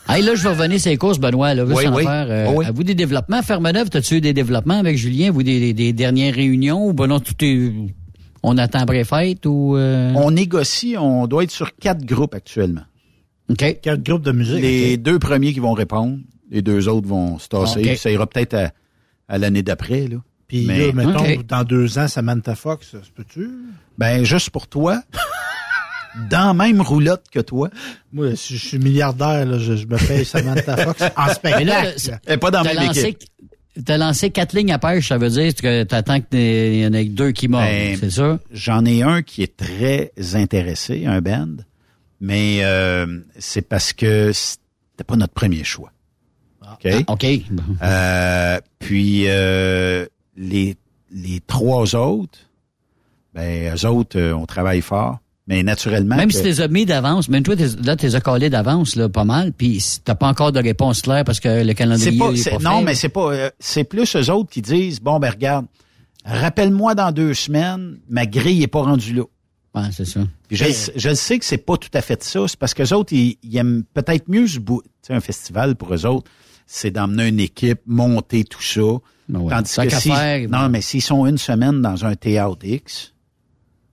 Hey, là, je vais revenir sur les courses, Benoît. Là, Oui, sans oui. faire, euh, Oh, oui. À vous des développements. Ferme-Neuve, t'as-tu eu des développements avec Julien? Vous des, des, des dernières réunions? Ou ben non, tout est... On attend après fête ou... euh, On négocie, on doit être sur quatre groupes actuellement. OK. Quatre groupes de musique. Les deux premiers qui vont répondre, les deux autres vont se tasser. Ça ira peut-être à, à l'année d'après. Là. Puis Mais- là, mettons, dans deux ans, Samantha Fox, ça se peut-tu? Ben, juste pour toi, dans la même roulotte que toi. Moi, si je suis milliardaire, là, je, je me paye Samantha Fox en Mais spectacle. là, c'est- Elle est pas dans même lancé, équipe. T'as lancé quatre lignes à pêche, ça veut dire que t'attends qu'il y en ait deux qui mordent, Ben, c'est ça? J'en ai un qui est très intéressé, un band, mais euh, c'est parce que c'était pas notre premier choix. OK? Ah, OK. Euh, puis euh, les, les trois autres, ben eux autres, euh, on travaille fort, mais naturellement. Même que- si t'es as mis d'avance, même toi, là, t'es as collé d'avance, là, pas mal, puis t'as pas encore de réponse claire parce que le calendrier c'est pas, est c'est- pas non, fait. mais c'est pas. euh, c'est plus eux autres qui disent bon ben regarde, rappelle-moi dans deux semaines, ma grille est pas rendue là. Ouais, c'est ça. Puis je, je le sais que c'est pas tout à fait ça. C'est parce que les autres, ils, ils aiment peut-être mieux ce bout. Tu sais, un festival pour eux autres, c'est d'emmener une équipe, monter tout ça. Ben ouais. Tandis Tant que qu'à si, faire, ils non, vont- mais s'ils sont une semaine dans un théâtre X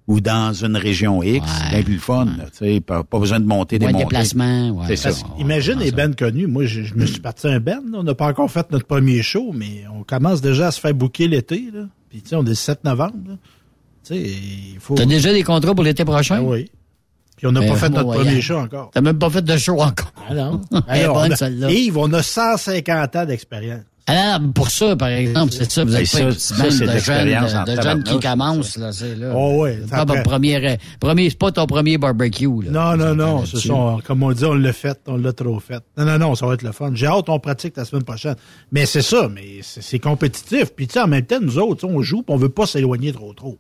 ou dans une région X, c'est bien plus le fun. tu sais, pas, pas besoin de monter des Ouais, montées. déplacement, ouais. C'est ça. Parce qu'imagine les bands connus. Moi, je, je me suis parti à un band. là. On n'a pas encore fait notre premier show, mais on commence déjà à se faire booker l'été. là. Puis, tu sais, on est le 7 novembre. là. Tu sais, il faut... T'as déjà des contrats pour l'été prochain? Ah oui. Puis on n'a Ben, pas fait moi, notre voyant. premier show encore. T'as même pas fait de show encore. Ah non? Alors, bonne, on a- celle-là. Yves, on a 150 ans d'expérience. Ah, non, pour ça, par exemple, c'est ça. Vous Ben, êtes ça, pas ça, de jeunes, de, de jeunes qui commencent, là, c'est là. Oh, ouais. C'est pas, Après- ton premier, euh, premier, c'est pas ton premier barbecue, là. Non, non, non. Ce sont, comme on dit, on l'a fait, on l'a trop fait. Non, non, non, ça va être le fun. J'ai hâte, on pratique la semaine prochaine. Mais c'est ça, mais c'est c'est compétitif. Puis, tu sais, en même temps, nous autres, tu sais, on joue, puis on veut pas s'éloigner trop, trop.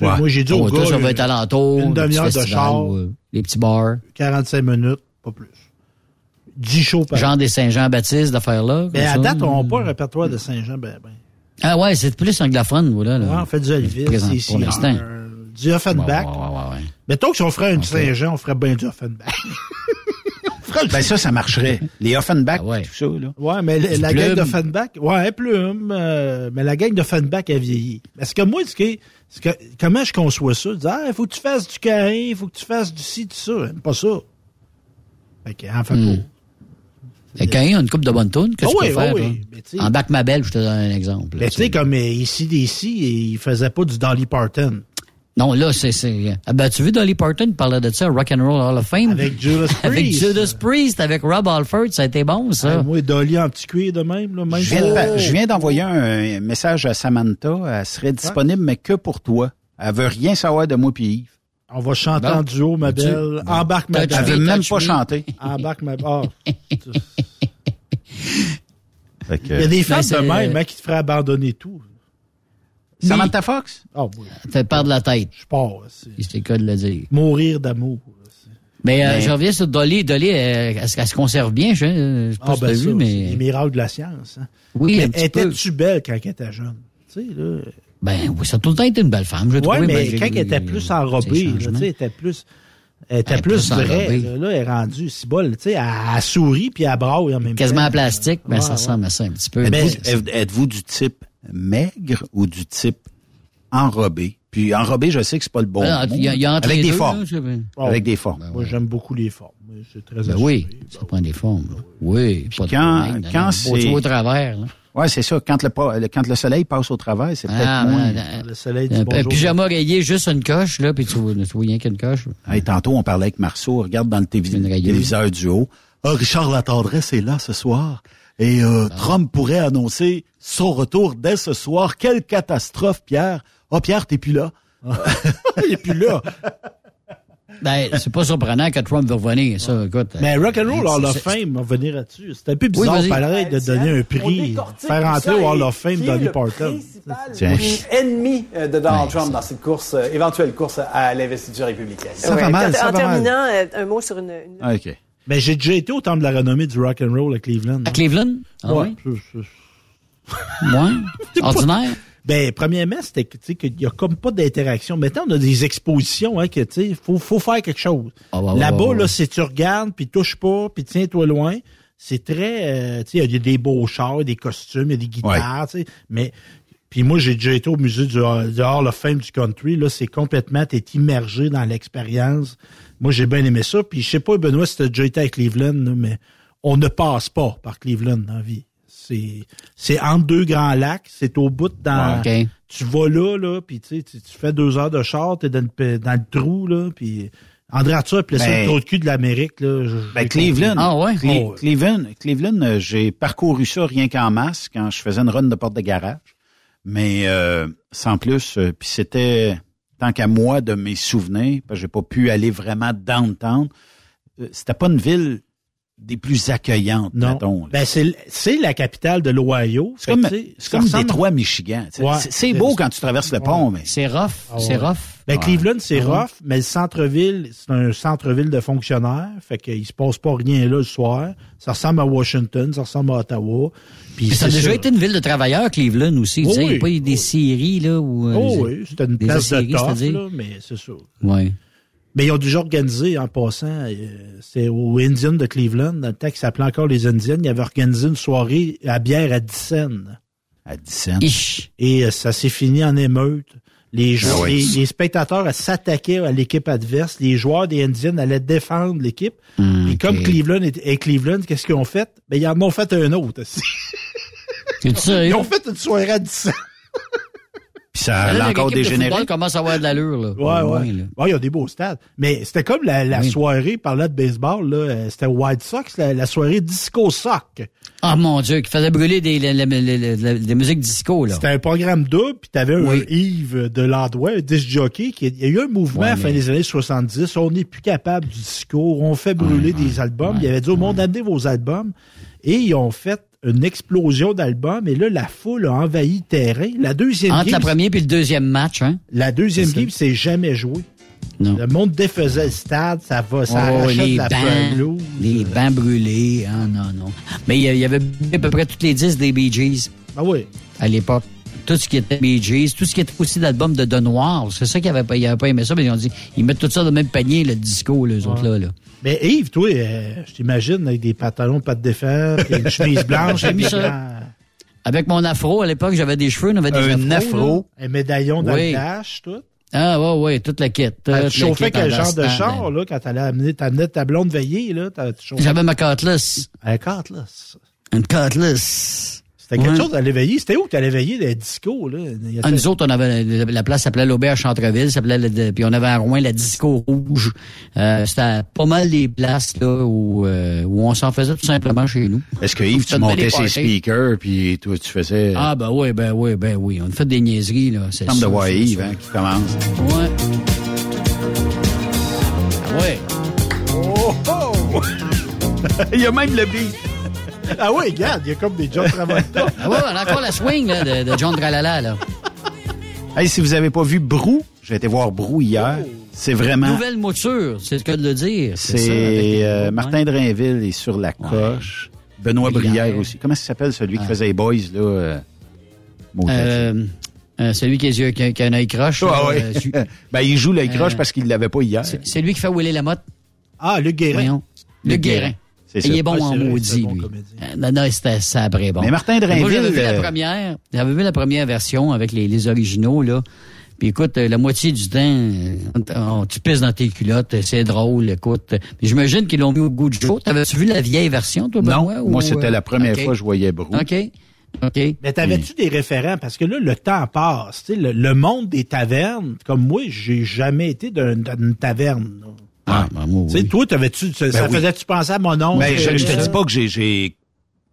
Moi, j'ai dit au gars, ça va euh, être alentour. une demi-heure de char. euh, Les petits bars. 45 minutes, pas plus. 10 shows par Genre des Saint-Jean-Baptiste, d'affaires-là. Mais à ça. date, on n'a pas un répertoire de Saint-Jean. Ben, ben. Ah ouais, c'est plus anglophone, voilà. Là. Ouais, on fait du Elvis, Présent- ici, Pour l'instant. du Offenbach. Ouais, ouais, ouais, ouais. Mettons que si on ferait une Saint-Jean, on ferait bien du Offenbach. Ben ça, ça marcherait. Les Offenbach, Ah tout ça, là. Ouais, mais la, gang d'Offenbach, ouais, plume, euh, mais la gang d'Offenbach a vieilli. Parce que moi, ce que, comment je conçois ça? Dire, ah, il faut que tu fasses du carré, il faut que tu fasses du ci, du ça. J'aime pas ça. Fait que, en fait, Hmm. Et quand il y a une coupe de bonne tune, qu'est-ce Ah que oui, tu peux faire? oui, oui. Sais- En bac ma belle, je te donne un exemple. Mais tu sais, comme ici, d'ici, il faisait pas du Dolly Parton. Non, là, c'est. c'est- Ah ben, tu veux Dolly Parton parlait de ça, Rock and Roll Hall of Fame? Avec Judas Priest. Avec Judas Priest, avec Rob Alford, ça a été bon, ça. Ah, moi, Dolly en petit cuir de même, là, même Je viens, Oh! de- je viens d'envoyer un message à Samantha. Elle serait disponible, mais que pour toi. Elle veut rien savoir de moi puis Yves. On va chanter en duo, ma Tu- belle. Embarque ma Elle veut belle. même pas chanter. Embarque ma belle. Fait que- Il y a des femmes de même hein, qui te feraient abandonner tout. Samantha Fox? Ah, oui. T'as peur de la tête. Je pars. c'est cas de le dire. Mourir d'amour. Mais, euh, Mais- je reviens sur Dolly. Dolly, euh, est-ce qu'elle se conserve bien? Je ne sais pas Ah, si ben ça, vu, mais. les miracles de la science. hein. Oui, Mais un petit peu. Étais-tu belle quand elle était jeune? Tu sais, là. Ben oui, ça a tout le temps été une belle femme, trouve. mais quand elle était plus enrobée, là, tu sais, elle était plus. Elle était Elle plus, plus vraie. enrobée. Là, Là, elle est rendue si bol. Tu sais, elle, elle sourit puis elle braille en même Quasiment en plastique, mais Ouais, ça ouais. ressemble à ça un petit peu. Êtes-vous Mais- êtes- êtes-vous du type maigre ou du type enrobé? Puis enrobé, je sais que c'est pas le bon mot. il y a- y a entre Avec les des deux, formes. là, je sais pas. Avec des formes. Moi, j'aime beaucoup les formes. Oui, C'est très Ben assuré. oui, ça prend des formes. là. Oui, pas de quand- problème, quand c'est- au travers. là. Ouais, c'est ça. Quand le, quand le soleil passe au travers, c'est peut-être Ah, moins. Le soleil dit un bonjour. pyjama rayé, juste une coche, là, puis tu vois, tu vois rien qu'une coche. Hey, tantôt, on parlait avec Marceau. Regarde dans le télévis- téléviseur du haut. Ah, Richard Latendresse est là ce soir. Et euh, Ah. Trump pourrait annoncer son retour dès ce soir. Quelle catastrophe, Pierre. Ah, Pierre, t'es plus là. Il est plus là. Ben, c'est pas surprenant que Trump veut revenir, ça, écoute. Mais Rock'n'Roll Hall of C'est- Fame, on va venir là-dessus. C'était un peu bizarre, vas-y. pareil, de donner un prix, faire entrer au Hall of Fame Dolly Parton. Tiens. ennemi euh, de Donald Ouais, Trump dans cette course, euh, éventuelle course à l'investiture républicaine. Ça Ouais. va mal, En- ça en va mal. terminant, euh, un mot sur une. une- Ah, OK. Mais j'ai déjà été au temple de la renommée du rock'n'roll à Cleveland. À Cleveland? Ah Ouais. oui? Ouais. Ordinaire? Ben, premièrement, c'était que, tu sais, qu'il y a comme pas d'interaction. Maintenant, on a des expositions, hein, que, tu sais, faut, faut faire quelque chose. Ah, ouais, ouais, Là-bas, ouais. là, si tu regardes, puis touche pas, puis tiens-toi loin, c'est très, euh, tu sais, il y a des beaux chars, des costumes, il y a des guitares, tu sais, mais, puis moi, j'ai déjà été au musée du, du Hall of Fame du country, là, c'est complètement, t'es immergé dans l'expérience. Moi, j'ai bien aimé ça, puis je sais pas, Benoît, si t'as déjà été à Cleveland, mais on ne passe pas par Cleveland dans la vie. C'est, c'est entre deux grands lacs, c'est au bout dans, tu vas là, là, puis tu sais, tu tu fais deux heures de char, t'es dans le, dans le trou, là, puis André Arthur appelait ça Ben- le trou de cul de l'Amérique, Ben, Cleveland. Ah ouais? Cle- Oh, ouais. Cleveland, Cleveland, euh, j'ai parcouru ça rien qu'en masse quand je faisais une run de porte de garage. Mais euh, sans plus, euh, puis c'était tant qu'à moi de mes souvenirs, parce que j'ai pas pu aller vraiment downtown. euh, C'était pas une ville des plus accueillantes, Non. mettons. Ben, c'est, la capitale de l'Ohio. C'est comme, comme Détroit, Michigan. tu sais. Ouais. C'est- beau quand tu traverses le pont, mais C'est rough. Ah c'est rough. Ben. Cleveland, c'est ouais. rough, mais le centre-ville, c'est un centre-ville de fonctionnaires. Fait qu'il se passe pas rien là le soir. Ça ressemble à Washington, ça ressemble à Ottawa. Puis Puis ça a déjà été une ville de travailleurs, Cleveland aussi. Tu Oh sais, Il n'y oui. a pas eu des séries, là, où... euh, Oh oui, c'était une place de c'est-à-dire? là, mais c'est ça. Ouais. Mais ils ont déjà organisé, en passant, euh, c'est aux Indians de Cleveland, dans le temps qu'ils s'appelait encore les Indians, ils avaient organisé une soirée à bière à 10 cents. à 10 cents. Ich. Et euh, ça s'est fini en émeute. Les, Ah ouais. les, les spectateurs s'attaquaient à l'équipe adverse. Les joueurs des Indians allaient défendre l'équipe. Et comme ok. Cleveland est, est Cleveland, qu'est-ce qu'ils ont fait? Ben, ils en ont fait un autre. aussi. Sérieux? Ils ont fait une soirée à 10 cents. Puis ça Là, a encore dégénéré. football commence à avoir de l'allure, là. Ouais, ouais. il y a des beaux stades. Mais c'était comme la, la Oui. soirée, par là de baseball, là, euh, c'était White Sox, la, la soirée Disco Sock. Ah, mon Dieu, qui faisait brûler des, les- les- les- les- des musiques disco, là. C'était un programme double, puis t'avais Oui. un Yves de Landouin, un disc jockey, qui il y a eu un mouvement Ouais, à la fin mais- des années 70, on n'est plus capable du disco, on fait brûler des albums. Il avait dit au monde, amenez vos albums. Et ils ont fait une explosion d'albums et là, la foule a envahi terrain. La deuxième Entre la game, première puis le deuxième match, hein? la deuxième game, c'est jamais joué. Non. Le monde défaisait le stade, ça va, ça Oh, les de la bancs, pelouse. les bancs brûlés. Ah, non, non. Mais il y avait à peu près toutes les 10 des Bee Gees. Ah oui. À l'époque. Tout ce qui était Bee Gees, tout ce qui était aussi l'album de De Noir. C'est ça qu'ils n'avaient pas aimé ça, mais ils ont dit, ils mettent tout ça dans le même panier, le disco, les autres là, là. Mais Yves, toi, euh, je t'imagine avec des pantalons pas de défense, et une chemise blanche, mis des ça. Avec mon afro, à l'époque, j'avais des cheveux, on avait des Un afros. afro. Un médaillon dans Oui. le dash, tout. Ah, ouais, ouais, toute la quête. Ah, toute tu chauffais quel en genre de char, là, quand t'allais amener, t'amenais ta blonde veillée, là? J'avais ma Cutlass. Un Cutlass. Une Cutlass. C'était quelque Ouais. chose d'aller veiller. C'était où que t'allais veiller des discos, là? Il y a Ah, nous autres, on avait la, la place s'appelait l'Auberge Centreville, s'appelait le- puis on avait à Rouen la disco rouge. Euh, c'était pas mal les places là où, euh, où on s'en faisait tout simplement chez nous. Est-ce que Yves, tu montais ses speakers, puis toi, tu faisais... Ah ben oui, ben oui, ben oui. On a fait des niaiseries là. C'est Comme de voir Yves, hein, qui commence. Ouais. Ouais. Oh, oh! Il y a même le beat. Ah oui, regarde, il y a comme des John Travolta. Ah ouais, on a encore la swing là, de, de John Tralala là. Hey, si vous avez pas vu Brou, j'ai été voir Brou hier. C'est vraiment... Nouvelle mouture, c'est ce que de le dire. C'est euh, Martin Drainville est sur la coche. Benoît Brière. Brière aussi. Comment ça s'appelle celui qui faisait les boys, là? Euh. Euh, euh, celui qui a, les yeux- qui a- qui a un œil croche. Ah là, ouais. euh, su- ben, il joue l'œil croche Euh, parce qu'il l'avait pas hier. c'est c'est lui qui fait Willy Lamotte. Ah, Luc Guérin. Voyons. Luc Luc Guérin. Guérin. Il est bon Ouais, en maudit, bon lui. comédien. Euh, Non, non, c'était sabré bon. Mais Martin Moi, j'avais Drainville, vu la euh, première. J'avais vu la première version avec les, les originaux, là. Puis écoute, euh, la moitié du temps, on- tu pisses dans tes culottes, c'est drôle, écoute. J'imagine qu'ils l'ont mis au goût du jour. T'avais-tu vu la vieille version, toi, Non, Benoît, ou, moi, c'était euh, la première fois que je voyais Brou. OK. OK. Mais t'avais-tu des référents? Parce que là, le temps passe. Le, le monde des tavernes, comme moi, j'ai jamais été d'un- d'une taverne. Ah, ben, moi, Tu sais, toi, t'avais-tu, ça, ça oui. faisait-tu penser à mon oncle? Mais je, je te dis pas que j'ai, j'ai,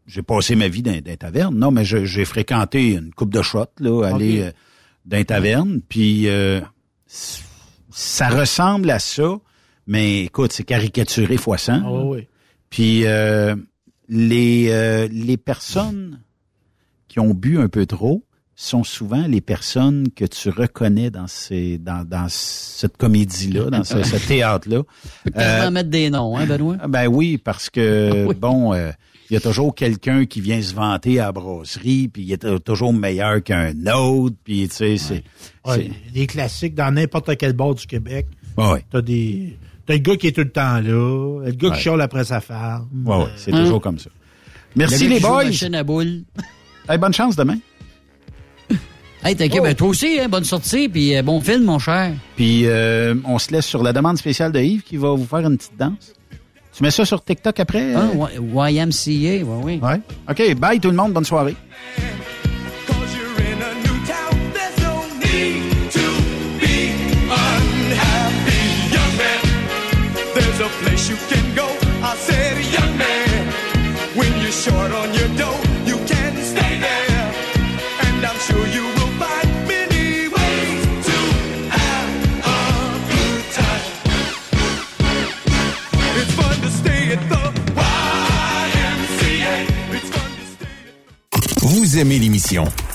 j'ai passé ma vie dans, dans les tavernes. Non, mais j'ai fréquenté une coupe de shots, là, aller Ok. euh, dans les tavernes. Puis euh, ça ressemble à ça, mais écoute, c'est caricaturé fois 100. Ah oui, oui. Puis euh, les, euh, les personnes qui ont bu un peu trop sont souvent les personnes que tu reconnais dans ces dans, dans cette comédie-là, dans ce, ce théâtre-là. Faut quasiment mettre des noms, hein, Benoît? Ah, Ben oui, parce que Oui. bon, euh, il y a toujours quelqu'un qui vient se vanter à la brasserie, puis il est toujours meilleur qu'un autre, puis tu sais, c'est, Ouais, des classiques dans n'importe quel bord du Québec. ouais, T'as des, t'as le gars qui est tout le temps là, le gars Ouais. qui chiale après sa femme. ouais, ouais, Euh, c'est Hein? toujours comme ça. Merci Le les boys. machine à boules. Hey, bonne chance demain. Hey, t'inquiète, Oh. ben, toi aussi, hein, bonne sortie, puis euh, bon film, mon cher. Puis euh, on se laisse sur la demande spéciale de Yves qui va vous faire une petite danse. Tu mets ça sur TikTok après? Ah, euh? Y- YMCA, oui, oui. Ouais. OK, bye tout le monde, bonne soirée. There's a place you can Vous aimez l'émission?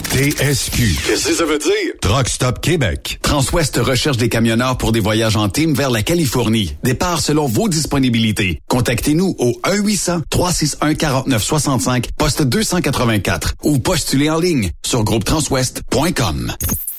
TSQ. Qu'est-ce que ça veut dire? Truck Stop Québec. Transwest recherche des camionneurs pour des voyages en team vers la Californie. Départ selon vos disponibilités. Contactez-nous au 1-800-361-4965, poste 284 ou postulez en ligne sur groupetranswest.com.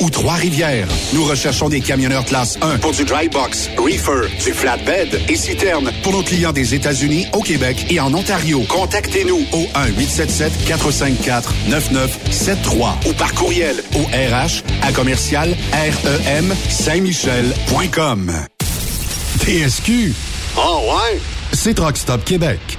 ou Trois-Rivières. Nous recherchons des camionneurs classe 1 pour du dry box, reefer, du flatbed et citerne pour nos clients des États-Unis, au Québec et en Ontario. Contactez-nous au 1-877-454-9973 ou par courriel au RH à commercial REM Saint-Michel.com. TSQ. Oh ouais? C'est Truck Stop Québec.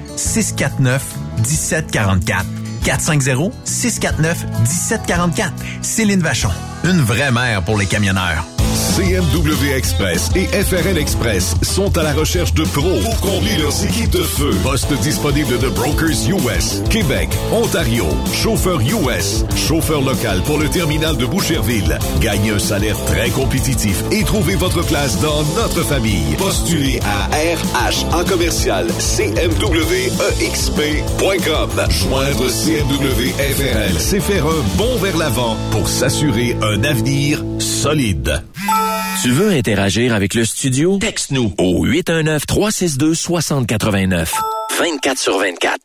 649 1744. 450 649 1744. Céline Vachon. Une vraie mère pour les camionneurs. CMW Express et FRL Express sont à la recherche de pros pour combler leurs équipes de feu. Poste disponible de Brokers US, Québec, Ontario, chauffeur US, chauffeur local pour le terminal de Boucherville. Gagnez un salaire très compétitif et trouvez votre place dans notre famille. Postulez à RH en commercial CMWEXP.com. Joindre CMW FRL, c'est faire un bond vers l'avant pour s'assurer un avenir solide. Tu veux interagir avec le studio? Texte-nous au 819-362-6089. 24 sur 24.